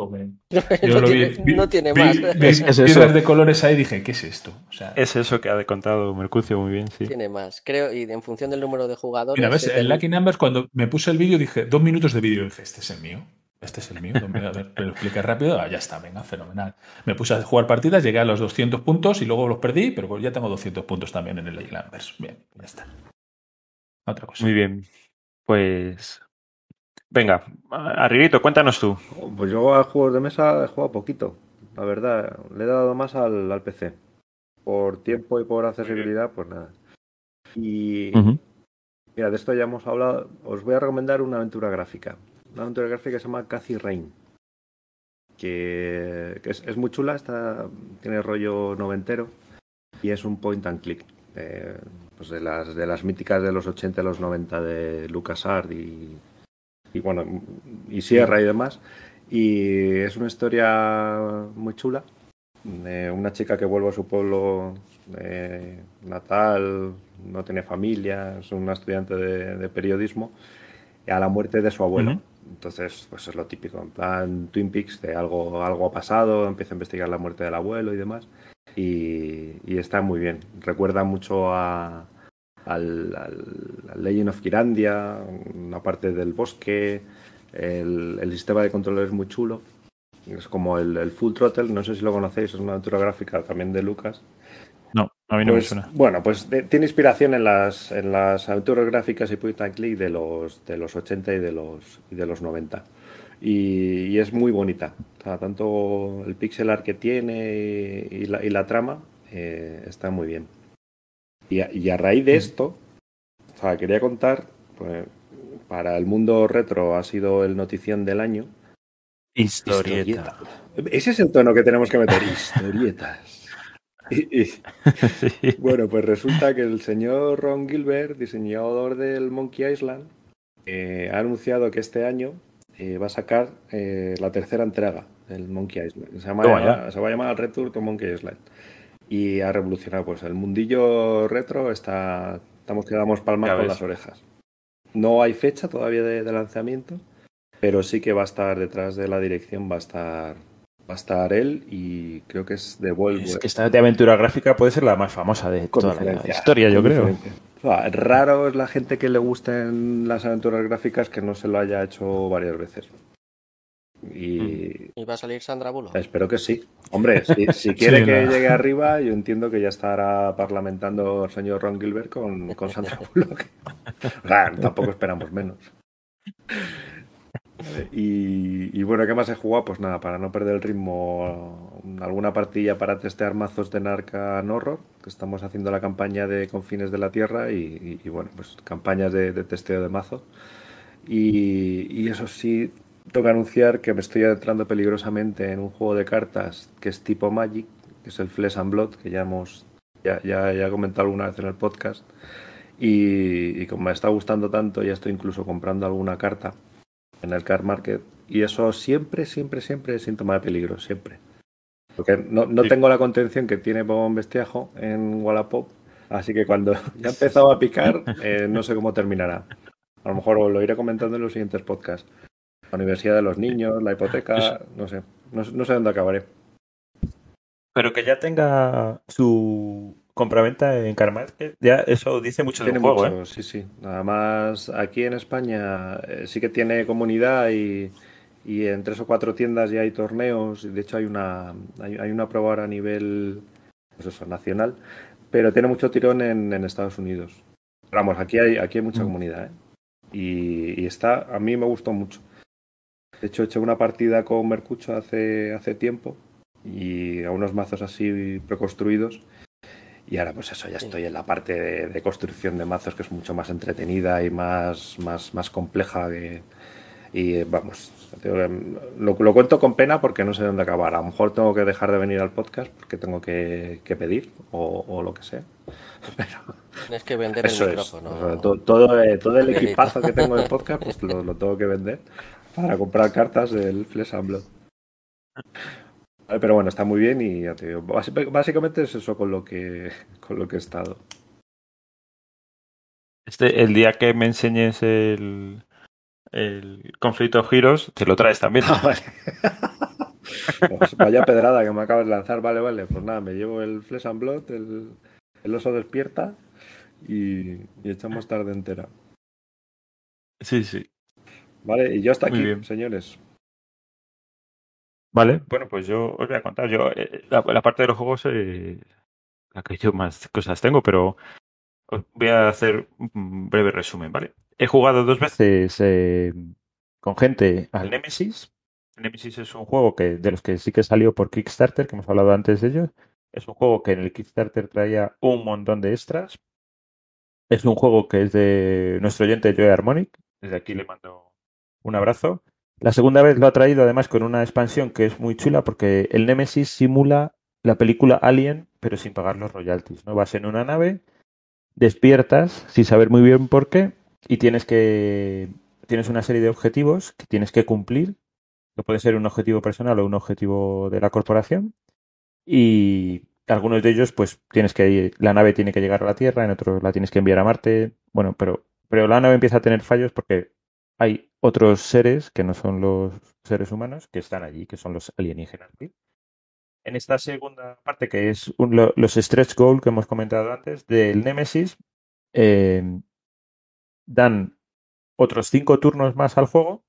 Yo no, lo vi, tiene, no, tiene, más. es, eso. de colores ahí dije, ¿qué es esto? O sea, es eso que ha contado Mercucio muy bien, sí. Tiene más, creo, y en función del número de jugadores. Mira, ves, en Lucky Numbers, cuando me puse el vídeo, dije, dos minutos de vídeo, dije, este es el mío. Este es el mío. A ver, lo expliqué rápido. Ah, ya está, venga, fenomenal. Me puse a jugar partidas, llegué a los 200 puntos y luego los perdí, pero pues ya tengo 200 puntos también en el Lucky Numbers. Bien, ya está. Otra cosa. Muy bien. Pues Venga, arribito, cuéntanos tú. Pues yo a juegos de mesa he jugado poquito, la verdad. Le he dado más al, al PC. Por tiempo y por accesibilidad, pues nada. Y mira, de esto ya hemos hablado. Os voy a recomendar una aventura gráfica. Una aventura gráfica que se llama Cathy Rain. Que, es, es, muy chula, está, tiene rollo noventero y es un point and click. pues de las, de las míticas de los 80 y los 90 de LucasArts y y bueno, y Sierra y demás. Y es una historia muy chula de una chica que vuelve a su pueblo natal, no tiene familia, es una estudiante de, periodismo, y a la muerte de su abuelo. Entonces, pues es lo típico, en plan Twin Peaks, de algo, algo ha pasado, empieza a investigar la muerte del abuelo y demás. Y, está muy bien. Recuerda mucho a, al, al, Legend of Kirandia, una parte del bosque, el, el, sistema de control es muy chulo. Es como el, el, Full Throttle, no sé si lo conocéis, es una aventura gráfica también de Lucas. No, a mí no pues, me suena. Bueno, pues de, tiene inspiración en las, en las aventuras gráficas y point and click de los, de los 80 y de los, y de los 90. Y, y, es muy bonita. O sea, tanto el pixel art que tiene y, y, la, y la, trama eh, está muy bien. Y a, y a raíz de esto, o sea, quería contar, pues, para el mundo retro ha sido el notición del año. Historieta. Ese es el tono que tenemos que meter, historietas. Y, y, sí. Bueno, pues resulta que el señor Ron Gilbert, diseñador del Monkey Island, eh, ha anunciado que este año eh, va a sacar eh, la tercera entrega del Monkey Island. Se, llama, se va a llamar Return to Monkey Island y ha revolucionado pues el mundillo retro está estamos quedamos palmas con las orejas. No hay fecha todavía de, de, lanzamiento pero sí que va a estar detrás de la dirección va a estar va a estar él y creo que es de Volvo es que esta de aventura gráfica puede ser la más famosa de toda la historia yo creo. Raro es la gente que le gusten las aventuras gráficas que no se lo haya hecho varias veces. Y... ¿Y va a salir Sandra Bullock? Espero que sí. Hombre, si, si quiere sí, que no. llegue arriba, yo entiendo que ya estará parlamentando el señor Ron Gilbert con, con Sandra Bullock. O sea, tampoco esperamos menos. Y, y, bueno, ¿qué más he jugado? Pues nada, para no perder el ritmo, alguna partilla para testear mazos de Narca Horror, que estamos haciendo la campaña de Confines de la Tierra y, y, y bueno, pues campañas de, de, testeo de mazo. Y, eso sí, tengo que anunciar que me estoy adentrando peligrosamente en un juego de cartas que es tipo Magic, que es el Flesh and Blood, que ya hemos ya, ya, ya he comentado alguna vez en el podcast. Y, y, como me está gustando tanto, ya estoy incluso comprando alguna carta en el car market. Y eso siempre, siempre, siempre es síntoma de peligro, siempre. Porque no, no sí. tengo la contención que tiene Bob Bestiajo en Wallapop. Así que cuando ya he empezado a picar, eh, no sé cómo terminará. A lo mejor lo iré comentando en los siguientes podcasts. La Universidad de los Niños, la hipoteca, no sé. No, no sé dónde acabaré. Pero que ya tenga su compraventa en Carmarket, ya eso dice mucho tiene del juego, mucho, ¿eh? Sí, sí. Además, aquí en España eh, sí que tiene comunidad y, y, en tres o cuatro tiendas ya hay torneos. De hecho, hay una, hay, hay una prueba ahora a nivel pues eso, nacional, pero tiene mucho tirón en, en Estados Unidos. Vamos, aquí hay, aquí hay mucha mm. comunidad, ¿eh? Y, y, está, a mí me gustó mucho. De hecho, he hecho una partida con Mercucho hace, hace tiempo y a unos mazos así preconstruidos. Y ahora, pues eso, ya estoy en la parte de, de, construcción de mazos que es mucho más entretenida y más, más, más compleja Y eh, vamos, lo, lo, cuento con pena porque no sé dónde acabar. A lo mejor tengo que dejar de venir al podcast porque tengo que, que pedir o, o, lo que sea. Pero Tienes que vender el micrófono. O sea, todo, todo, eh, todo, el equipazo que tengo de podcast pues lo, lo, tengo que vender para comprar cartas del Flesh and Blood. Pero bueno, está muy bien y ya te digo, básicamente es eso con lo que, con lo que he estado. Este, el día que me enseñes el, el conflicto Heroes, te lo traes también. Ah, vale. pues vaya pedrada que me acabas de lanzar. Vale, vale. Pues nada, me llevo el Flesh and Blood, el, el oso despierta y, y, echamos tarde entera. Sí, sí. Vale, y yo hasta aquí, señores. Vale, bueno, pues yo os voy a contar. Yo, eh, la, la, parte de los juegos, eh, la que yo más cosas tengo, pero os voy a hacer un breve resumen, ¿vale? He jugado dos veces eh, con gente al Nemesis. Nemesis es un juego que de los que sí que salió por Kickstarter, que hemos hablado antes de ellos. Es un juego que en el Kickstarter traía un montón de extras. Es un juego que es de nuestro oyente Joe Harmonic. Desde aquí le mando un abrazo. La segunda vez lo ha traído además con una expansión que es muy chula porque el Nemesis simula la película Alien, pero sin pagar los royalties. ¿no? Vas en una nave, despiertas sin saber muy bien por qué y tienes que tienes una serie de objetivos que tienes que cumplir, que puede ser un objetivo personal o un objetivo de la corporación y algunos de ellos pues tienes que la nave tiene que llegar a la Tierra, en otros la tienes que enviar a Marte, bueno, pero pero la nave empieza a tener fallos porque hay otros seres que no son los seres humanos que están allí, que son los alienígenas. En esta segunda parte, que es los stretch goals que hemos comentado antes, del Nemesis, eh, dan otros cinco turnos más al juego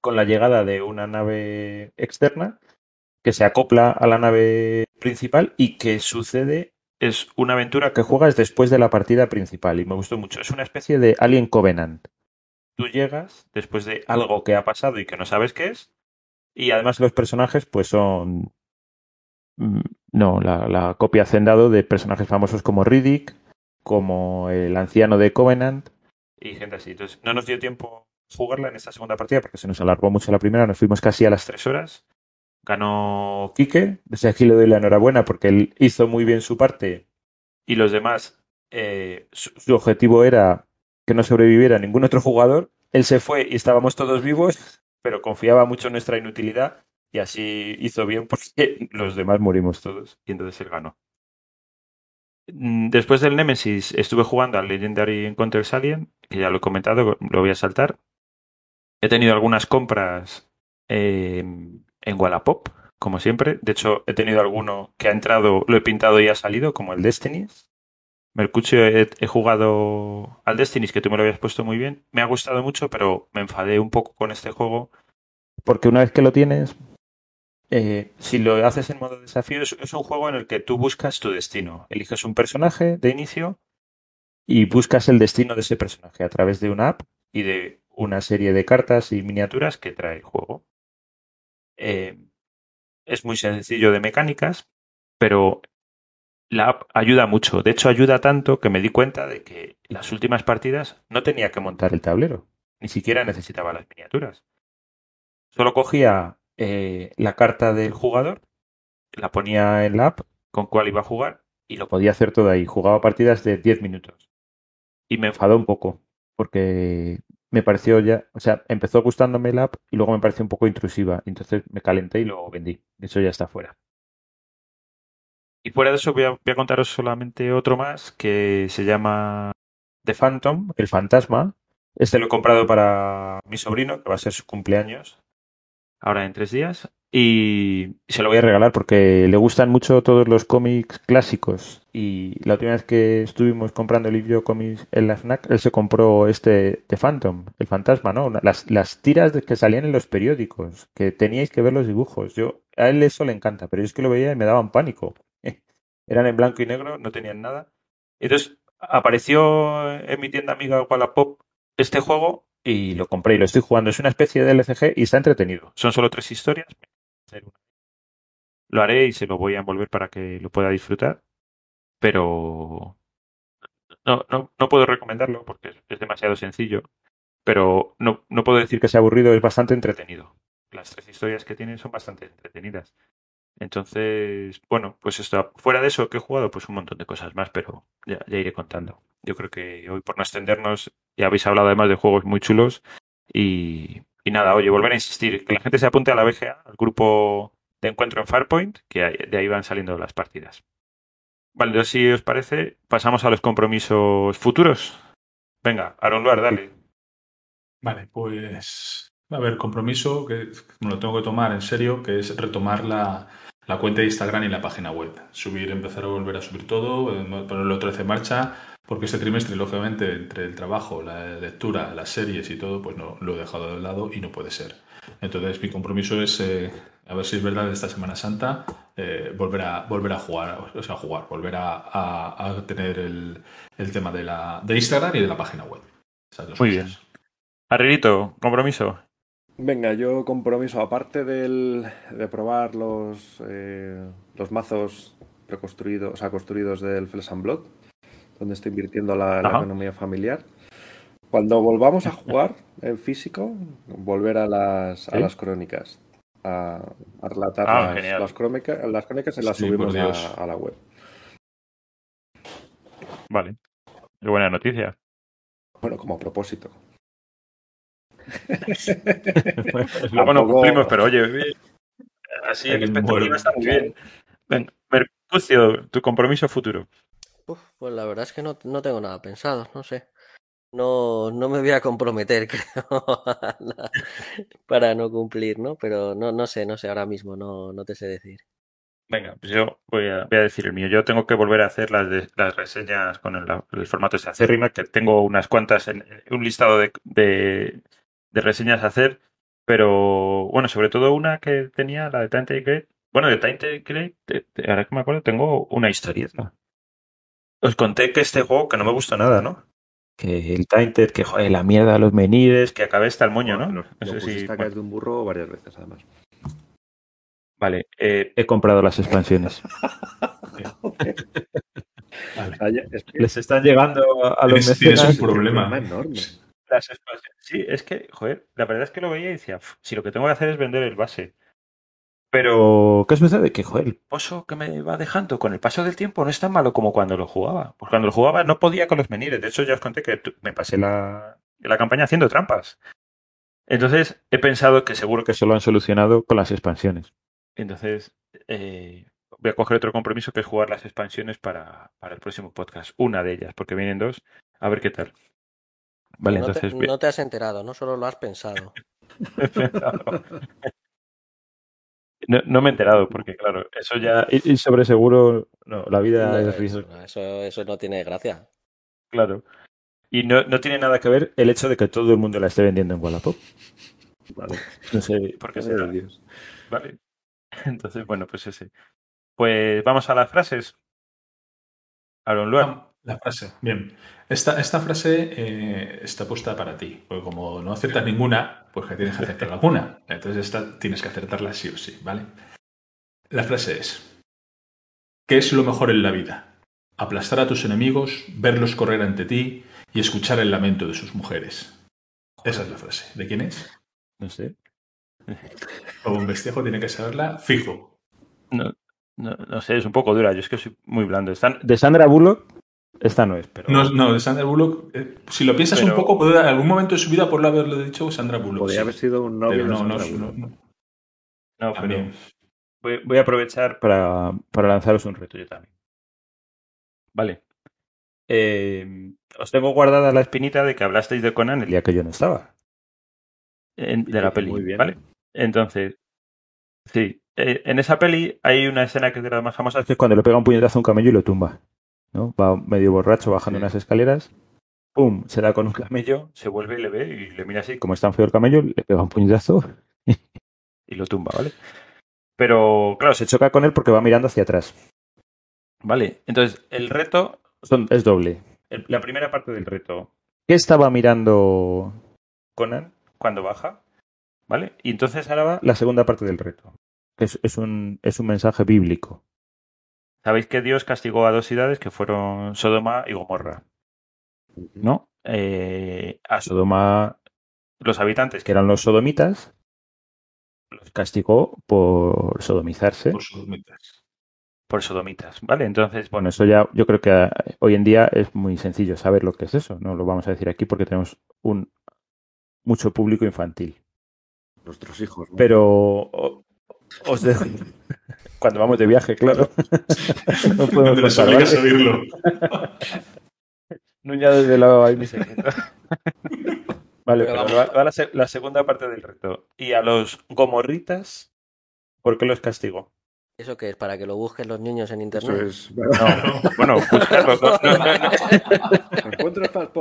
con la llegada de una nave externa que se acopla a la nave principal y que sucede es una aventura que juegas después de la partida principal y me gustó mucho. Es una especie de Alien Covenant tú llegas después de algo que ha pasado y que no sabes qué es. Y además los personajes pues son... No, la, la copia hacendado de personajes famosos como Riddick, como el anciano de Covenant y gente así. Entonces no nos dio tiempo jugarla en esta segunda partida porque se nos alargó mucho la primera, nos fuimos casi a las tres horas. Ganó Quique, desde aquí le doy la enhorabuena porque él hizo muy bien su parte y los demás, eh, su objetivo era que no sobreviviera ningún otro jugador. Él se fue y estábamos todos vivos, pero confiaba mucho en nuestra inutilidad y así hizo bien porque los demás morimos todos y entonces él ganó. Después del Nemesis estuve jugando al Legendary Encounters Alien, que ya lo he comentado, lo voy a saltar. He tenido algunas compras eh, en Wallapop, como siempre. De hecho, he tenido alguno que ha entrado, lo he pintado y ha salido, como el Destinies. Mercutio he, jugado al Destiny, que tú me lo habías puesto muy bien. Me ha gustado mucho, pero me enfadé un poco con este juego. Porque una vez que lo tienes, eh, si lo haces en modo desafío, es, es, un juego en el que tú buscas tu destino. Eliges un personaje de inicio y buscas el destino de ese personaje a través de una app y de una serie de cartas y miniaturas que trae el juego. Eh, es muy sencillo de mecánicas, pero la app ayuda mucho. De hecho, ayuda tanto que me di cuenta de que las últimas partidas no tenía que montar el tablero. Ni siquiera necesitaba las miniaturas. Solo cogía eh, la carta del jugador, la ponía en la app con cuál iba a jugar y lo podía hacer todo ahí. Jugaba partidas de 10 minutos. Y me enfadó un poco porque me pareció ya, o sea, empezó gustándome la app y luego me pareció un poco intrusiva. Entonces me calenté y lo vendí. Eso ya está fuera. Y fuera de eso voy a, contaros solamente otro más que se llama The Phantom, el fantasma. Este lo he comprado para mi sobrino, que va a ser su cumpleaños, ahora en tres días. Y se lo voy a regalar porque le gustan mucho todos los cómics clásicos. Y la última vez que estuvimos comprando el libro cómics en la FNAC, él se compró este The Phantom, el fantasma, ¿no? Las, las tiras que salían en los periódicos, que teníais que ver los dibujos. Yo, a él eso le encanta, pero es que lo veía y me daban pánico eran en blanco y negro, no tenían nada. Entonces apareció en mi tienda amiga Wallapop este juego y lo compré y lo estoy jugando. Es una especie de LCG y está entretenido. Son solo tres historias. Lo haré y se lo voy a envolver para que lo pueda disfrutar. Pero no, no, no puedo recomendarlo porque es demasiado sencillo. pero no, no puedo decir que sea aburrido, es bastante entretenido. Las tres historias que tiene son bastante entretenidas. Entonces, bueno, pues esto, fuera de eso que he jugado, pues un montón de cosas más, pero ya, iré contando. Yo creo que hoy, por no extendernos, ya habéis hablado además de juegos muy chulos y, y nada, oye, volver a insistir, que la gente se apunte a la BGA, al grupo de encuentro en Farpoint, que de ahí van saliendo las partidas. Vale, entonces si os parece, pasamos a los compromisos futuros. Venga, Aaron Luar, dale. Vale, pues a ver, compromiso que me lo tengo que tomar en serio, que es retomar la, la cuenta de Instagram y la página web. Subir, empezar a volver a subir todo, eh, ponerlo otra vez en marcha, porque este trimestre, lógicamente, entre el trabajo, la lectura, las series y todo, pues no lo he dejado de lado y no puede ser. Entonces, mi compromiso es, eh, a ver si es verdad, esta Semana Santa, eh, volver, a, volver a jugar, o sea, jugar, volver a, a, a tener el, el, tema de, la, de Instagram y de la página web. Muy bien. Arririto, compromiso. Venga, yo compromiso, aparte del, de probar los, eh, los mazos preconstruidos, o sea, construidos del Flesh and Blood, donde estoy invirtiendo la, la economía familiar. Cuando volvamos a jugar en físico, volver a las, ¿Sí? a las crónicas, a, a relatar Ah, las, las, crónicas, las crónicas y las Sí, subimos a, a la web. Vale. Qué buena noticia. Bueno, como propósito. Luego no cumplimos, pero oye, así en El expectativa está muy bien. Venga, Mercucio, tu compromiso futuro. Uf, pues la verdad es que no, no tengo nada pensado, no sé. No, no me voy a comprometer, creo, para no cumplir, ¿no? Pero no, no sé, no sé, ahora mismo no, no te sé decir. Venga, pues yo voy a, voy a decir el mío. Yo tengo que volver a hacer las, de- las reseñas con el, el formato de acérrima, que tengo unas cuantas, en, un listado de, de, de reseñas a hacer, pero bueno, sobre todo una que tenía, la de Tainted Grade. Bueno, de de- de- ahora que me acuerdo, tengo una historieta. Os conté que este juego que no me gustó nada, ¿no? Que el Tainted, que joder, la mierda de los menires, que acabé hasta el moño, ¿no? No lo sé si- pusiste a caer de un burro varias veces, además. Vale, eh, he comprado las expansiones. Vale. Les están llegando a, a los Tienes- un problema. problema enorme. las expansiones. Sí, es que, joder, la verdad es que lo veía y decía, "Uf, si lo que tengo que hacer es vender el base. Pero, ¿qué sucede? Que, joder, el pozo que me va dejando con el paso del tiempo no es tan malo como cuando lo jugaba. Pues cuando lo jugaba no podía con los menires. De hecho, ya os conté que me pasé la, la campaña haciendo trampas. Entonces, he pensado que seguro que eso lo han solucionado con las expansiones. Entonces, eh, voy a coger otro compromiso que es jugar las expansiones para, para el próximo podcast. Una de ellas, porque vienen dos. A ver qué tal. Vale, no, entonces. te, no te has enterado, ¿no? Solo lo has pensado. No, no me he enterado, porque claro, eso ya. Y, y sobre seguro, no, la vida No, es riesgo. eso, eso, no tiene gracia. Claro. Y no, no tiene nada que ver el hecho de que todo el mundo la esté vendiendo en Wallapop. Vale. No sé por qué será. Dios. Vale. Entonces, bueno, pues ese. Pues vamos a las frases. Aaron Luar. La frase, bien. Esta, esta frase eh, está puesta para ti, porque como no aciertas ninguna, pues que tienes que acertar alguna. Entonces esta tienes que acertarla sí o sí, ¿vale? La frase es, ¿qué es lo mejor en la vida? Aplastar a tus enemigos, verlos correr ante ti y escuchar el lamento de sus mujeres. Esa es la frase. ¿De quién es? No sé. Como un bestiajo tiene que saberla fijo. No, no, no sé, es un poco dura. Yo es que soy muy blando. De Sandra Bullock, esta no es, pero. No, no, de Sandra Bullock, eh, si lo piensas Pero- un poco, puede en algún momento de su vida por no haberlo dicho Sandra Bullock. Podría sí. haber sido un novio Pero de no, no, Sandra no, Bullock. no. No, pero voy, voy a aprovechar para, para lanzaros un reto yo también. Vale. Eh, os tengo guardada la espinita de que hablasteis de Conan el día que yo no estaba. En- de la peli. Muy bien. ¿Vale? Entonces, sí. eh, en esa peli hay una escena que es de las más famosas que es cuando le pega un puñetazo a un camello y lo tumba. ¿No? Va medio borracho bajando Sí. unas escaleras. ¡Pum! Se da con un camello, se vuelve y le ve y le mira así. Como es tan feo el camello, le pega un puñetazo y lo tumba, ¿vale? Pero, claro, se choca con él porque va mirando hacia atrás. Vale, entonces el reto son- es doble. El- la primera parte del reto. ¿Qué estaba mirando Conan cuando baja? ¿Vale? Y entonces ahora va la segunda parte del reto. Es, es, un, es un mensaje bíblico. Sabéis que Dios castigó a dos ciudades que fueron Sodoma y Gomorra. ¿No? Eh, a Sodoma los habitantes, que eran los sodomitas, los castigó por sodomizarse. Por sodomitas. Por sodomitas, ¿vale? Entonces, bueno, eso ya yo creo que eh, hoy en día es muy sencillo saber lo que es eso. No lo vamos a decir aquí porque tenemos un mucho público infantil. Nuestros hijos. ¿no? Pero os dejo. Cuando vamos de viaje, claro. no podemos les contar, oírlo. Nuña desde lado ahí mi secreto. Vale, Pero pero vamos. va, va la, se- la segunda parte del reto. Y a los gomorritas, ¿por qué los castigó? ¿Eso qué es? Para que lo busquen los niños en Eso internet. es. No, bueno, buscarlos. no, no, no, no. Encuentro Fast.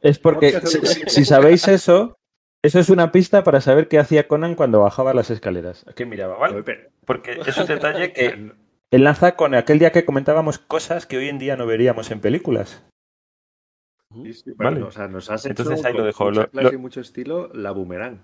Es porque si sabéis eso, eso es una pista para saber qué hacía Conan cuando bajaba las escaleras. ¿A qué miraba, vale? Porque es un detalle que enlaza con aquel día que comentábamos cosas que hoy en día no veríamos en películas. Sí, sí, bueno, Vale. o sea, nos has hecho Entonces ahí lo dejo. mucha Lo- clase lo- y mucho estilo la boomerang.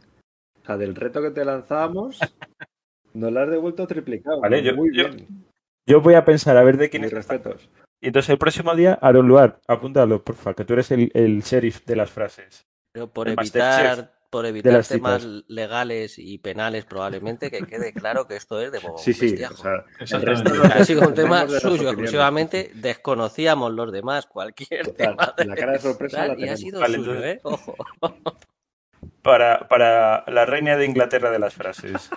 O sea, del reto que te lanzábamos, nos lo has devuelto triplicado. Vale, yo- Muy yo- bien. Yo voy a pensar a ver de quién Mis es. respetos. Y entonces el próximo día, Aaron Luar, apúntalo, porfa, que tú eres el, el sheriff de las frases. Pero por el evitar, por evitar temas citas. legales y penales, probablemente que quede claro que esto es de Bobo Sí, sí. O sea, el resto ha sido un tema suyo exclusivamente, desconocíamos los demás cualquier Total, tema de- la cara de sorpresa la y ha sido Vale, suyo, entonces- ¿eh? Ojo. Para, para la reina de Inglaterra de las frases.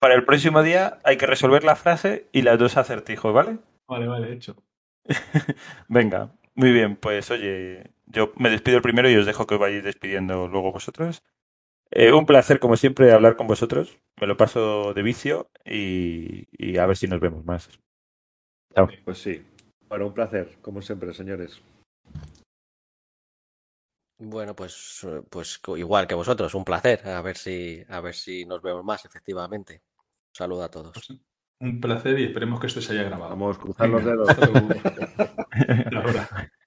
Para el próximo día hay que resolver la frase y las dos acertijos, ¿vale? Vale, vale, hecho. Venga, muy bien, pues oye, yo me despido el primero y os dejo que os vayáis despidiendo luego vosotros. Eh, un placer, como siempre, hablar con vosotros. Me lo paso de vicio y, y a ver si nos vemos más. Chao. Pues sí. Bueno, un placer, como siempre, señores. Bueno, pues, pues igual que vosotros, un placer. A ver si, a ver si nos vemos más, efectivamente. Un saludo a todos. Un placer y esperemos que esto se haya grabado. Vamos, a cruzar los dedos.